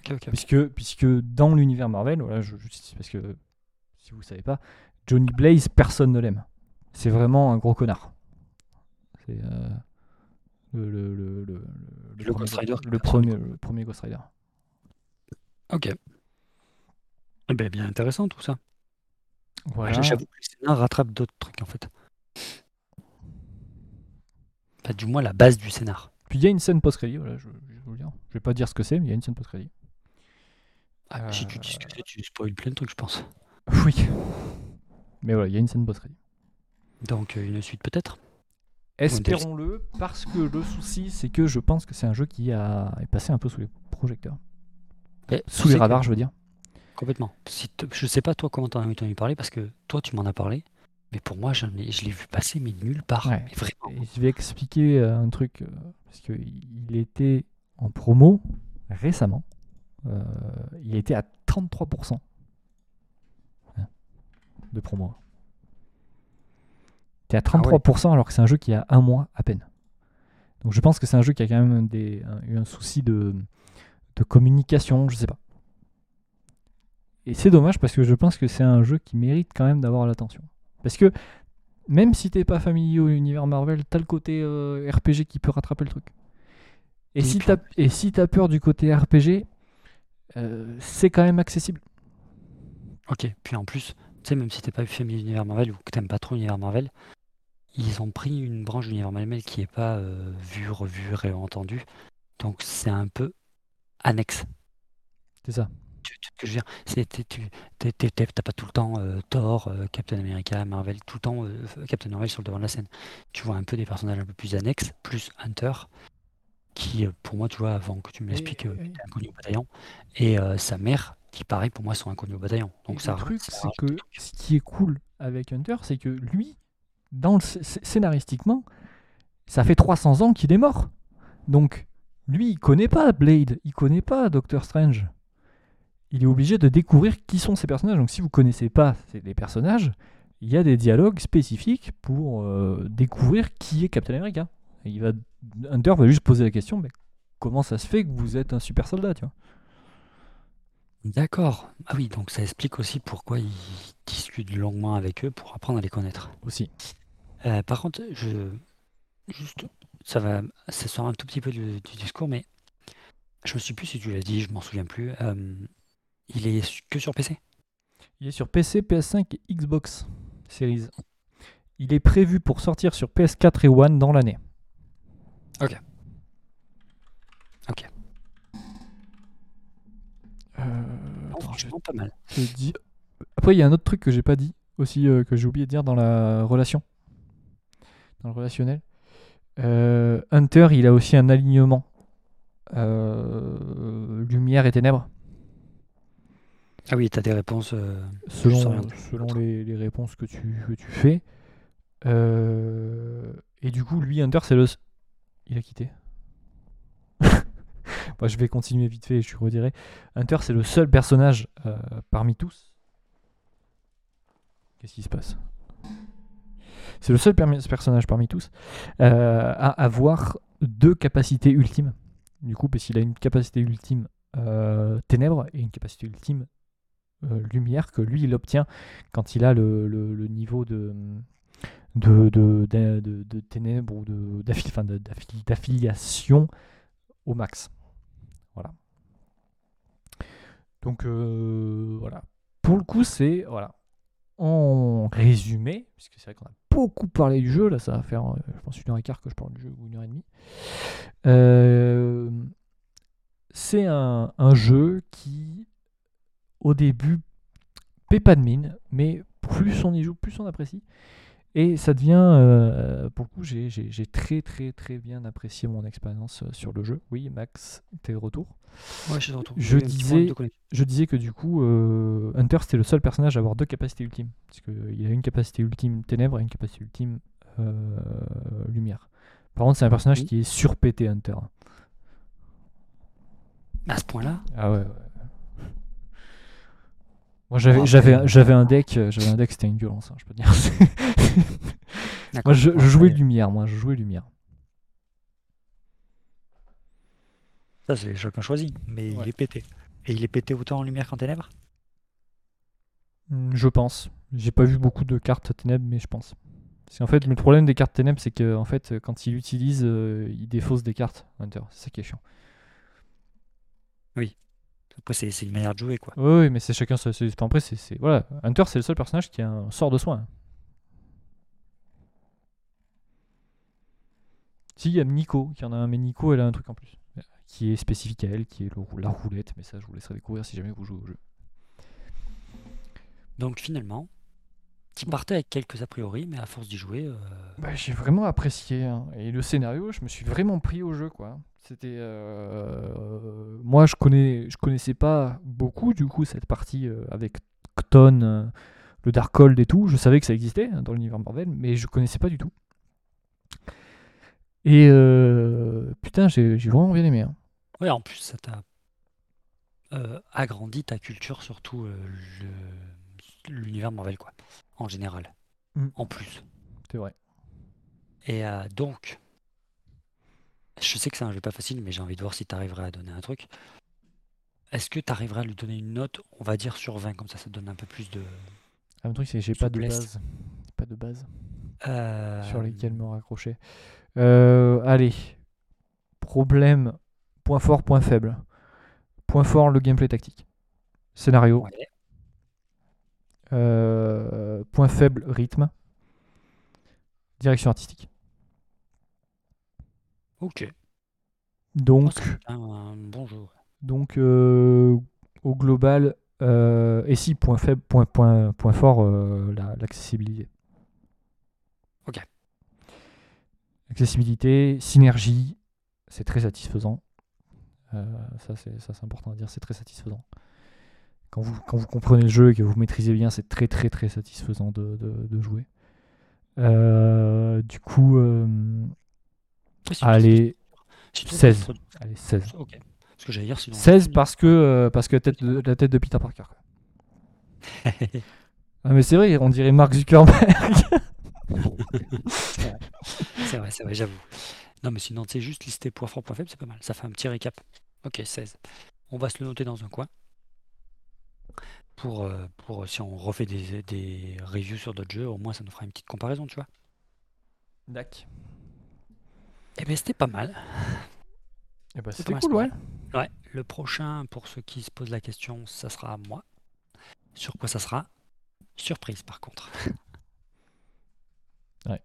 Ok, ok. Puisque, puisque dans l'univers Marvel, voilà, je, je- parce que si vous ne savez pas, Johnny Blaze, personne ne l'aime. C'est vraiment un gros connard. C'est, euh, Le, le, le, le, Le Ghost Rider, Le personne premier, le premier Ghost Rider. Ok. Eh ben, bien intéressant tout ça. Voilà. J'avoue que le scénar rattrape d'autres trucs en fait. Du moins la base du scénar. Puis il y a une scène post-crédit, voilà, je, je vais vous le dire. Je vais pas dire ce que c'est, mais il y a une scène post-crédit. Ah, Si tu dis ce que c'est, tu spoil plein de trucs, je pense. (laughs) Oui. Mais voilà, il y a une scène post-crédit. Donc euh, une suite peut-être? Espérons-le, parce que le souci, c'est que je pense que c'est un jeu qui a, est passé un peu sous les projecteurs. Sous les que- radars, je veux dire. Complètement. Si t- je sais pas toi comment t'en as entendu parler parce que toi tu m'en as parlé, mais pour moi j'en ai- je l'ai vu passer mais nulle part. Ouais. Mais vraiment. Et je vais expliquer euh, un truc, euh, parce qu'il était en promo récemment. Euh, il était à 33% hein, de promo. Il était à 33% alors que c'est un jeu qui a un mois à peine. Donc je pense que c'est un jeu qui a quand même des, un- eu un souci de, de communication, je sais pas. Et c'est dommage parce que je pense que c'est un jeu qui mérite quand même d'avoir l'attention. Parce que même si t'es pas familier au univers Marvel, t'as le côté euh, RPG qui peut rattraper le truc. Et si t'as et si t'as peur du côté RPG, euh, c'est quand même accessible. Ok. Puis en plus, tu sais même si t'es pas familier de l'univers Marvel ou que t'aimes pas trop l'univers Marvel, ils ont pris une branche de l'univers Marvel qui est pas euh, vue, revue, réentendue. Donc c'est un peu annexe. C'est ça. Tu- que je veux dire, tu t'as pas tout le temps euh, Thor, euh, Captain America, Marvel, tout le temps Captain Marvel sur le devant de la scène. Tu vois un peu des personnages un peu plus annexes, plus Hunter, qui pour moi, tu vois, avant que tu me l'expliques, était inconnu au bataillon, et sa mère, qui pareil pour moi sont inconnus au bataillon. Donc Et ça, le truc, c'est que ce qui est cool avec Hunter, c'est que lui, dans le sc- sc- scénaristiquement, ça fait 300 ans qu'il est mort. Donc, lui, il connaît pas Blade, il connaît pas Doctor Strange. Il est obligé de découvrir qui sont ces personnages. Donc, si vous connaissez pas les personnages, il y a des dialogues spécifiques pour euh, découvrir qui est Captain America. Et il va, Hunter va juste poser la question, mais comment ça se fait que vous êtes un super soldat, tu vois? D'accord. Ah oui, donc ça explique aussi pourquoi il discute longuement avec eux pour apprendre à les connaître. Aussi. Euh, par contre, je juste ça va ça sort un tout petit peu du, du discours, mais je me suis plus si tu l'as dit, je m'en souviens plus. Euh, il est que sur PC. Il est sur PC, PS5 et Xbox Series. Il est prévu pour sortir sur PS4 et One dans l'année. Ok. Ok. Euh, Non, attends, je franchement, pas mal. dis- Après, il y a un autre truc que j'ai pas dit aussi, euh, que j'ai oublié de dire dans la relation. Dans le relationnel. Euh, Hunter, il a aussi un alignement. euh, lumière et ténèbres. Ah oui, t'as des réponses. euh, selon, selon les, les réponses que tu, que tu fais. Et du coup, lui, Hunter, c'est le. Il a quitté. (laughs) Moi, je vais continuer vite fait, je redirai. Hunter, c'est le seul personnage parmi tous. Qu'est-ce qui se passe? C'est le seul personnage parmi tous euh, à avoir deux capacités ultimes. Du coup, parce qu'il a une capacité ultime euh, ténèbres et une capacité ultime euh, lumière que lui, il obtient quand il a le, niveau de, ténèbres ou d'affiliation au max. Voilà. Donc voilà. Pour le coup, c'est voilà. En résumé, puisque c'est vrai qu'on a beaucoup parlé du jeu, là ça va faire, euh, je pense, une heure et quart que je parle du jeu, ou une heure et demie. Euh, c'est un, un jeu qui, au début, paie pas de mine, mais plus on y joue, plus on apprécie. Et ça devient, euh, pour le coup, j'ai très très très bien apprécié mon expérience euh, sur le jeu. Oui, Max, t'es de retour. Ouais, je te retrouve. Je disais-. Je disais que du coup, euh, Hunter c'était le seul personnage à avoir deux capacités ultimes. Parce qu'il a une capacité ultime ténèbres et une capacité ultime euh, lumière. Par contre, c'est un personnage Oui. qui est surpété Hunter. À ce point-là, Ah ouais. ouais. Moi j'avais Bon, j'avais un deck, euh, j'avais un deck c'était une violence, hein, je peux te dire. (laughs) moi je, jouais lumière, moi je jouais lumière. Ça, c'est chacun choisi, mais Ouais. il est pété. Et il est pété autant en lumière qu'en ténèbres? Je pense. J'ai pas vu beaucoup de cartes ténèbres, mais je pense. Parce qu'en fait, le problème des cartes ténèbres, c'est que en fait, quand il utilise, euh, il défausse des cartes. Hunter, c'est ça qui est chiant. Après, c'est une manière de jouer, quoi. Oui, oui, mais c'est chacun. sa- après, c'est voilà. Hunter, c'est le seul personnage qui a un sort de soin. Si, il y a Nico qui en a un, mais Nico, elle a un truc en plus. Qui est spécifique à elle, qui est le la roulette. Mais ça, je vous laisserai découvrir si jamais vous jouez au jeu. Donc finalement, tu partais avec quelques a priori, mais à force d'y jouer, euh, Bah, j'ai vraiment apprécié. hein. Et le scénario, je me suis vraiment pris au jeu, quoi. C'était. euh, Moi, je connais, je connaissais pas beaucoup, du coup, cette partie euh, avec Cton, le Darkhold et tout. Je savais que ça existait hein, dans l'univers Marvel, mais je connaissais pas du tout. Et putain, j'ai j'ai vraiment bien aimé. hein. ouais, en plus, ça t'a agrandi ta culture, surtout le- l'univers Marvel, quoi, en général. Mm. En plus. C'est vrai. Et euh, donc, je sais que c'est un jeu pas facile, mais j'ai envie de voir si tu arriverais à donner un truc. Est-ce que tu arriverais à lui donner une note, on va dire sur 20, comme ça, ça te donne un peu plus de. Un truc, c'est que j'ai pas de base. Pas de base Euh, sur lesquelles me raccrocher. Euh, allez. Problème. Point fort, point faible. Point fort, le gameplay tactique. Scénario. ouais. Euh, point faible, rythme. Direction artistique. Ok. Donc, Oh, un, euh, au global, euh, et si, point faible, point, point, point fort, la- l'accessibilité. Ok. Accessibilité, synergie, c'est très satisfaisant. Ça, c'est ça, c'est important à dire, c'est très satisfaisant. Quand vous, quand vous comprenez le jeu et que vous maîtrisez bien, c'est très très très satisfaisant de, de- de jouer. Euh, du coup, euh, allez, si tu- 16. allez, 16. Ok. Ce que j'allais dire, sinon. 16 parce que, euh, parce que la, tête de, la tête de Peter Parker. (laughs) Ah, mais c'est vrai, on dirait Mark Zuckerberg. (laughs) c'est vrai, c'est vrai, j'avoue. Non, mais sinon, c'est juste lister point fort, point faible, c'est pas mal. Ça fait un petit récap. Ok, 16. On va se le noter dans un coin. Pour, euh, pour si on refait des, des reviews sur d'autres jeux, au moins ça nous fera une petite comparaison, tu vois. D'accord. Eh bien, c'était pas mal. Eh ben, c'était cool, ouais. Ouais, le prochain, pour ceux qui se posent la question, ça sera moi. Sur quoi ça sera? Surprise, par contre. (laughs) Ouais,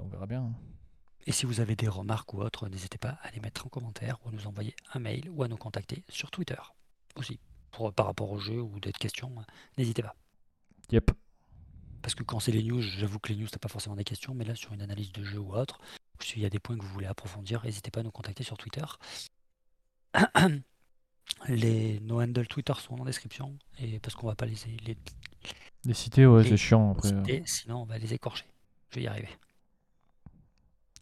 on verra bien. hein. Et si vous avez des remarques ou autres, n'hésitez pas à les mettre en commentaire ou à nous envoyer un mail ou à nous contacter sur Twitter aussi. Pour, par rapport au jeu ou d'autres questions, euh, n'hésitez pas. Yep. Parce que quand c'est les news, j'avoue que les news, t'as pas forcément des questions, mais là, sur une analyse de jeu ou autre, ou s'il y a des points que vous voulez approfondir, n'hésitez pas à nous contacter sur Twitter. (clears throat) Les, nos handles Twitter sont en description, et parce qu'on va pas les, les Les cités, ouais, c'est chiant après. citer, sinon on va les écorcher. Je vais y arriver.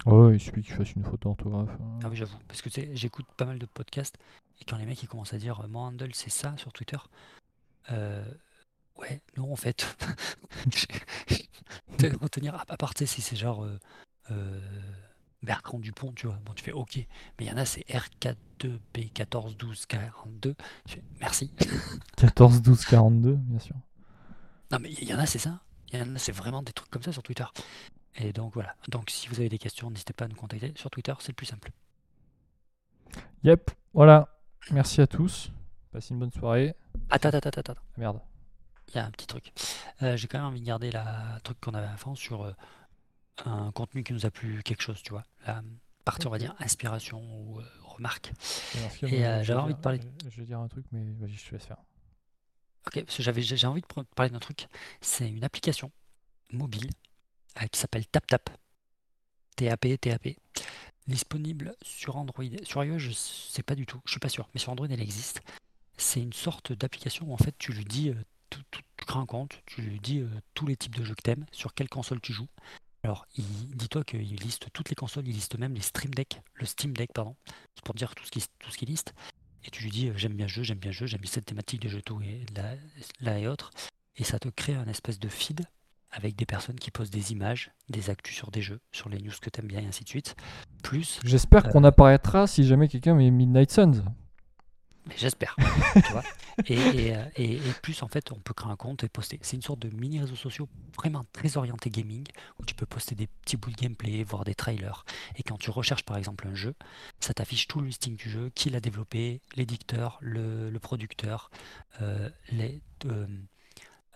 Ouais, il suffit que tu fasses une faute d'orthographe. hein. Ah oui, j'avoue. Parce que tu sais, j'écoute pas mal de podcasts et quand les mecs ils commencent à dire euh, mon handle c'est ça sur Twitter, euh, ouais, non en fait. Te- Retenir à, à part tu sais, si c'est genre euh, euh, Bertrand Dupont, tu vois. Bon, tu fais ok, mais il y en a c'est R42B141242. Je fais merci. 14, 12, 42, bien sûr. Non, mais il y en a, c'est ça. Il y en a, c'est vraiment des trucs comme ça sur Twitter. Et donc voilà. Donc si vous avez des questions, n'hésitez pas à nous contacter sur Twitter, c'est le plus simple. Yep, voilà. Merci à tous. Passez une bonne soirée. Attends, attends, attends, attends. Ah, merde. Il y a un petit truc. Euh, J'ai quand même envie de garder la truc qu'on avait avant sur euh, un contenu qui nous a plu quelque chose, tu vois. La partie, on va dire, inspiration ou euh, remarque. Et, j'avais vais envie de parler- Je vais dire un truc, mais vas-y, je te laisse faire. Ok, parce que j'avais, j'ai envie de parler d'un truc. C'est une application mobile qui s'appelle TapTap. TAP, TAP. Disponible sur Android. Sur iOS, je sais pas du tout. Je suis pas sûr. Mais sur Android, elle existe. C'est une sorte d'application où en fait tu lui dis, euh, tout- tu crées un compte, tu lui dis euh, tous les types de jeux que t'aimes, sur quelle console tu joues. Alors, il- dis-toi qu'il liste toutes les consoles, il liste même les Stream Deck, le Steam Deck, pardon. Pour dire tout ce qu'il tout ce qu'il liste. Et tu lui dis, euh, j'aime bien ce jeu, j'aime bien ce jeu, j'aime bien cette thématique de jeu tout et là, là et autres. Et ça te crée un espèce de feed avec des personnes qui posent des images, des actus sur des jeux, sur les news que t'aimes bien et ainsi de suite. Plus, J'espère Euh. qu'on apparaîtra si jamais quelqu'un met Midnight Suns. Mais j'espère. (laughs) et, et, euh, et- et plus, en fait, on peut créer un compte et poster. C'est une sorte de mini réseaux sociaux vraiment très orienté gaming où tu peux poster des petits bouts de gameplay, voir des trailers. Et quand tu recherches par exemple un jeu, ça t'affiche tout le listing du jeu, qui l'a développé, l'éditeur, le, le producteur, euh, les, euh,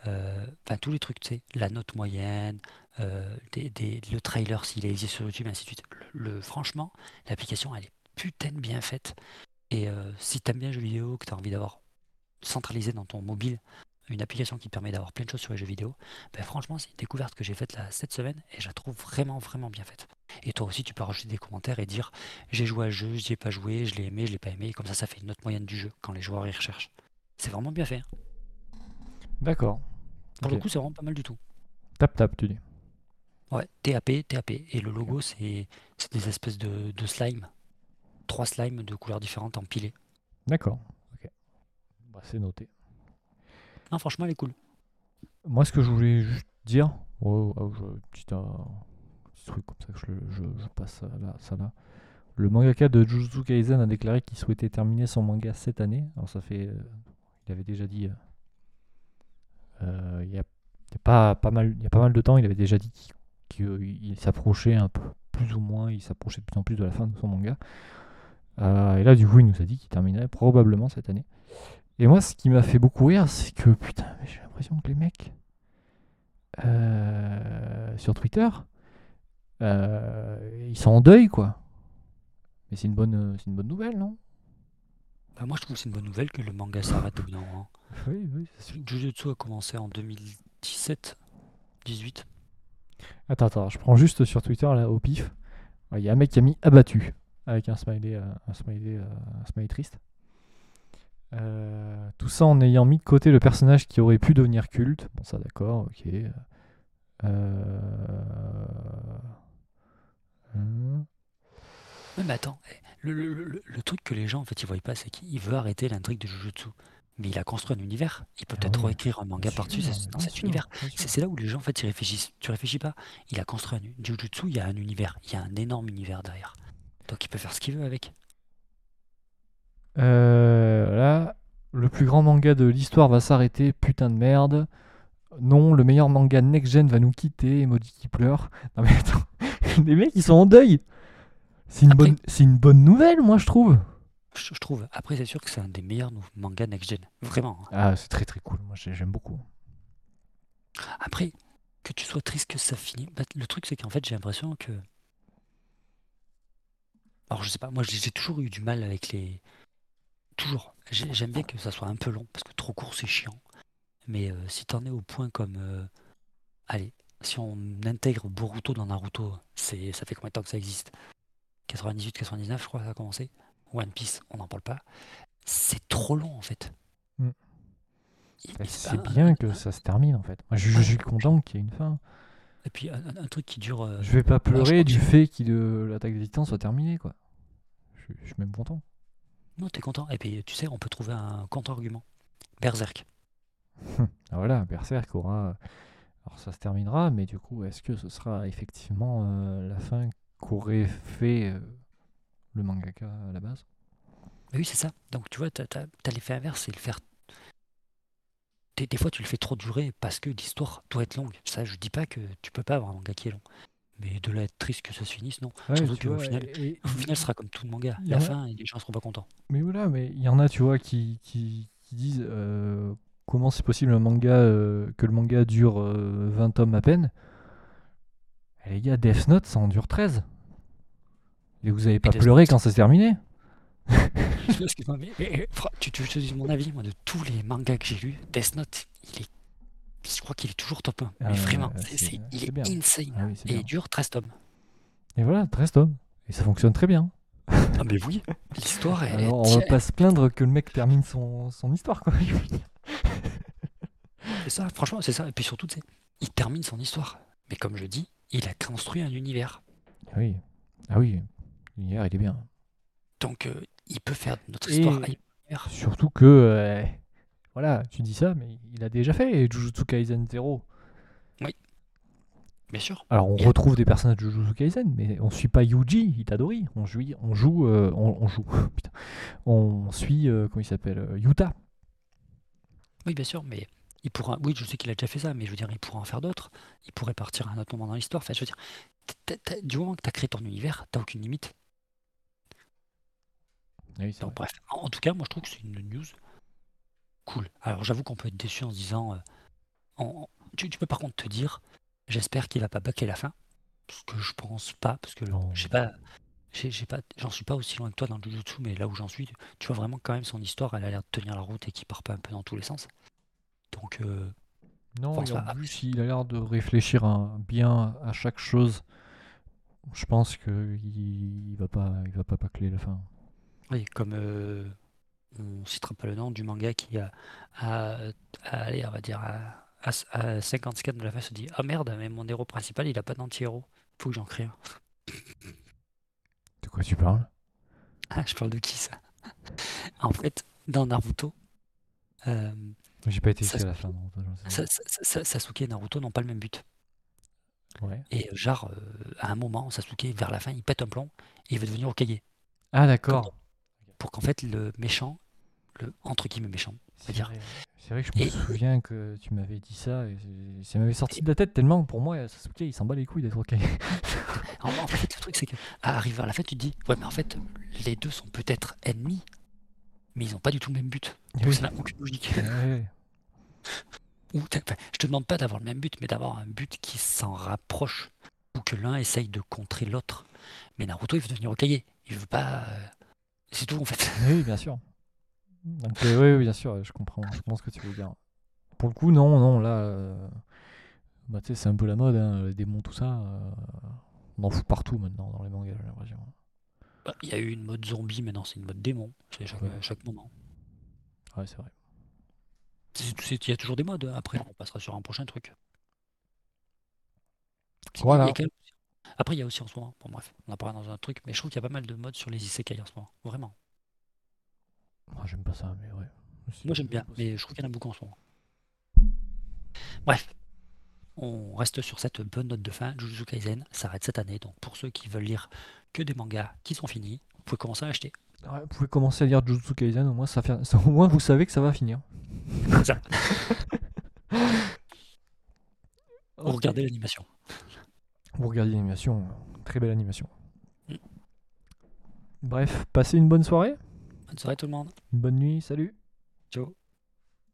enfin, tous les trucs, tu sais, la note moyenne, euh, le trailer s'il existe sur YouTube, ainsi de suite. Le, franchement, l'application, elle est putain de bien faite. Et euh, si t'aimes bien les jeux vidéo, que tu as envie d'avoir centralisé dans ton mobile une application qui permet d'avoir plein de choses sur les jeux vidéo, ben franchement, c'est une découverte que j'ai faite là cette semaine et je la trouve vraiment, vraiment bien faite. Et toi aussi, tu peux rajouter des commentaires et dire j'ai joué à ce jeu, j'y ai pas joué, je l'ai aimé, je l'ai pas aimé. Comme ça, ça fait une note moyenne du jeu quand les joueurs y recherchent. C'est vraiment bien fait. hein. D'accord. Pour le coup, c'est vraiment pas mal du tout. Tap tap, tu dis. Ouais, TAP, TAP. Et le logo, c'est des espèces de, de slime. Trois slimes de couleurs différentes empilés. D'accord. Ok. Bah, c'est noté. Non, franchement, elle est cool. Moi, ce que je voulais juste dire, oh, oh, je, petit, euh, petit truc comme ça que je, je- je passe là, ça là. Le mangaka de Jujutsu Kaisen a déclaré qu'il souhaitait terminer son manga cette année. Alors ça fait, euh, il avait déjà dit, euh, il y a, il y a pas, pas mal, y a pas mal de temps, il avait déjà dit qu'il qu'il- il s'approchait un peu, plus ou moins, il s'approchait de plus en plus de la fin de son manga. Euh, et là, du coup, il nous a dit qu'il terminerait probablement cette année. Et moi, ce qui m'a fait beaucoup rire, c'est que putain, j'ai l'impression que les mecs euh, sur Twitter, euh, ils sont en deuil, quoi. Mais c'est une bonne, c'est une bonne nouvelle, non? Bah, moi, je trouve que c'est une bonne nouvelle que le manga s'arrête au bout. Oui, oui, c'est sûr. Jujutsu a commencé en 2017, 18. Attends, attends, je prends juste sur Twitter là au pif. Il y a un mec qui a mis abattu avec un smiley, euh, un smiley, euh, un smiley triste. Euh, tout ça en ayant mis de côté le personnage qui aurait pu devenir culte. Bon, ça d'accord, ok. Euh... hum. Ouais, mais attends, eh, le, le- le- le truc que les gens en fait ils voient pas, c'est qu'il veut arrêter l'intrigue de Jujutsu. Mais il a construit un univers. Il peut Ah peut-être oui. réécrire un manga par-dessus dans bien cet sûr, univers. C'est là où les gens en fait ils réfléchissent. Tu réfléchis pas. Il a construit un Jujutsu, il y a un univers, il y a un énorme univers derrière. Donc il peut faire ce qu'il veut avec. Euh, là, le plus grand manga de l'histoire va s'arrêter, putain de merde. Non, le meilleur manga next-gen va nous quitter, emoji qui pleure. Non mais attends, (laughs) les mecs ils sont en deuil. C'est une, Après- bonne, c'est une bonne nouvelle, moi je trouve. Je, trouve. Après c'est sûr que c'est un des meilleurs mangas next gen. Vraiment. hein. Ah, c'est très très cool, moi j'ai- j'aime beaucoup. Après, que tu sois triste que ça finit, bah, le truc c'est qu'en fait j'ai l'impression que. Alors je sais pas, moi j'ai toujours eu du mal avec les. Toujours. J'ai- J'aime bien que ça soit un peu long, parce que trop court c'est chiant. Mais euh, si t'en es au point comme. euh, Allez, si on intègre Boruto dans Naruto, ça fait combien de temps que ça existe? 98-99 je crois ça a commencé. One Piece, on n'en parle pas. C'est trop long en fait. Mm. C'est bien que ça se termine en fait. Moi je, je suis content qu'il y ait une fin. Et puis un, truc qui dure. euh, Je vais pas pleurer du fait que le- l'attaque des titans soit terminée quoi. Je, je suis même content. Non, t'es content. Et puis, tu sais, on peut trouver un contre-argument. Berserk. Ah, voilà, Berserk aura. Alors ça se terminera, mais du coup, est-ce que ce sera effectivement euh, la fin qu'aurait fait euh, le mangaka à la base Mais oui, c'est ça. Donc, tu vois, t'as, t'as- t'as l'effet inverse, c'est le faire. Des, des fois, tu le fais trop durer parce que l'histoire doit être longue. Ça, je dis pas que tu peux pas avoir un manga qui est long. Mais de là être triste que ça se finisse, non. Surtout tu qu'au vois, final, et- au final, ce sera comme tout le manga. La a- fin, et les gens seront pas contents. Mais voilà, mais il y en a, tu vois, qui, qui, qui disent euh, comment c'est possible un manga euh, que le manga dure euh, 20 tomes à peine? Eh, les gars, Death Note, ça en dure 13. Et vous avez pas pleuré quand ça s'est terminé (laughs) Excuse-moi, mais, mais- tu, tu je te dise mon avis, moi, de tous les mangas que j'ai lus, Death Note, il est. Je crois qu'il est toujours top 1. Ah mais vraiment, c'est, c'est- c'est- il est bien. insane. Ah oui, et il dure 13 tomes. Et voilà, 13 tomes. Et ça fonctionne très bien. Ah, mais oui, l'histoire, elle Alors, on va pas se plaindre que le mec termine son, son histoire, quoi. C'est ça, franchement, c'est ça. Et puis surtout, il termine son histoire. Mais comme je dis, il a construit un univers. Ah oui. Ah oui. L'univers, il est bien. Donc, euh, il peut faire notre Et- histoire. Surtout que, euh, voilà, tu dis ça, mais il a déjà fait Jujutsu Kaisen 0. Oui. Bien sûr. Alors on Et- retrouve des personnages de Jujutsu Kaisen, mais on suit pas Yuji Itadori. On joue, on joue, euh, on, on joue. (laughs) putain. On suit comment il s'appelle Yuta. Oui, bien sûr, mais il pourra. Oui, je sais qu'il a déjà fait ça, mais je veux dire, il pourra en faire d'autres. Il pourrait partir à un autre moment dans l'histoire. Enfin, je veux dire, du moment que tu as créé ton univers, t'as aucune limite. Oui, Donc, bref, en, en tout cas, moi je trouve que c'est une news cool. Alors, j'avoue qu'on peut être déçu en se disant. euh, en- tu, tu peux par contre te dire, j'espère qu'il va pas baquer la fin. Parce que je pense pas, parce que pas. j'ai- pas, j'en suis pas aussi loin que toi dans le Jujutsu, mais là où j'en suis, tu vois vraiment quand même son histoire, elle a l'air de tenir la route et qu'il part pas un peu dans tous les sens. Donc, euh, Non, et en pas. plus, il a l'air de réfléchir bien à chaque chose. Je pense que il, il va pas, il va pas bâcler la fin. Oui, comme euh, on citera pas le nom du manga qui a, a, a- allez, on va dire à, à, à 50 scans de la fin se dit Ah merde, mais mon héros principal il a pas d'anti-héros. Faut que j'en crée un. De quoi tu parles? Ah, je parle de qui ça? En fait, dans Naruto, euh, J'ai pas été jusqu'à la fin. Sasuke et Naruto n'ont pas le même but. Ouais. Et genre, euh, à un moment, Sasuke, vers la fin, il pète un plomb et il veut devenir Hokage. Ah d'accord. Pour qu'en fait, le méchant, le entre guillemets méchant, C'est dire. vrai. C'est vrai que je me Et- souviens que tu m'avais dit ça et ça m'avait sorti de la tête tellement pour moi Sasuke il s'en bat les couilles d'être ok. (laughs) En, en fait, le truc, c'est que à arriver à la fin, tu te dis, ouais, mais en fait, les deux sont peut-être ennemis, mais ils n'ont pas du tout le même but. Oui. ça n'a aucune logique. Ouais. Ou t'as- enfin, je te demande pas d'avoir le même but, mais d'avoir un but qui s'en rapproche, ou que l'un essaye de contrer l'autre. Mais Naruto, il veut devenir Hokage. Il veut pas. euh, C'est tout, en fait. (laughs) Oui, bien sûr. Donc, euh, oui, oui, bien sûr, je comprends, je comprends ce que tu veux dire. Pour le coup, non, non, là, euh, bah, tu sais, c'est un peu la mode, hein, les démons, tout ça. euh, on en fout partout maintenant dans les mangas, j'ai l'impression. Bah, Il y a eu une mode zombie, maintenant c'est une mode démon. C'est chaque, Ouais. chaque moment. Ouais, c'est vrai. Il y a toujours des modes. hein. Après, on passera sur un prochain truc. Il y a Voilà. Après, il y a aussi en ce moment, bon bref, on en parlera dans un truc, mais je trouve qu'il y a pas mal de modes sur les isekai en ce moment, vraiment. Moi, j'aime pas ça, mais ouais. Moi j'aime bien, mais je trouve qu'il y en a beaucoup en ce moment. Bref, on reste sur cette bonne note de fin. Jujutsu Kaisen s'arrête cette année, donc pour ceux qui veulent lire que des mangas qui sont finis, vous pouvez commencer à acheter. Ouais, vous pouvez commencer à lire Jujutsu Kaisen, au moins, ça fait... ça- (laughs) au moins vous savez que ça va finir. Ça. (laughs) Regardez l'animation. Vous regardez l'animation, très belle animation. Mm. Bref, passez une bonne soirée, Bonne soirée tout le monde. une bonne nuit, salut Ciao.